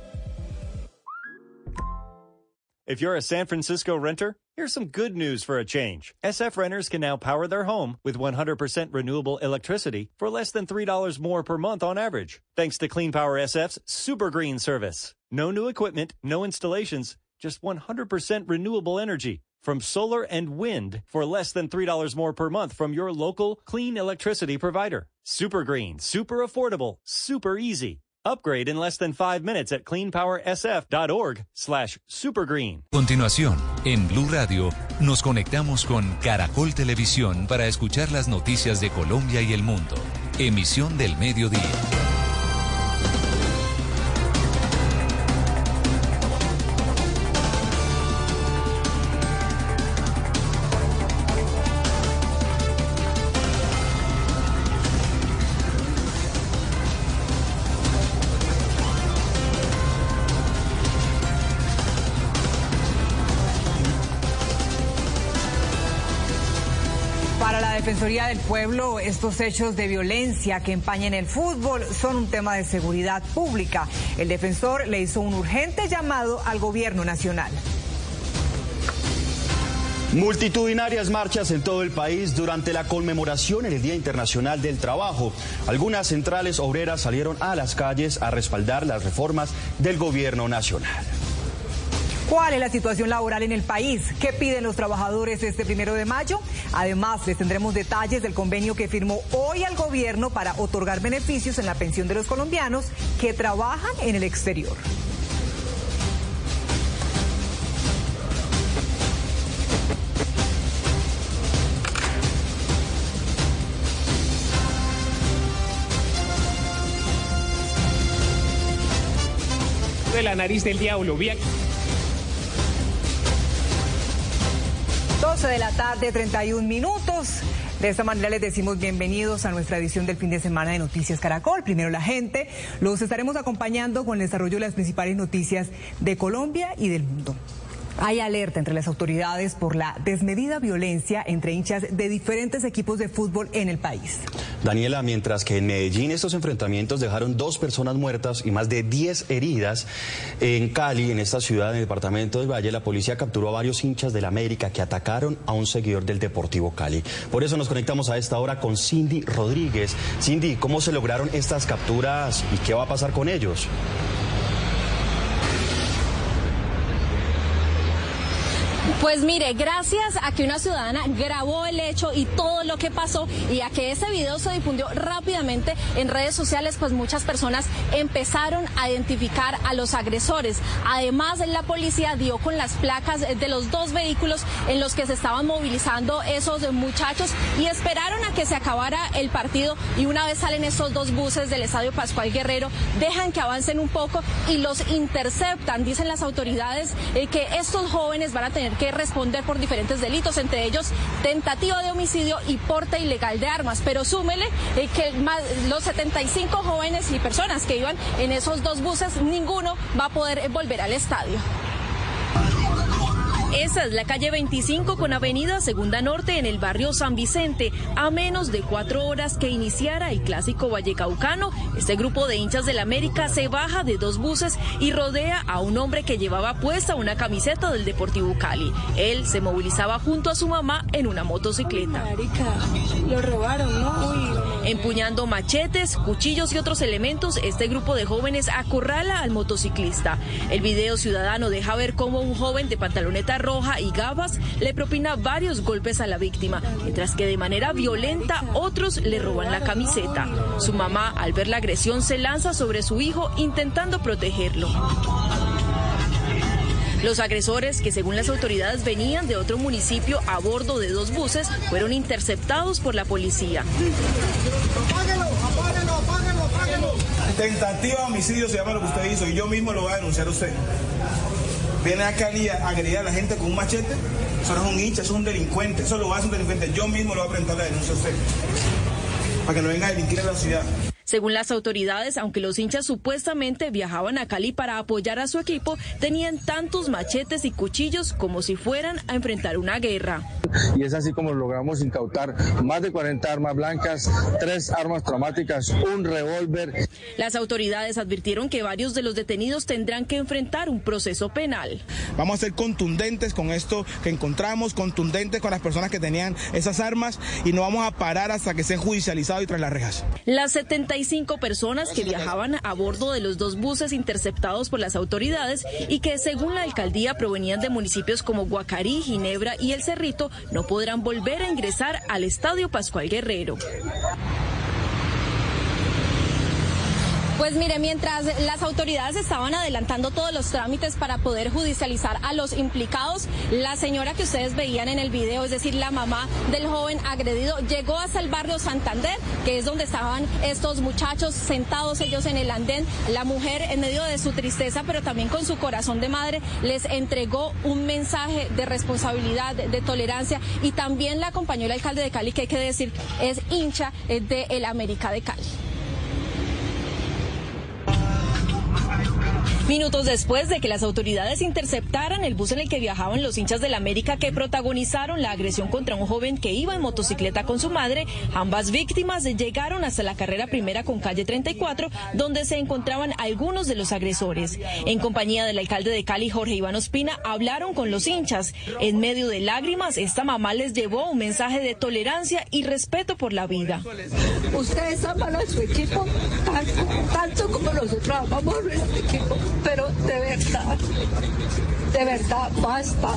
If you're a San Francisco renter, here's some good news for a change. SF renters can now power their home with 100% renewable electricity for less than $3 more per month on average, thanks to Clean Power SF's Super Green service. No new equipment, no installations just 100% renewable energy from solar and wind for less than $3 more per month from your local clean electricity provider. Super green, super affordable, super easy. Upgrade in less than five minutes at cleanpowersf.org slash supergreen. Continuación, en Blue Radio, nos conectamos con Caracol Televisión para escuchar las noticias de Colombia y el mundo. Emisión del mediodía. Del Pueblo, estos hechos de violencia que empañan el fútbol son un tema de seguridad pública. El defensor le hizo un urgente llamado al gobierno nacional. Multitudinarias marchas en todo el país durante la conmemoración en el Día Internacional del Trabajo. Algunas centrales obreras salieron a las calles a respaldar las reformas del gobierno nacional. ¿Cuál es la situación laboral en el país? ¿Qué piden los trabajadores este primero de mayo? Además, les tendremos detalles del convenio que firmó hoy el gobierno para otorgar beneficios en la pensión de los colombianos que trabajan en el exterior. de la nariz del diablo. Bien. 12 de la tarde, 31 minutos. De esta manera les decimos bienvenidos a nuestra edición del fin de semana de Noticias Caracol. Primero la gente, los estaremos acompañando con el desarrollo de las principales noticias de Colombia y del mundo. Hay alerta entre las autoridades por la desmedida violencia entre hinchas de diferentes equipos de fútbol en el país. Daniela, mientras que en Medellín estos enfrentamientos dejaron dos personas muertas y más de 10 heridas, en Cali, en esta ciudad del departamento del Valle, la policía capturó a varios hinchas del América que atacaron a un seguidor del Deportivo Cali. Por eso nos conectamos a esta hora con Cindy Rodríguez. Cindy, ¿cómo se lograron estas capturas y qué va a pasar con ellos? Pues mire, gracias a que una ciudadana grabó el hecho y todo lo que pasó y a que ese video se difundió rápidamente en redes sociales, pues muchas personas empezaron a identificar a los agresores. Además, la policía dio con las placas de los dos vehículos en los que se estaban movilizando esos muchachos y esperaron a que se acabara el partido y una vez salen esos dos buses del Estadio Pascual Guerrero, dejan que avancen un poco y los interceptan. Dicen las autoridades eh, que estos jóvenes van a tener que responder por diferentes delitos, entre ellos tentativa de homicidio y porte ilegal de armas. Pero súmele eh, que los 75 jóvenes y personas que iban en esos dos buses, ninguno va a poder volver al estadio. Esa es la calle 25 con Avenida Segunda Norte en el barrio San Vicente. A menos de cuatro horas que iniciara el clásico Vallecaucano, este grupo de hinchas del América se baja de dos buses y rodea a un hombre que llevaba puesta una camiseta del Deportivo Cali. Él se movilizaba junto a su mamá en una motocicleta. lo robaron, ¿no? Empuñando machetes, cuchillos y otros elementos, este grupo de jóvenes acorrala al motociclista. El video ciudadano deja ver cómo un joven de pantaloneta roja y gafas le propina varios golpes a la víctima, mientras que de manera violenta otros le roban la camiseta. Su mamá, al ver la agresión, se lanza sobre su hijo intentando protegerlo. Los agresores, que según las autoridades venían de otro municipio a bordo de dos buses, fueron interceptados por la policía. Tentativa de homicidio se llama lo que usted hizo y yo mismo lo voy a denunciar a usted. Viene a Cali a agredir a la gente con un machete, eso no es un hincha, eso es un delincuente, eso lo va a hacer un delincuente. Yo mismo lo voy a presentar la denuncia a usted, para que no venga a delinquir en la ciudad. Según las autoridades, aunque los hinchas supuestamente viajaban a Cali para apoyar a su equipo, tenían tantos machetes y cuchillos como si fueran a enfrentar una guerra. Y es así como logramos incautar más de 40 armas blancas, tres armas traumáticas, un revólver. Las autoridades advirtieron que varios de los detenidos tendrán que enfrentar un proceso penal. Vamos a ser contundentes con esto que encontramos, contundentes con las personas que tenían esas armas y no vamos a parar hasta que sean judicializados y tras las rejas. Las 70 cinco personas que viajaban a bordo de los dos buses interceptados por las autoridades y que según la alcaldía provenían de municipios como Guacarí, Ginebra y El Cerrito no podrán volver a ingresar al Estadio Pascual Guerrero. Pues mire, mientras las autoridades estaban adelantando todos los trámites para poder judicializar a los implicados, la señora que ustedes veían en el video, es decir, la mamá del joven agredido, llegó hasta el barrio Santander, que es donde estaban estos muchachos sentados ellos en el andén. La mujer, en medio de su tristeza, pero también con su corazón de madre, les entregó un mensaje de responsabilidad, de, tolerancia y también la acompañó el alcalde de Cali, que hay que decir es hincha de el América de Cali. Minutos después de que las autoridades interceptaran el bus en el que viajaban los hinchas del América que protagonizaron la agresión contra un joven que iba en motocicleta con su madre, ambas víctimas llegaron hasta la carrera primera con calle 34, donde se encontraban algunos de los agresores. En compañía del alcalde de Cali, Jorge Iván Ospina, hablaron con los hinchas. En medio de lágrimas, esta mamá les llevó un mensaje de tolerancia y respeto por la vida. Ustedes aman a su equipo tanto, como nosotros amamos a nuestro equipo pero de verdad, de verdad, basta,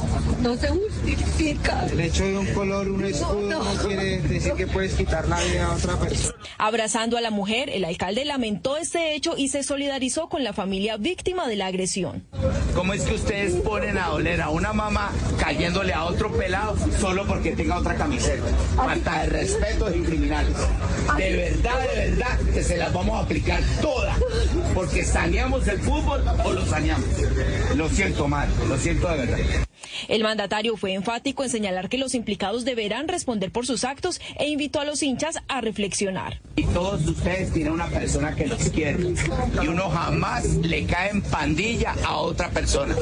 no se justifica. El hecho de un color, un escudo, no, quiere decir que puedes quitar la vida a otra persona. Abrazando a la mujer, el alcalde lamentó este hecho y se solidarizó con la familia víctima de la agresión. ¿Cómo es que ustedes ponen a doler a una mamá cayéndole a otro pelado solo porque tenga otra camiseta? Falta de respeto y criminales. De verdad, de verdad, que se las vamos a aplicar todas, porque saneamos el fútbol o lo saneamos. Lo siento mal, lo siento de verdad. El mandatario fue enfático en señalar que los implicados deberán responder por sus actos e invitó a los hinchas a reflexionar. Y todos ustedes tienen una persona que los quiere y uno jamás le cae en pandilla a otra persona.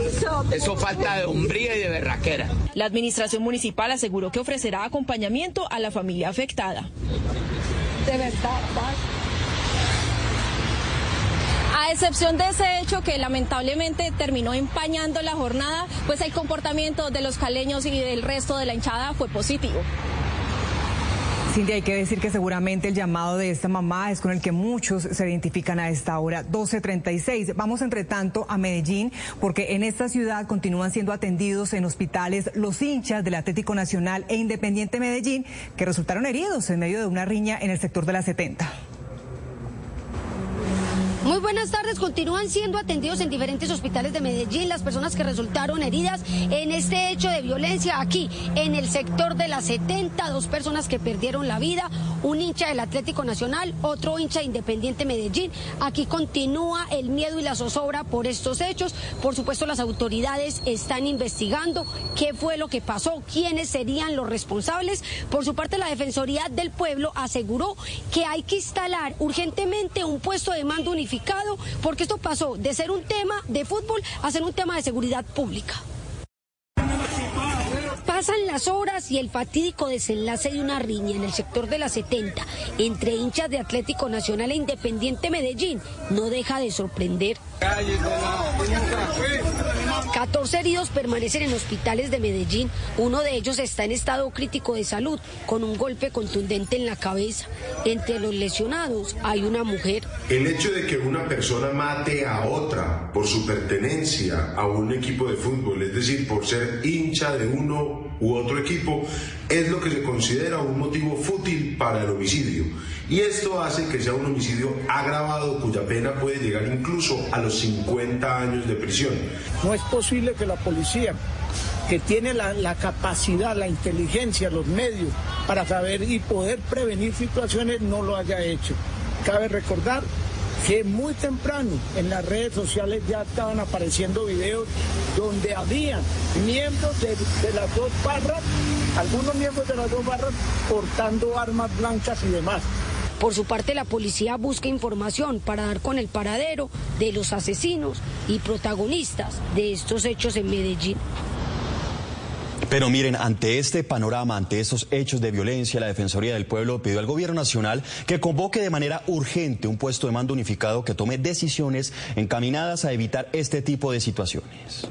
Eso falta de hombría y de berraquera. La administración municipal aseguró que ofrecerá acompañamiento a la familia afectada. De verdad, a excepción de ese hecho que lamentablemente terminó empañando la jornada, pues el comportamiento de los caleños y del resto de la hinchada fue positivo. Cindy, hay que decir que seguramente el llamado de esta mamá es con el que muchos se identifican a esta hora, 12.36. Vamos entre tanto a Medellín, porque en esta ciudad continúan siendo atendidos en hospitales los hinchas del Atlético Nacional e Independiente Medellín que resultaron heridos en medio de una riña en el sector de la 70. Muy buenas tardes. Continúan siendo atendidos en diferentes hospitales de Medellín las personas que resultaron heridas en este hecho de violencia aquí, en el sector de la 70. Dos personas que perdieron la vida, un hincha del Atlético Nacional, otro hincha de Independiente Medellín. Aquí continúa el miedo y la zozobra por estos hechos. Por supuesto, las autoridades están investigando qué fue lo que pasó, quiénes serían los responsables. Por su parte, la Defensoría del Pueblo aseguró que hay que instalar urgentemente un puesto de mando unificado porque esto pasó de ser un tema de fútbol a ser un tema de seguridad pública. Pasan las horas y el fatídico desenlace de una riña en el sector de la 70 entre hinchas de Atlético Nacional e Independiente Medellín no deja de sorprender. 14 heridos permanecen en hospitales de Medellín. Uno de ellos está en estado crítico de salud, con un golpe contundente en la cabeza. Entre los lesionados hay una mujer. El hecho de que una persona mate a otra por su pertenencia a un equipo de fútbol, es decir, por ser hincha de uno u otro equipo, es lo que se considera un motivo fútil para el homicidio. Y esto hace que sea un homicidio agravado cuya pena puede llegar incluso a los 50 años de prisión. No es posible que la policía, que tiene la, capacidad, la inteligencia, los medios para saber y poder prevenir situaciones, no lo haya hecho. Cabe recordar que muy temprano en las redes sociales ya estaban apareciendo videos donde había miembros de, de, las dos barras, algunos miembros de las dos barras portando armas blancas y demás. Por su parte, la policía busca información para dar con el paradero de los asesinos y protagonistas de estos hechos en Medellín. Pero miren, ante este panorama, ante estos hechos de violencia, la Defensoría del Pueblo pidió al Gobierno Nacional que convoque de manera urgente un puesto de mando unificado que tome decisiones encaminadas a evitar este tipo de situaciones.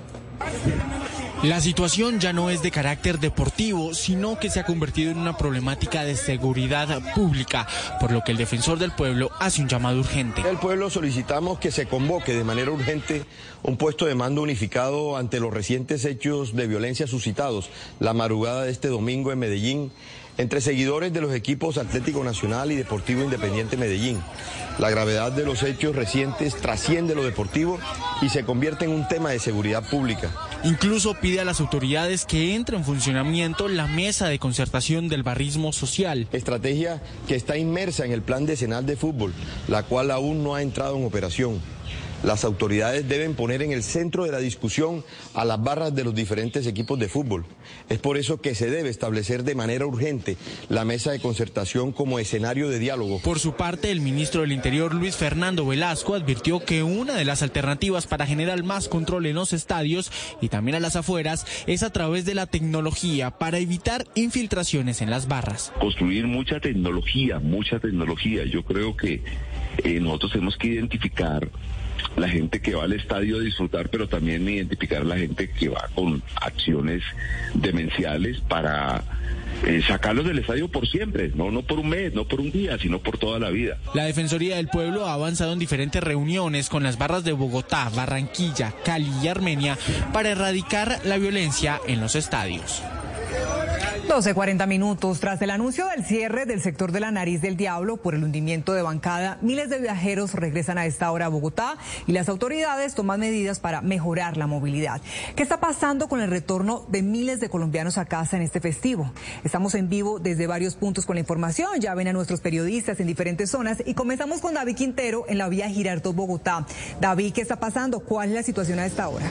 La situación ya no es de carácter deportivo, sino que se ha convertido en una problemática de seguridad pública, por lo que el defensor del pueblo hace un llamado urgente. El pueblo solicitamos que se convoque de manera urgente un puesto de mando unificado ante los recientes hechos de violencia suscitados la madrugada de este domingo en Medellín entre seguidores de los equipos Atlético Nacional y Deportivo Independiente Medellín. La gravedad de los hechos recientes trasciende lo deportivo y se convierte en un tema de seguridad pública. Incluso pide a las autoridades que entre en funcionamiento la mesa de concertación del barrismo social. Estrategia que está inmersa en el plan decenal de fútbol, la cual aún no ha entrado en operación. Las autoridades deben poner en el centro de la discusión a las barras de los diferentes equipos de fútbol. Es por eso que se debe establecer de manera urgente la mesa de concertación como escenario de diálogo. Por su parte, el ministro del Interior, Luis Fernando Velasco, advirtió que una de las alternativas para generar más control en los estadios y también a las afueras es a través de la tecnología para evitar infiltraciones en las barras. Construir mucha tecnología, mucha tecnología. Yo creo que eh, nosotros tenemos que identificar la gente que va al estadio a disfrutar, pero también identificar a la gente que va con acciones demenciales para eh, sacarlos del estadio por siempre, no, no por un mes, no por un día, sino por toda la vida. La Defensoría del Pueblo ha avanzado en diferentes reuniones con las barras de Bogotá, Barranquilla, Cali y Armenia para erradicar la violencia en los estadios. 12.40 minutos. Tras el anuncio del cierre del sector de la nariz del diablo por el hundimiento de bancada, miles de viajeros regresan a esta hora a Bogotá y las autoridades toman medidas para mejorar la movilidad. ¿Qué está pasando con el retorno de miles de colombianos a casa en este festivo? Estamos en vivo desde varios puntos con la información. Ya ven a nuestros periodistas en diferentes zonas y comenzamos con David Quintero en la vía Girardot Bogotá. David, ¿qué está pasando? ¿Cuál es la situación a esta hora?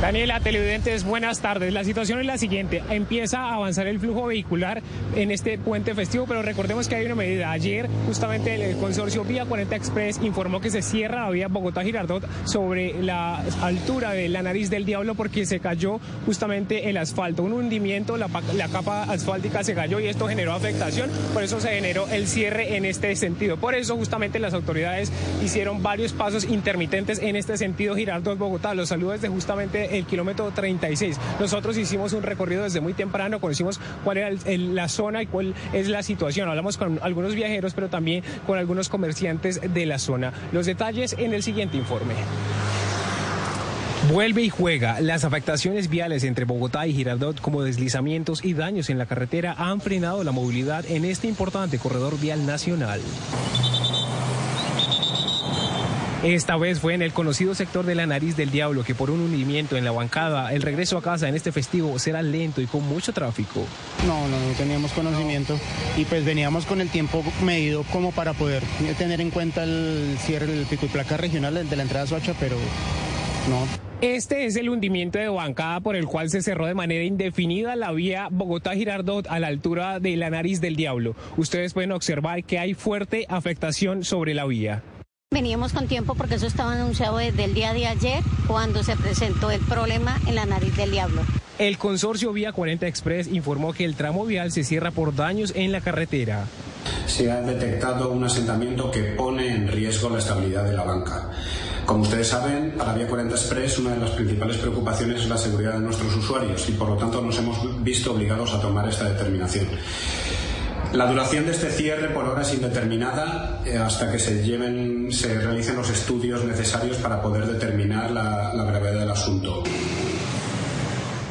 Daniela, televidentes, buenas tardes. La situación es la siguiente. Empieza a avanzar el flujo vehicular en este puente festivo, pero recordemos que hay una medida. Ayer, justamente, el consorcio Vía 40 Express informó que se cierra la vía Bogotá-Girardot sobre la altura de la nariz del diablo porque se cayó justamente el asfalto. Un hundimiento, la, la capa asfáltica se cayó y esto generó afectación. Por eso se generó el cierre en este sentido. Por eso, justamente, las autoridades hicieron varios pasos intermitentes en este sentido Girardot-Bogotá. Los saludos de justamente el kilómetro 36. Nosotros hicimos un recorrido desde muy temprano, conocimos cuál era la zona y cuál es la situación. Hablamos con algunos viajeros, pero también con algunos comerciantes de la zona. Los detalles en el siguiente informe. Vuelve y juega. Las afectaciones viales entre Bogotá y Girardot como deslizamientos y daños en la carretera han frenado la movilidad en este importante corredor vial nacional. Esta vez fue en el conocido sector de la nariz del diablo que por un hundimiento en la bancada, el regreso a casa en este festivo será lento y con mucho tráfico. No, no, no teníamos conocimiento y pues veníamos con el tiempo medido como para poder tener en cuenta el cierre del pico y placa regional de la entrada a Soacha, pero no. Este es el hundimiento de bancada por el cual se cerró de manera indefinida la vía Bogotá-Girardot a la altura de la nariz del diablo. Ustedes pueden observar que hay fuerte afectación sobre la vía. Veníamos con tiempo porque eso estaba anunciado desde el día de ayer cuando se presentó el problema en la nariz del diablo. El consorcio Vía 40 Express informó que el tramo vial se cierra por daños en la carretera. Se ha detectado un asentamiento que pone en riesgo la estabilidad de la banca. Como ustedes saben, para Vía 40 Express una de las principales preocupaciones es la seguridad de nuestros usuarios y por lo tanto nos hemos visto obligados a tomar esta determinación. La duración de este cierre por ahora es indeterminada eh, hasta que se lleven, se realicen los estudios necesarios para poder determinar la, la gravedad del asunto.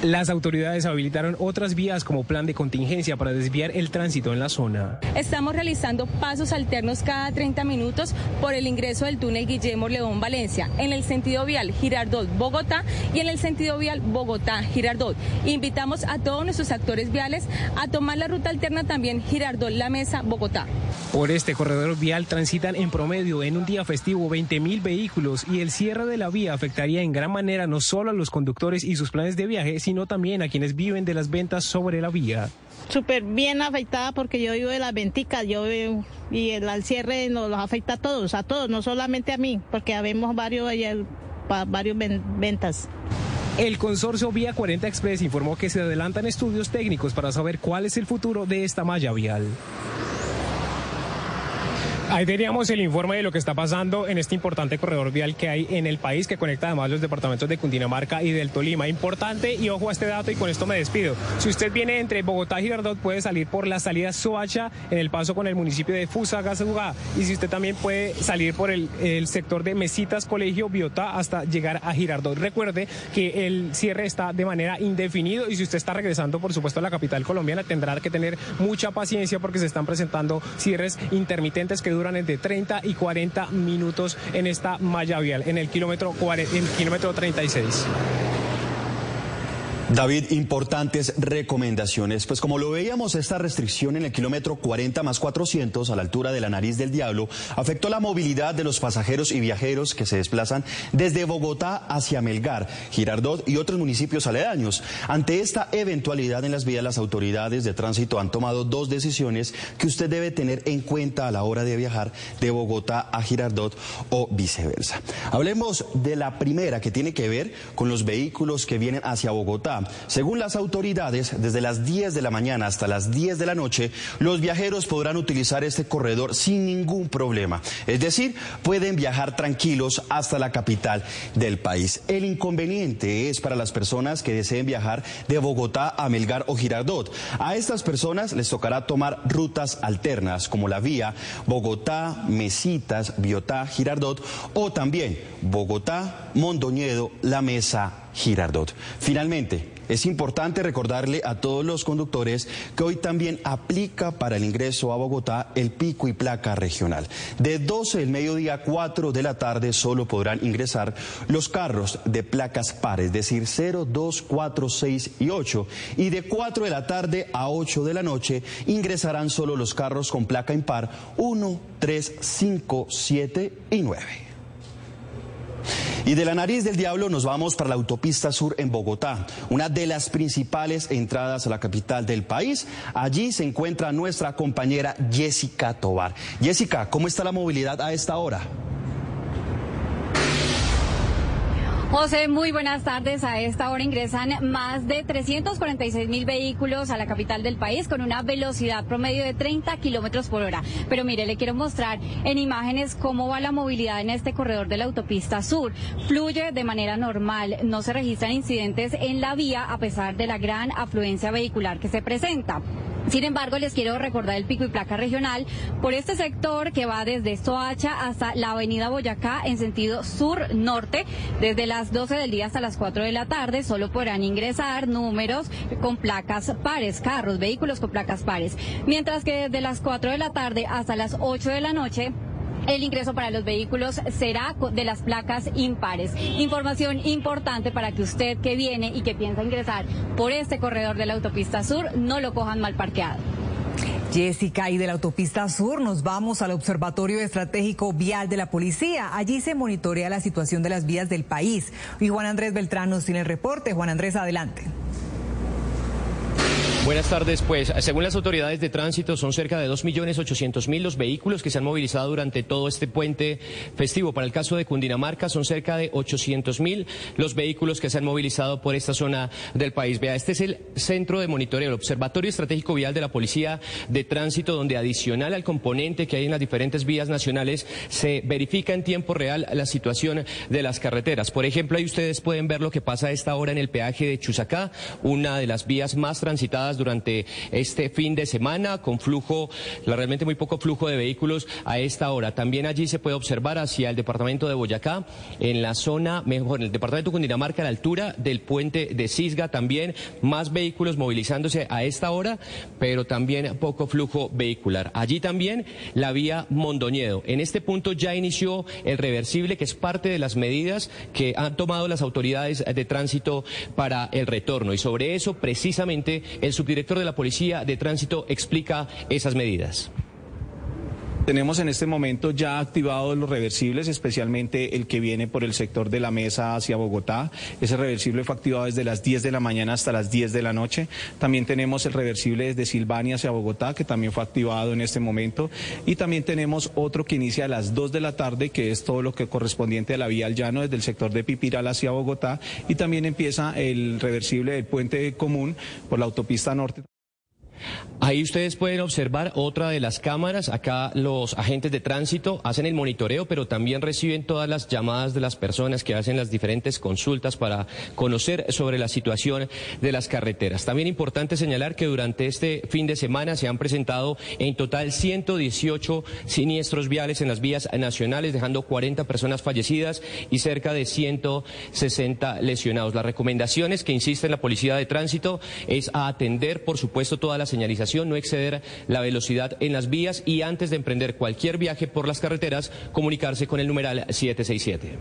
Las autoridades habilitaron otras vías como plan de contingencia para desviar el tránsito en la zona. Estamos realizando pasos alternos cada 30 minutos por el ingreso del túnel Guillermo León Valencia en el sentido vial Girardot Bogotá y en el sentido vial Bogotá Girardot. Invitamos a todos nuestros actores viales a tomar la ruta alterna también Girardot La Mesa Bogotá. Por este corredor vial transitan en promedio en un día festivo 20 mil vehículos y el cierre de la vía afectaría en gran manera no solo a los conductores y sus planes de viaje, sino sino también a quienes viven de las ventas sobre la vía. Súper bien afectada porque yo vivo de las venticas, yo y el cierre nos afecta a todos, a todos, no solamente a mí, porque habemos varios, varios ventas. El consorcio Vía 40 Express informó que se adelantan estudios técnicos para saber cuál es el futuro de esta malla vial. Ahí teníamos el informe de lo que está pasando en este importante corredor vial que hay en el país que conecta además los departamentos de Cundinamarca y del Tolima. Importante y ojo a este dato y con esto me despido. Si usted viene entre Bogotá y Girardot puede salir por la salida Soacha en el paso con el municipio de Fusagasugá y si usted también puede salir por el, el sector de Mesitas Colegio Biotá hasta llegar a Girardot. Recuerde que el cierre está de manera indefinido y si usted está regresando por supuesto a la capital colombiana tendrá que tener mucha paciencia porque se están presentando cierres intermitentes que duran duran entre 30 y 40 minutos en esta malla vial, en el kilómetro, en el kilómetro 36. David, importantes recomendaciones. Pues como lo veíamos, esta restricción en el kilómetro 40 más 400 a la altura de la nariz del diablo afectó la movilidad de los pasajeros y viajeros que se desplazan desde Bogotá hacia Melgar, Girardot y otros municipios aledaños. Ante esta eventualidad en las vías, las autoridades de tránsito han tomado dos decisiones que usted debe tener en cuenta a la hora de viajar de Bogotá a Girardot o viceversa. Hablemos de la primera que tiene que ver con los vehículos que vienen hacia Bogotá. Según las autoridades, desde las 10 de la mañana hasta las 10 de la noche, los viajeros podrán utilizar este corredor sin ningún problema. Es decir, pueden viajar tranquilos hasta la capital del país. El inconveniente es para las personas que deseen viajar de Bogotá a Melgar o Girardot. A estas personas les tocará tomar rutas alternas como la vía Bogotá, Mesitas, Biotá, Girardot o también Bogotá, Mondoñedo, La Mesa, Girardot. Finalmente, es importante recordarle a todos los conductores que hoy también aplica para el ingreso a Bogotá el pico y placa regional. De 12 del mediodía a 4 de la tarde solo podrán ingresar los carros de placas pares, es decir, 0, 2, 4, 6 y 8. Y de 4 de la tarde a 8 de la noche ingresarán solo los carros con placa impar 1, 3, 5, 7 y 9. Y de la nariz del diablo nos vamos para la autopista sur en Bogotá, una de las principales entradas a la capital del país. Allí se encuentra nuestra compañera Jessica Tobar. Jessica, ¿cómo está la movilidad a esta hora? José, muy buenas tardes. A esta hora ingresan más de 346 mil vehículos a la capital del país con una velocidad promedio de 30 kilómetros por hora. Pero mire, le quiero mostrar en imágenes cómo va la movilidad en este corredor de la autopista sur. Fluye de manera normal, no se registran incidentes en la vía a pesar de la gran afluencia vehicular que se presenta. Sin embargo, les quiero recordar el pico y placa regional por este sector que va desde Soacha hasta la avenida Boyacá en sentido sur-norte. Desde las 12 del día hasta las 4 de la tarde solo podrán ingresar números con placas pares, carros, vehículos con placas pares. Mientras que desde las 4 de la tarde hasta las 8 de la noche el ingreso para los vehículos será de las placas impares. Información importante para que usted que viene y que piensa ingresar por este corredor de la autopista sur no lo cojan mal parqueado. Jessica, y de la autopista sur nos vamos al Observatorio Estratégico Vial de la Policía. Allí se monitorea la situación de las vías del país. Y Juan Andrés Beltrán nos tiene el reporte. Juan Andrés, adelante. Buenas tardes. Pues según las autoridades de tránsito son cerca de 2.800.000 los vehículos que se han movilizado durante todo este puente festivo. Para el caso de Cundinamarca son cerca de 800.000 los vehículos que se han movilizado por esta zona del país. Vea, este es el centro de monitoreo, el Observatorio Estratégico Vial de la Policía de Tránsito, donde adicional al componente que hay en las diferentes vías nacionales se verifica en tiempo real la situación de las carreteras. Por ejemplo, ahí ustedes pueden ver lo que pasa a esta hora en el peaje de Chusacá, una de las vías más transitadas durante este fin de semana, con flujo, realmente muy poco flujo de vehículos a esta hora. También allí se puede observar hacia el departamento de Boyacá, en la zona, mejor, en el departamento de Cundinamarca, a la altura del puente de Cisga, también más vehículos movilizándose a esta hora, pero también poco flujo vehicular. Allí también la vía Mondoñedo. En este punto ya inició el reversible, que es parte de las medidas que han tomado las autoridades de tránsito para el retorno. Y sobre eso, precisamente, el subdirector de la Policía de Tránsito explica esas medidas. Tenemos en este momento ya activados los reversibles, especialmente el que viene por el sector de la mesa hacia Bogotá. Ese reversible fue activado desde las 10 de la mañana hasta las 10 de la noche. También tenemos el reversible desde Silvania hacia Bogotá, que también fue activado en este momento. Y también tenemos otro que inicia a las 2 de la tarde, que es todo lo que correspondiente a la vía al llano desde el sector de Pipiral hacia Bogotá. Y también empieza el reversible del puente común por la autopista norte. Ahí ustedes pueden observar otra de las cámaras. Acá los agentes de tránsito hacen el monitoreo, pero también reciben todas las llamadas de las personas que hacen las diferentes consultas para conocer sobre la situación de las carreteras. También importante señalar que durante este fin de semana se han presentado en total 118 siniestros viales en las vías nacionales, dejando 40 personas fallecidas y cerca de 160 lesionados. Las recomendaciones que insiste la Policía de Tránsito es a atender, por supuesto, todas las señalización, no exceder la velocidad en las vías y antes de emprender cualquier viaje por las carreteras, comunicarse con el numeral 767.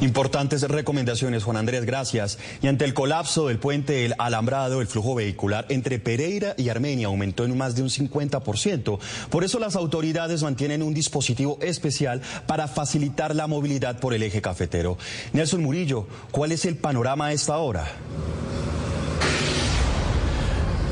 Importantes recomendaciones, Juan Andrés, gracias. Y ante el colapso del puente El Alambrado, el flujo vehicular entre Pereira y Armenia aumentó en más de un 50%. Por eso las autoridades mantienen un dispositivo especial para facilitar la movilidad por el eje cafetero. Nelson Murillo, ¿cuál es el panorama a esta hora?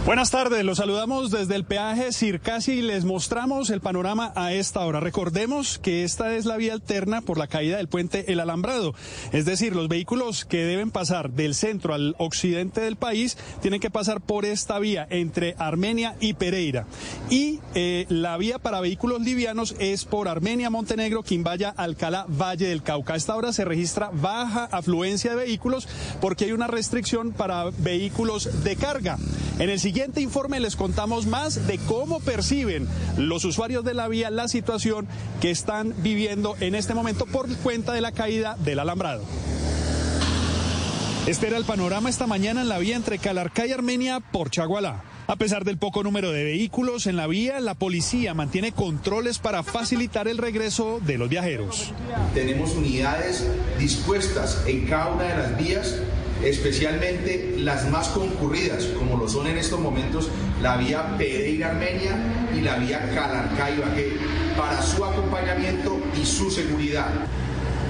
Buenas tardes, los saludamos desde el peaje Circasi y les mostramos el panorama a esta hora. Recordemos que esta es la vía alterna por la caída del puente El Alambrado. Es decir, los vehículos que deben pasar del centro al occidente del país tienen que pasar por esta vía entre Armenia y Pereira. Y eh, la vía para vehículos livianos es por Armenia, Montenegro, Quimbaya, Alcalá, Valle del Cauca. A esta hora se registra baja afluencia de vehículos porque hay una restricción para vehículos de carga. En el siguiente informe les contamos más de cómo perciben los usuarios de la vía la situación que están viviendo en este momento por cuenta de la caída del alambrado. Este era el panorama esta mañana en la vía entre Calarcá y Armenia por Chagualá. A pesar del poco número de vehículos en la vía, la policía mantiene controles para facilitar el regreso de los viajeros. Tenemos unidades dispuestas en cada una de las vías especialmente las más concurridas, como lo son en estos momentos la vía Pereira-Armenia y la vía Calarcá-Ibagué, para su acompañamiento y su seguridad.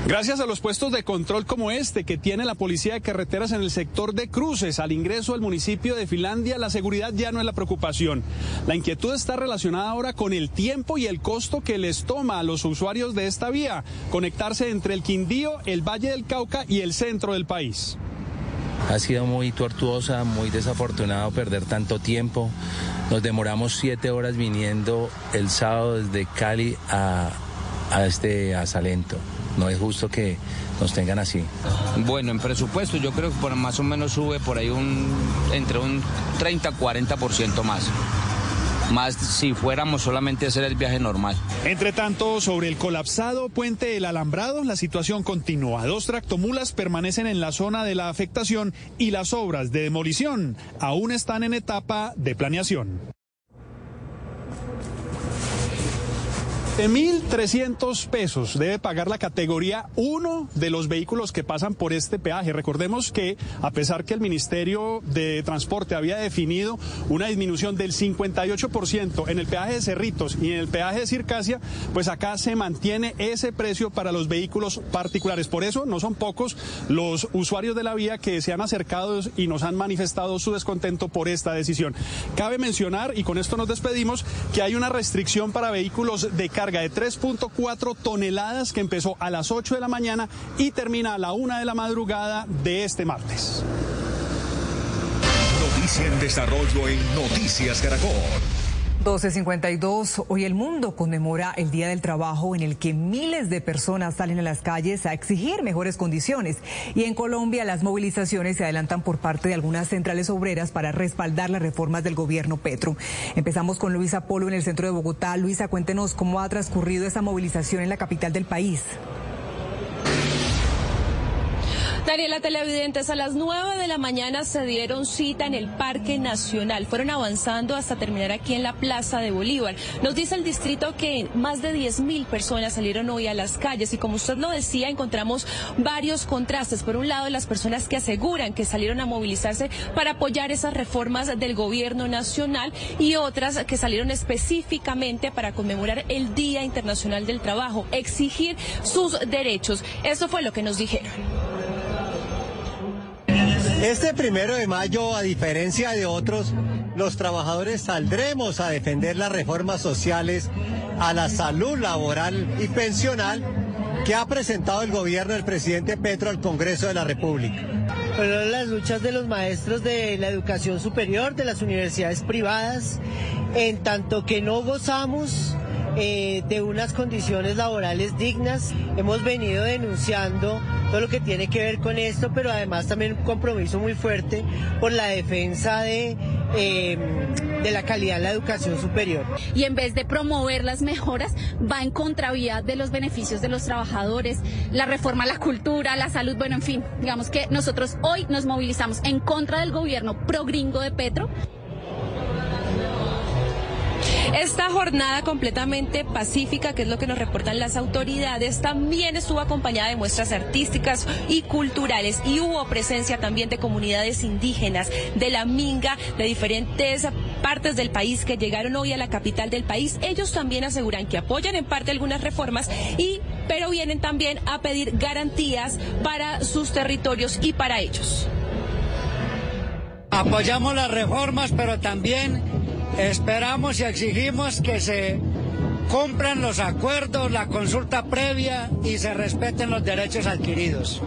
Gracias a los puestos de control como este que tiene la Policía de Carreteras en el sector de cruces al ingreso al municipio de Finlandia, la seguridad ya no es la preocupación. La inquietud está relacionada ahora con el tiempo y el costo que les toma a los usuarios de esta vía conectarse entre el Quindío, el Valle del Cauca y el centro del país. Ha sido muy tortuosa, muy desafortunado perder tanto tiempo. Nos demoramos siete horas viniendo el sábado desde Cali a, a este a Salento. No es justo que nos tengan así. Bueno, en presupuesto yo creo que por más o menos sube por ahí un entre un 30-40% más. Más si fuéramos solamente a hacer el viaje normal. Entre tanto, sobre el colapsado puente El Alambrado, la situación continúa. Dos tractomulas permanecen en la zona de la afectación y las obras de demolición aún están en etapa de planeación. De 1.300 pesos debe pagar la categoría 1 de los vehículos que pasan por este peaje. Recordemos que a pesar que el Ministerio de Transporte había definido una disminución del 58% en el peaje de Cerritos y en el peaje de Circasia, pues acá se mantiene ese precio para los vehículos particulares. Por eso no son pocos los usuarios de la vía que se han acercado y nos han manifestado su descontento por esta decisión. Cabe mencionar, y con esto nos despedimos, que hay una restricción para vehículos de carga carga de 3.4 toneladas que empezó a las 8 de la mañana y termina a la 1 de la madrugada de este martes. Noticia en desarrollo en Noticias Caracol. 1252. Hoy el mundo conmemora el Día del Trabajo en el que miles de personas salen a las calles a exigir mejores condiciones. Y en Colombia las movilizaciones se adelantan por parte de algunas centrales obreras para respaldar las reformas del gobierno Petro. Empezamos con Luisa Polo en el centro de Bogotá. Luisa, cuéntenos cómo ha transcurrido esa movilización en la capital del país. Daniela Televidentes, a las 9 de la mañana se dieron cita en el Parque Nacional. Fueron avanzando hasta terminar aquí en la Plaza de Bolívar. Nos dice el distrito que más de 10 mil personas salieron hoy a las calles y como usted lo decía, encontramos varios contrastes. Por un lado, las personas que aseguran que salieron a movilizarse para apoyar esas reformas del gobierno nacional y otras que salieron específicamente para conmemorar el Día Internacional del Trabajo, exigir sus derechos. Eso fue lo que nos dijeron. Este primero de mayo, a diferencia de otros, los trabajadores saldremos a defender las reformas sociales a la salud laboral y pensional que ha presentado el gobierno del presidente Petro al Congreso de la República. Pero las luchas de los maestros de la educación superior, de las universidades privadas, en tanto que no gozamos eh, de unas condiciones laborales dignas. Hemos venido denunciando todo lo que tiene que ver con esto, pero además también un compromiso muy fuerte por la defensa de, eh, de la calidad de la educación superior. Y en vez de promover las mejoras, va en contravía de los beneficios de los trabajadores, la reforma a la cultura, la salud, bueno, en fin, digamos que nosotros hoy nos movilizamos en contra del gobierno progringo de Petro. Esta jornada completamente pacífica, que es lo que nos reportan las autoridades, también estuvo acompañada de muestras artísticas y culturales y hubo presencia también de comunidades indígenas, de la Minga, de diferentes partes del país que llegaron hoy a la capital del país. Ellos también aseguran que apoyan en parte algunas reformas y pero vienen también a pedir garantías para sus territorios y para ellos. Apoyamos las reformas, pero también Esperamos y exigimos que se cumplan los acuerdos, la consulta previa y se respeten los derechos adquiridos.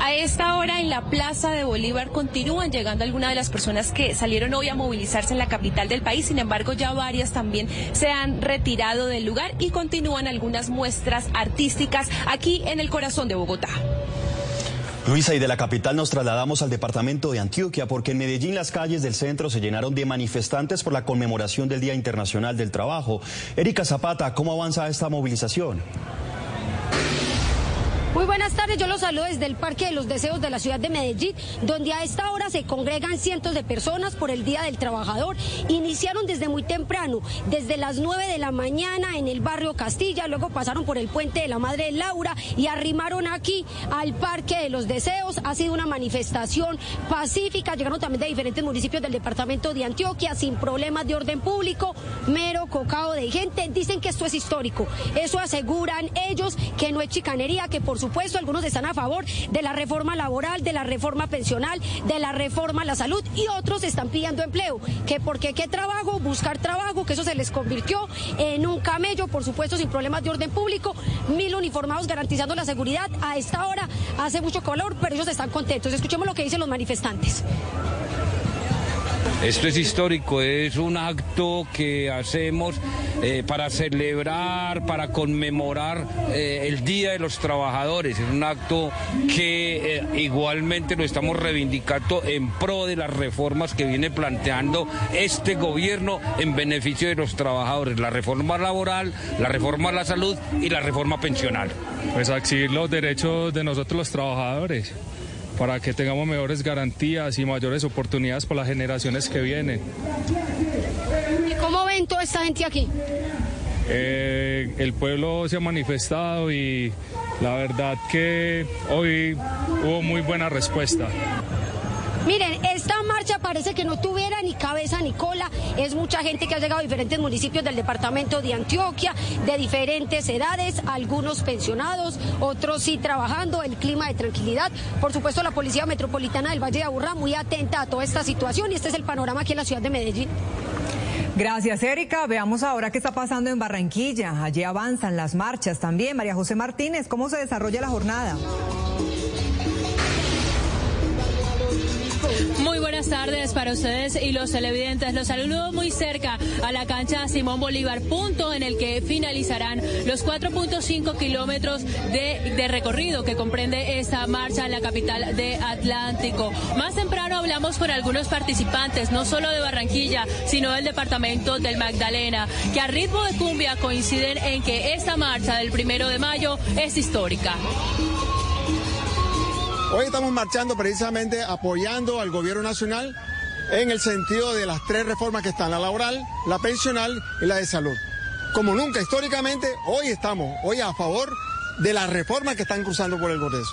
A esta hora en la Plaza de Bolívar continúan llegando algunas de las personas que salieron hoy a movilizarse en la capital del país. Sin embargo, ya varias también se han retirado del lugar y continúan algunas muestras artísticas aquí en el corazón de Bogotá. Luisa, y de la capital nos trasladamos al departamento de Antioquia porque en Medellín las calles del centro se llenaron de manifestantes por la conmemoración del Día Internacional del Trabajo. Erika Zapata, ¿cómo avanza esta movilización? Muy buenas tardes, yo los saludo desde el Parque de los Deseos de la ciudad de Medellín, donde a esta hora se congregan cientos de personas por el Día del Trabajador. Iniciaron desde muy temprano, desde las 9 de la mañana en el barrio Castilla, luego pasaron por el puente de la Madre Laura y arrimaron aquí al Parque de los Deseos. Ha sido una manifestación pacífica, llegaron también de diferentes municipios del departamento de Antioquia sin problemas de orden público, mero cocao de gente. Dicen que esto es histórico, eso aseguran ellos que no es chicanería, que por supuesto algunos están a favor de la reforma laboral, de la reforma pensional, de la reforma a la salud y otros están pidiendo empleo. Que porque qué trabajo, buscar trabajo, que eso se les convirtió en un camello, por supuesto sin problemas de orden público, mil uniformados garantizando la seguridad. A esta hora hace mucho calor, pero ellos están contentos. Escuchemos lo que dicen los manifestantes. Esto es histórico, es un acto que hacemos eh, para celebrar, para conmemorar eh, el Día de los Trabajadores. Es un acto que eh, igualmente lo estamos reivindicando en pro de las reformas que viene planteando este gobierno en beneficio de los trabajadores. La reforma laboral, la reforma a la salud y la reforma pensional. Pues exigir los derechos de nosotros los trabajadores para que tengamos mejores garantías y mayores oportunidades para las generaciones que vienen. ¿Y cómo ven toda esta gente aquí? Eh, el pueblo se ha manifestado y la verdad que hoy hubo muy buena respuesta. Miren, esta marcha parece que no tuviera ni cabeza ni cola. Es mucha gente que ha llegado a diferentes municipios del departamento de Antioquia, de diferentes edades, algunos pensionados, otros sí trabajando, el clima de tranquilidad. Por supuesto, la Policía Metropolitana del Valle de Aburrá muy atenta a toda esta situación y este es el panorama aquí en la ciudad de Medellín. Gracias, Erika. Veamos ahora qué está pasando en Barranquilla. Allí avanzan las marchas también. María José Martínez, ¿cómo se desarrolla la jornada? Muy buenas tardes para ustedes y los televidentes. Los saludo muy cerca a la cancha Simón Bolívar, punto en el que finalizarán los 4.5 kilómetros de, de, recorrido que comprende esta marcha en la capital de Atlántico. Más temprano hablamos con algunos participantes, no solo de Barranquilla, sino del departamento del Magdalena, que a ritmo de cumbia coinciden en que esta marcha del primero de mayo es histórica. Hoy estamos marchando precisamente apoyando al gobierno nacional en el sentido de las tres reformas que están, la laboral, la pensional y la de salud. Como nunca, históricamente, hoy estamos, hoy a favor de las reformas que están cruzando por el Congreso.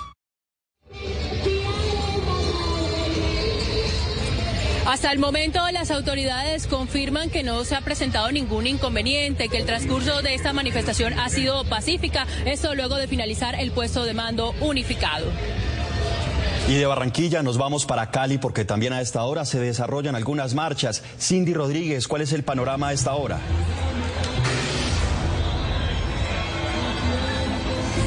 Hasta el momento las autoridades confirman que no se ha presentado ningún inconveniente, que el transcurso de esta manifestación ha sido pacífica, esto luego de finalizar el puesto de mando unificado. Y de Barranquilla nos vamos para Cali porque también a esta hora se desarrollan algunas marchas. Cindy Rodríguez, ¿cuál es el panorama a esta hora?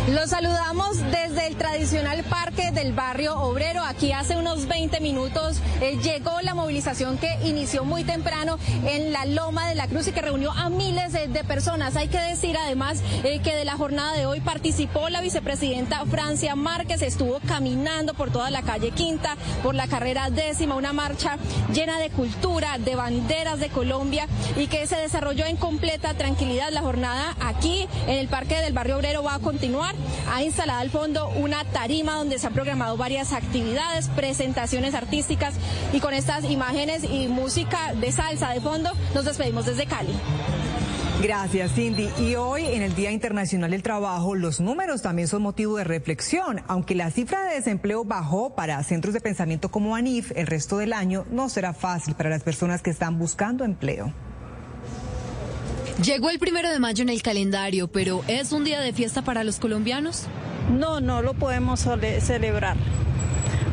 Los saludamos desde el tradicional parque del barrio obrero. Aquí hace unos 20 minutos eh, llegó la movilización que inició muy temprano en la Loma de la Cruz y que reunió a miles de, de personas. Hay que decir además eh, que de la jornada de hoy participó la vicepresidenta Francia Márquez. Estuvo caminando por toda la calle Quinta, por la carrera décima, una marcha llena de cultura, de banderas de Colombia y que se desarrolló en completa tranquilidad. La jornada aquí en el parque del barrio obrero va a continuar ha instalado al fondo una tarima donde se han programado varias actividades, presentaciones artísticas y con estas imágenes y música de salsa de fondo nos despedimos desde Cali. Gracias, Cindy. Y hoy, en el Día Internacional del Trabajo, los números también son motivo de reflexión. Aunque la cifra de desempleo bajó para centros de pensamiento como ANIF el resto del año, no será fácil para las personas que están buscando empleo. Llegó el primero de mayo en el calendario, pero ¿es un día de fiesta para los colombianos? No, no lo podemos celebrar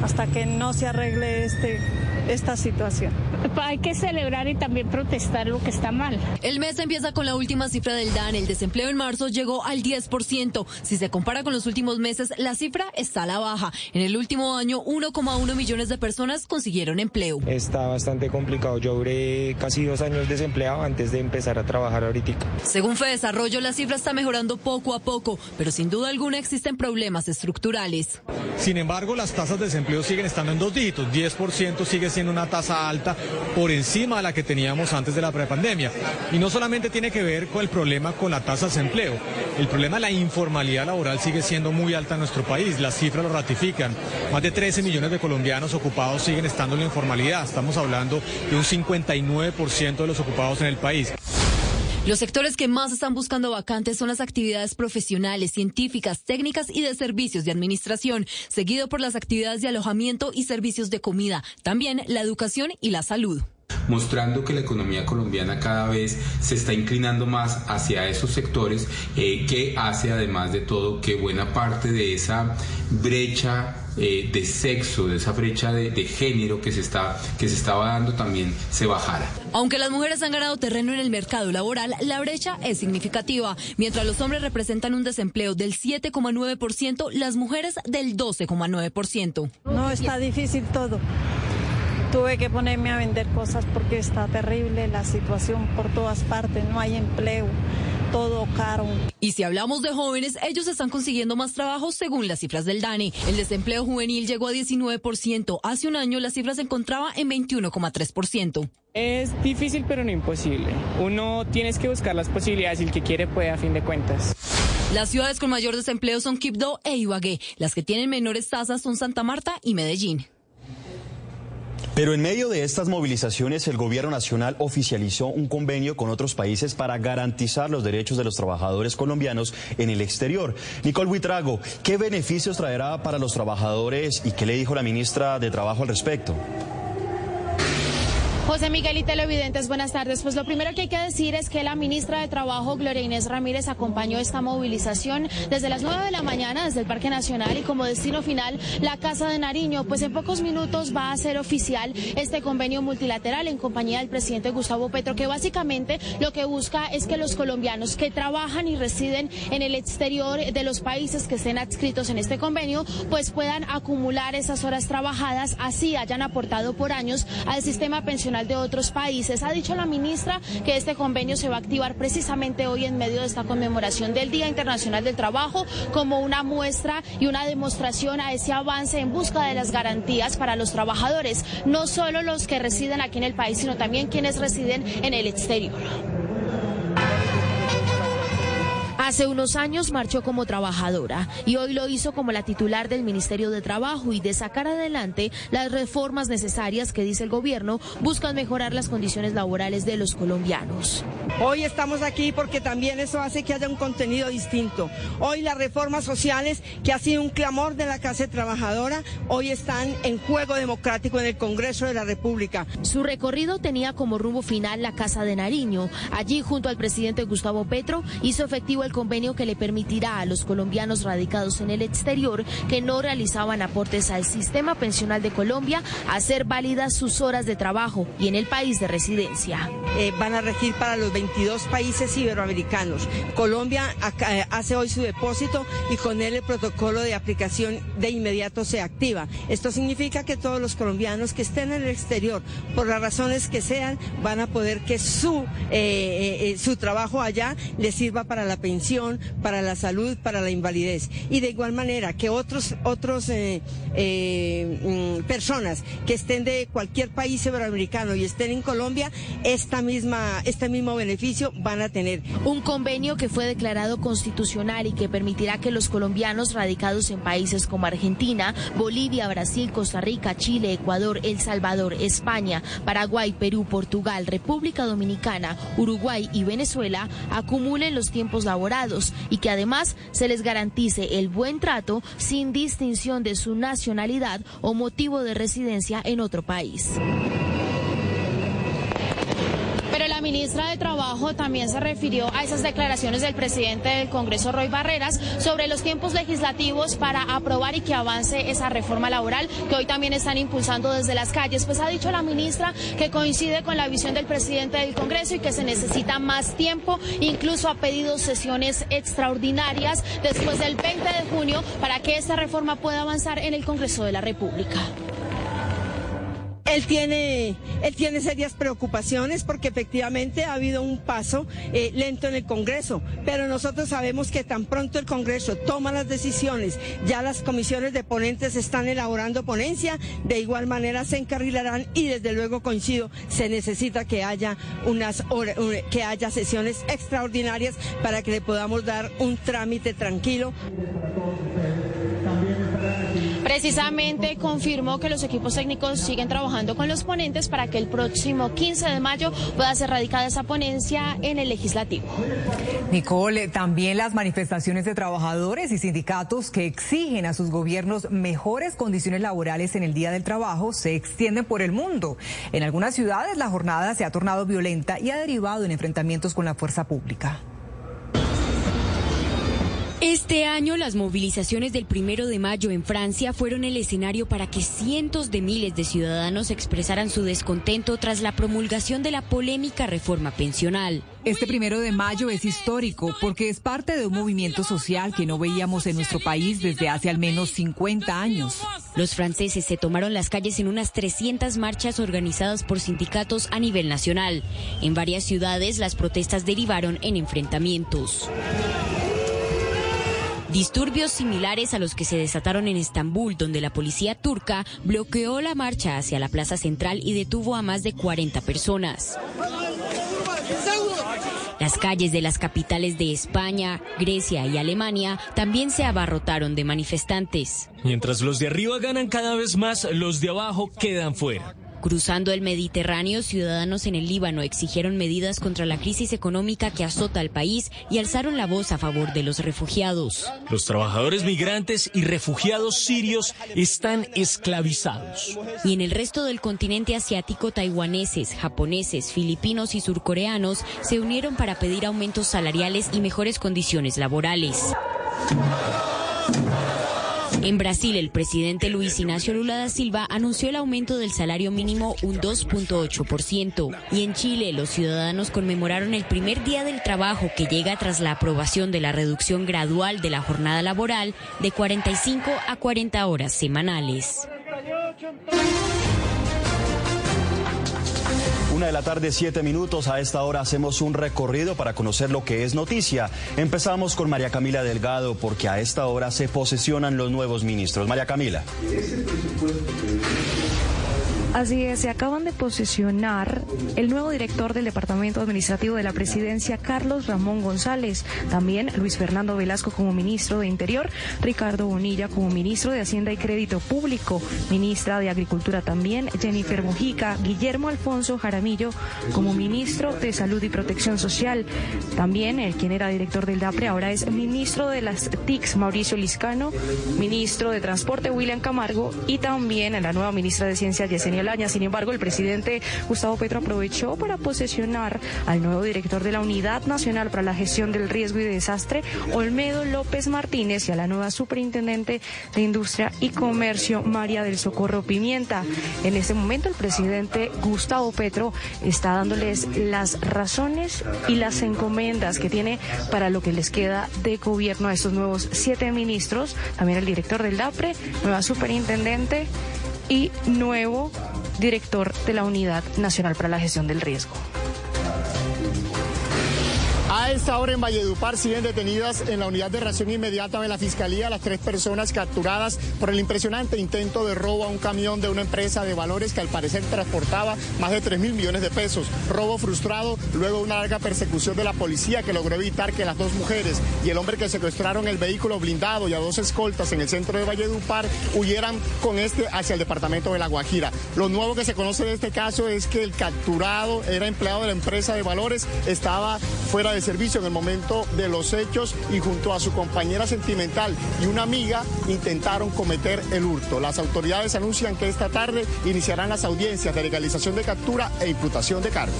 hasta que no se arregle este esta situación. Hay que celebrar y también protestar lo que está mal. El mes empieza con la última cifra del DAN. El desempleo en marzo llegó al 10%. Si se compara con los últimos meses, la cifra está a la baja. En el último año, 1,1 millones de personas consiguieron empleo. Está bastante complicado. Yo duré casi dos años desempleado antes de empezar a trabajar ahorita. Según Desarrollo, la cifra está mejorando poco a poco, pero sin duda alguna existen problemas estructurales. Sin embargo, las tasas de desempleo siguen estando en dos dígitos. 10% sigue siendo una tasa alta por encima de la que teníamos antes de la prepandemia. Y no solamente tiene que ver con el problema con la tasa de desempleo, el problema de la informalidad laboral sigue siendo muy alta en nuestro país, las cifras lo ratifican. Más de 13 millones de colombianos ocupados siguen estando en la informalidad, estamos hablando de un 59% de los ocupados en el país. Los sectores que más están buscando vacantes son las actividades profesionales, científicas, técnicas y de servicios de administración, seguido por las actividades de alojamiento y servicios de comida, también la educación y la salud. Mostrando que la economía colombiana cada vez se está inclinando más hacia esos sectores, eh, que hace además de todo que buena parte de esa brecha eh, de sexo, de esa brecha de, género que se, está, que se estaba dando también se bajara. Aunque las mujeres han ganado terreno en el mercado laboral, la brecha es significativa. Mientras los hombres representan un desempleo del 7,9%, las mujeres del 12,9%. No, está difícil todo. Tuve que ponerme a vender cosas porque está terrible la situación por todas partes, no hay empleo, todo caro. Y si hablamos de jóvenes, ellos están consiguiendo más trabajo según las cifras del DANE. El desempleo juvenil llegó a 19%. Hace un año la cifra se encontraba en 21,3%. Es difícil pero no imposible. Uno tiene que buscar las posibilidades y el que quiere puede a fin de cuentas. Las ciudades con mayor desempleo son Quibdó e Ibagué. Las que tienen menores tasas son Santa Marta y Medellín. Pero en medio de estas movilizaciones, el gobierno nacional oficializó un convenio con otros países para garantizar los derechos de los trabajadores colombianos en el exterior. Nicole Huitrago, ¿qué beneficios traerá para los trabajadores y qué le dijo la ministra de Trabajo al respecto? José Miguel y Televidentes, buenas tardes. Pues lo primero que hay que decir es que la ministra de Trabajo, Gloria Inés Ramírez, acompañó esta movilización desde las 9 de la mañana desde el Parque Nacional y como destino final la Casa de Nariño. Pues en pocos minutos va a ser oficial este convenio multilateral en compañía del presidente Gustavo Petro, que básicamente lo que busca es que los colombianos que trabajan y residen en el exterior de los países que estén adscritos en este convenio, pues puedan acumular esas horas trabajadas, así hayan aportado por años al sistema pensional de otros países. Ha dicho la ministra que este convenio se va a activar precisamente hoy en medio de esta conmemoración del Día Internacional del Trabajo como una muestra y una demostración a ese avance en busca de las garantías para los trabajadores, no solo los que residen aquí en el país, sino también quienes residen en el exterior. Hace unos años marchó como trabajadora y hoy lo hizo como la titular del Ministerio de Trabajo y de sacar adelante las reformas necesarias que dice el gobierno buscan mejorar las condiciones laborales de los colombianos. Hoy estamos aquí porque también eso hace que haya un contenido distinto. Hoy las reformas sociales, que ha sido un clamor de la clase trabajadora, hoy están en juego democrático en el Congreso de la República. Su recorrido tenía como rumbo final la Casa de Nariño. Allí, junto al presidente Gustavo Petro, hizo efectivo el convenio que le permitirá a los colombianos radicados en el exterior que no realizaban aportes al sistema pensional de Colombia hacer válidas sus horas de trabajo y en el país de residencia. Eh, van a regir para los 22 países iberoamericanos. Colombia eh, hace hoy su depósito y con él el protocolo de aplicación de inmediato se activa. Esto significa que todos los colombianos que estén en el exterior, por las razones que sean, van a poder que su, eh, su trabajo allá les sirva para la pensión para la salud, para la invalidez. Y de igual manera que otros, otros eh, eh, mm, personas que estén de cualquier país iberoamericano y estén en Colombia, esta misma, este mismo beneficio van a tener. Un convenio que fue declarado constitucional y que permitirá que los colombianos radicados en países como Argentina, Bolivia, Brasil, Costa Rica, Chile, Ecuador, El Salvador, España, Paraguay, Perú, Portugal, República Dominicana, Uruguay y Venezuela acumulen los tiempos laborales y que además se les garantice el buen trato sin distinción de su nacionalidad o motivo de residencia en otro país. Ministra de Trabajo también se refirió a esas declaraciones del presidente del Congreso, Roy Barreras, sobre los tiempos legislativos para aprobar y que avance esa reforma laboral que hoy también están impulsando desde las calles. Pues ha dicho la ministra que coincide con la visión del presidente del Congreso y que se necesita más tiempo. Incluso ha pedido sesiones extraordinarias después del 20 de junio para que esta reforma pueda avanzar en el Congreso de la República Él tiene, él tiene serias preocupaciones porque efectivamente ha habido un paso eh, lento en el Congreso, pero nosotros sabemos que tan pronto el Congreso toma las decisiones, ya las comisiones de ponentes están elaborando ponencia, de igual manera se encarrilarán y desde luego coincido, se necesita que haya unas que haya sesiones extraordinarias para que le podamos dar un trámite tranquilo. Precisamente confirmó que los equipos técnicos siguen trabajando con los ponentes para que el próximo 15 de mayo pueda ser radicada esa ponencia en el legislativo. Nicole, también las manifestaciones de trabajadores y sindicatos que exigen a sus gobiernos mejores condiciones laborales en el Día del Trabajo se extienden por el mundo. En algunas ciudades la jornada se ha tornado violenta y ha derivado en enfrentamientos con la fuerza pública. Este año las movilizaciones del primero de mayo en Francia fueron el escenario para que cientos de miles de ciudadanos expresaran su descontento tras la promulgación de la polémica reforma pensional. Este primero de mayo es histórico porque es parte de un movimiento social que no veíamos en nuestro país desde hace al menos 50 años. Los franceses se tomaron las calles en unas 300 marchas organizadas por sindicatos a nivel nacional. En varias ciudades las protestas derivaron en enfrentamientos. Disturbios similares a los que se desataron en Estambul, donde la policía turca bloqueó la marcha hacia la plaza central y detuvo a más de 40 personas. Las calles de las capitales de España, Grecia y Alemania también se abarrotaron de manifestantes. Mientras los de arriba ganan cada vez más, los de abajo quedan fuera. Cruzando el Mediterráneo, ciudadanos en el Líbano exigieron medidas contra la crisis económica que azota al país y alzaron la voz a favor de los refugiados. Los trabajadores migrantes y refugiados sirios están esclavizados. Y en el resto del continente asiático, taiwaneses, japoneses, filipinos y surcoreanos se unieron para pedir aumentos salariales y mejores condiciones laborales. En Brasil, el presidente Luis Ignacio Lula da Silva anunció el aumento del salario mínimo un 2.8%. Y en Chile, los ciudadanos conmemoraron el primer día del trabajo que llega tras la aprobación de la reducción gradual de la jornada laboral de 45 a 40 horas semanales. Una de la tarde, siete minutos. A esta hora hacemos un recorrido para conocer lo que es noticia. Empezamos con María Camila Delgado, porque a esta hora se posesionan los nuevos ministros. María Camila. Así es, se acaban de posesionar el nuevo director del Departamento Administrativo de la Presidencia, Carlos Ramón González, también Luis Fernando Velasco como ministro de Interior, Ricardo Bonilla como ministro de Hacienda y Crédito Público, ministra de Agricultura también, Jennifer Mujica, Guillermo Alfonso Jaramillo como ministro de Salud y Protección Social, también el quien era director del DAPRE ahora es ministro de las TICS, Mauricio Liscano, ministro de Transporte, William Camargo, y también la nueva ministra de Ciencia, Yesenia sin embargo, el presidente Gustavo Petro aprovechó para posesionar al nuevo director de la Unidad Nacional para la Gestión del Riesgo y Desastre, Olmedo López Martínez, y a la nueva superintendente de Industria y Comercio, María del Socorro Pimienta. En este momento, el presidente Gustavo Petro está dándoles las razones y las encomendas que tiene para lo que les queda de gobierno a estos nuevos siete ministros, también el director del DAPRE, nueva superintendente y nuevo director de la Unidad Nacional para la Gestión del Riesgo. A esta hora en Valledupar siguen detenidas en la unidad de reacción inmediata de la Fiscalía las tres personas capturadas por el impresionante intento de robo a un camión de una empresa de valores que al parecer transportaba más de 3 mil millones de pesos. Robo frustrado luego de una larga persecución de la policía que logró evitar que las dos mujeres y el hombre que secuestraron el vehículo blindado y a dos escoltas en el centro de Valledupar huyeran con este hacia el departamento de La Guajira. Lo nuevo que se conoce de este caso es que el capturado era empleado de la empresa de valores, estaba fuera de servicio en el momento de los hechos y junto a su compañera sentimental y una amiga intentaron cometer el hurto. Las autoridades anuncian que esta tarde iniciarán las audiencias de legalización de captura e imputación de cargos.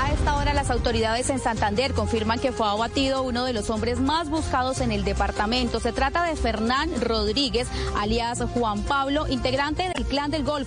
A esta hora las autoridades en Santander confirman que fue abatido uno de los hombres más buscados en el departamento. Se trata de Fernán Rodríguez, alias Juan Pablo, integrante del Clan del Golfo.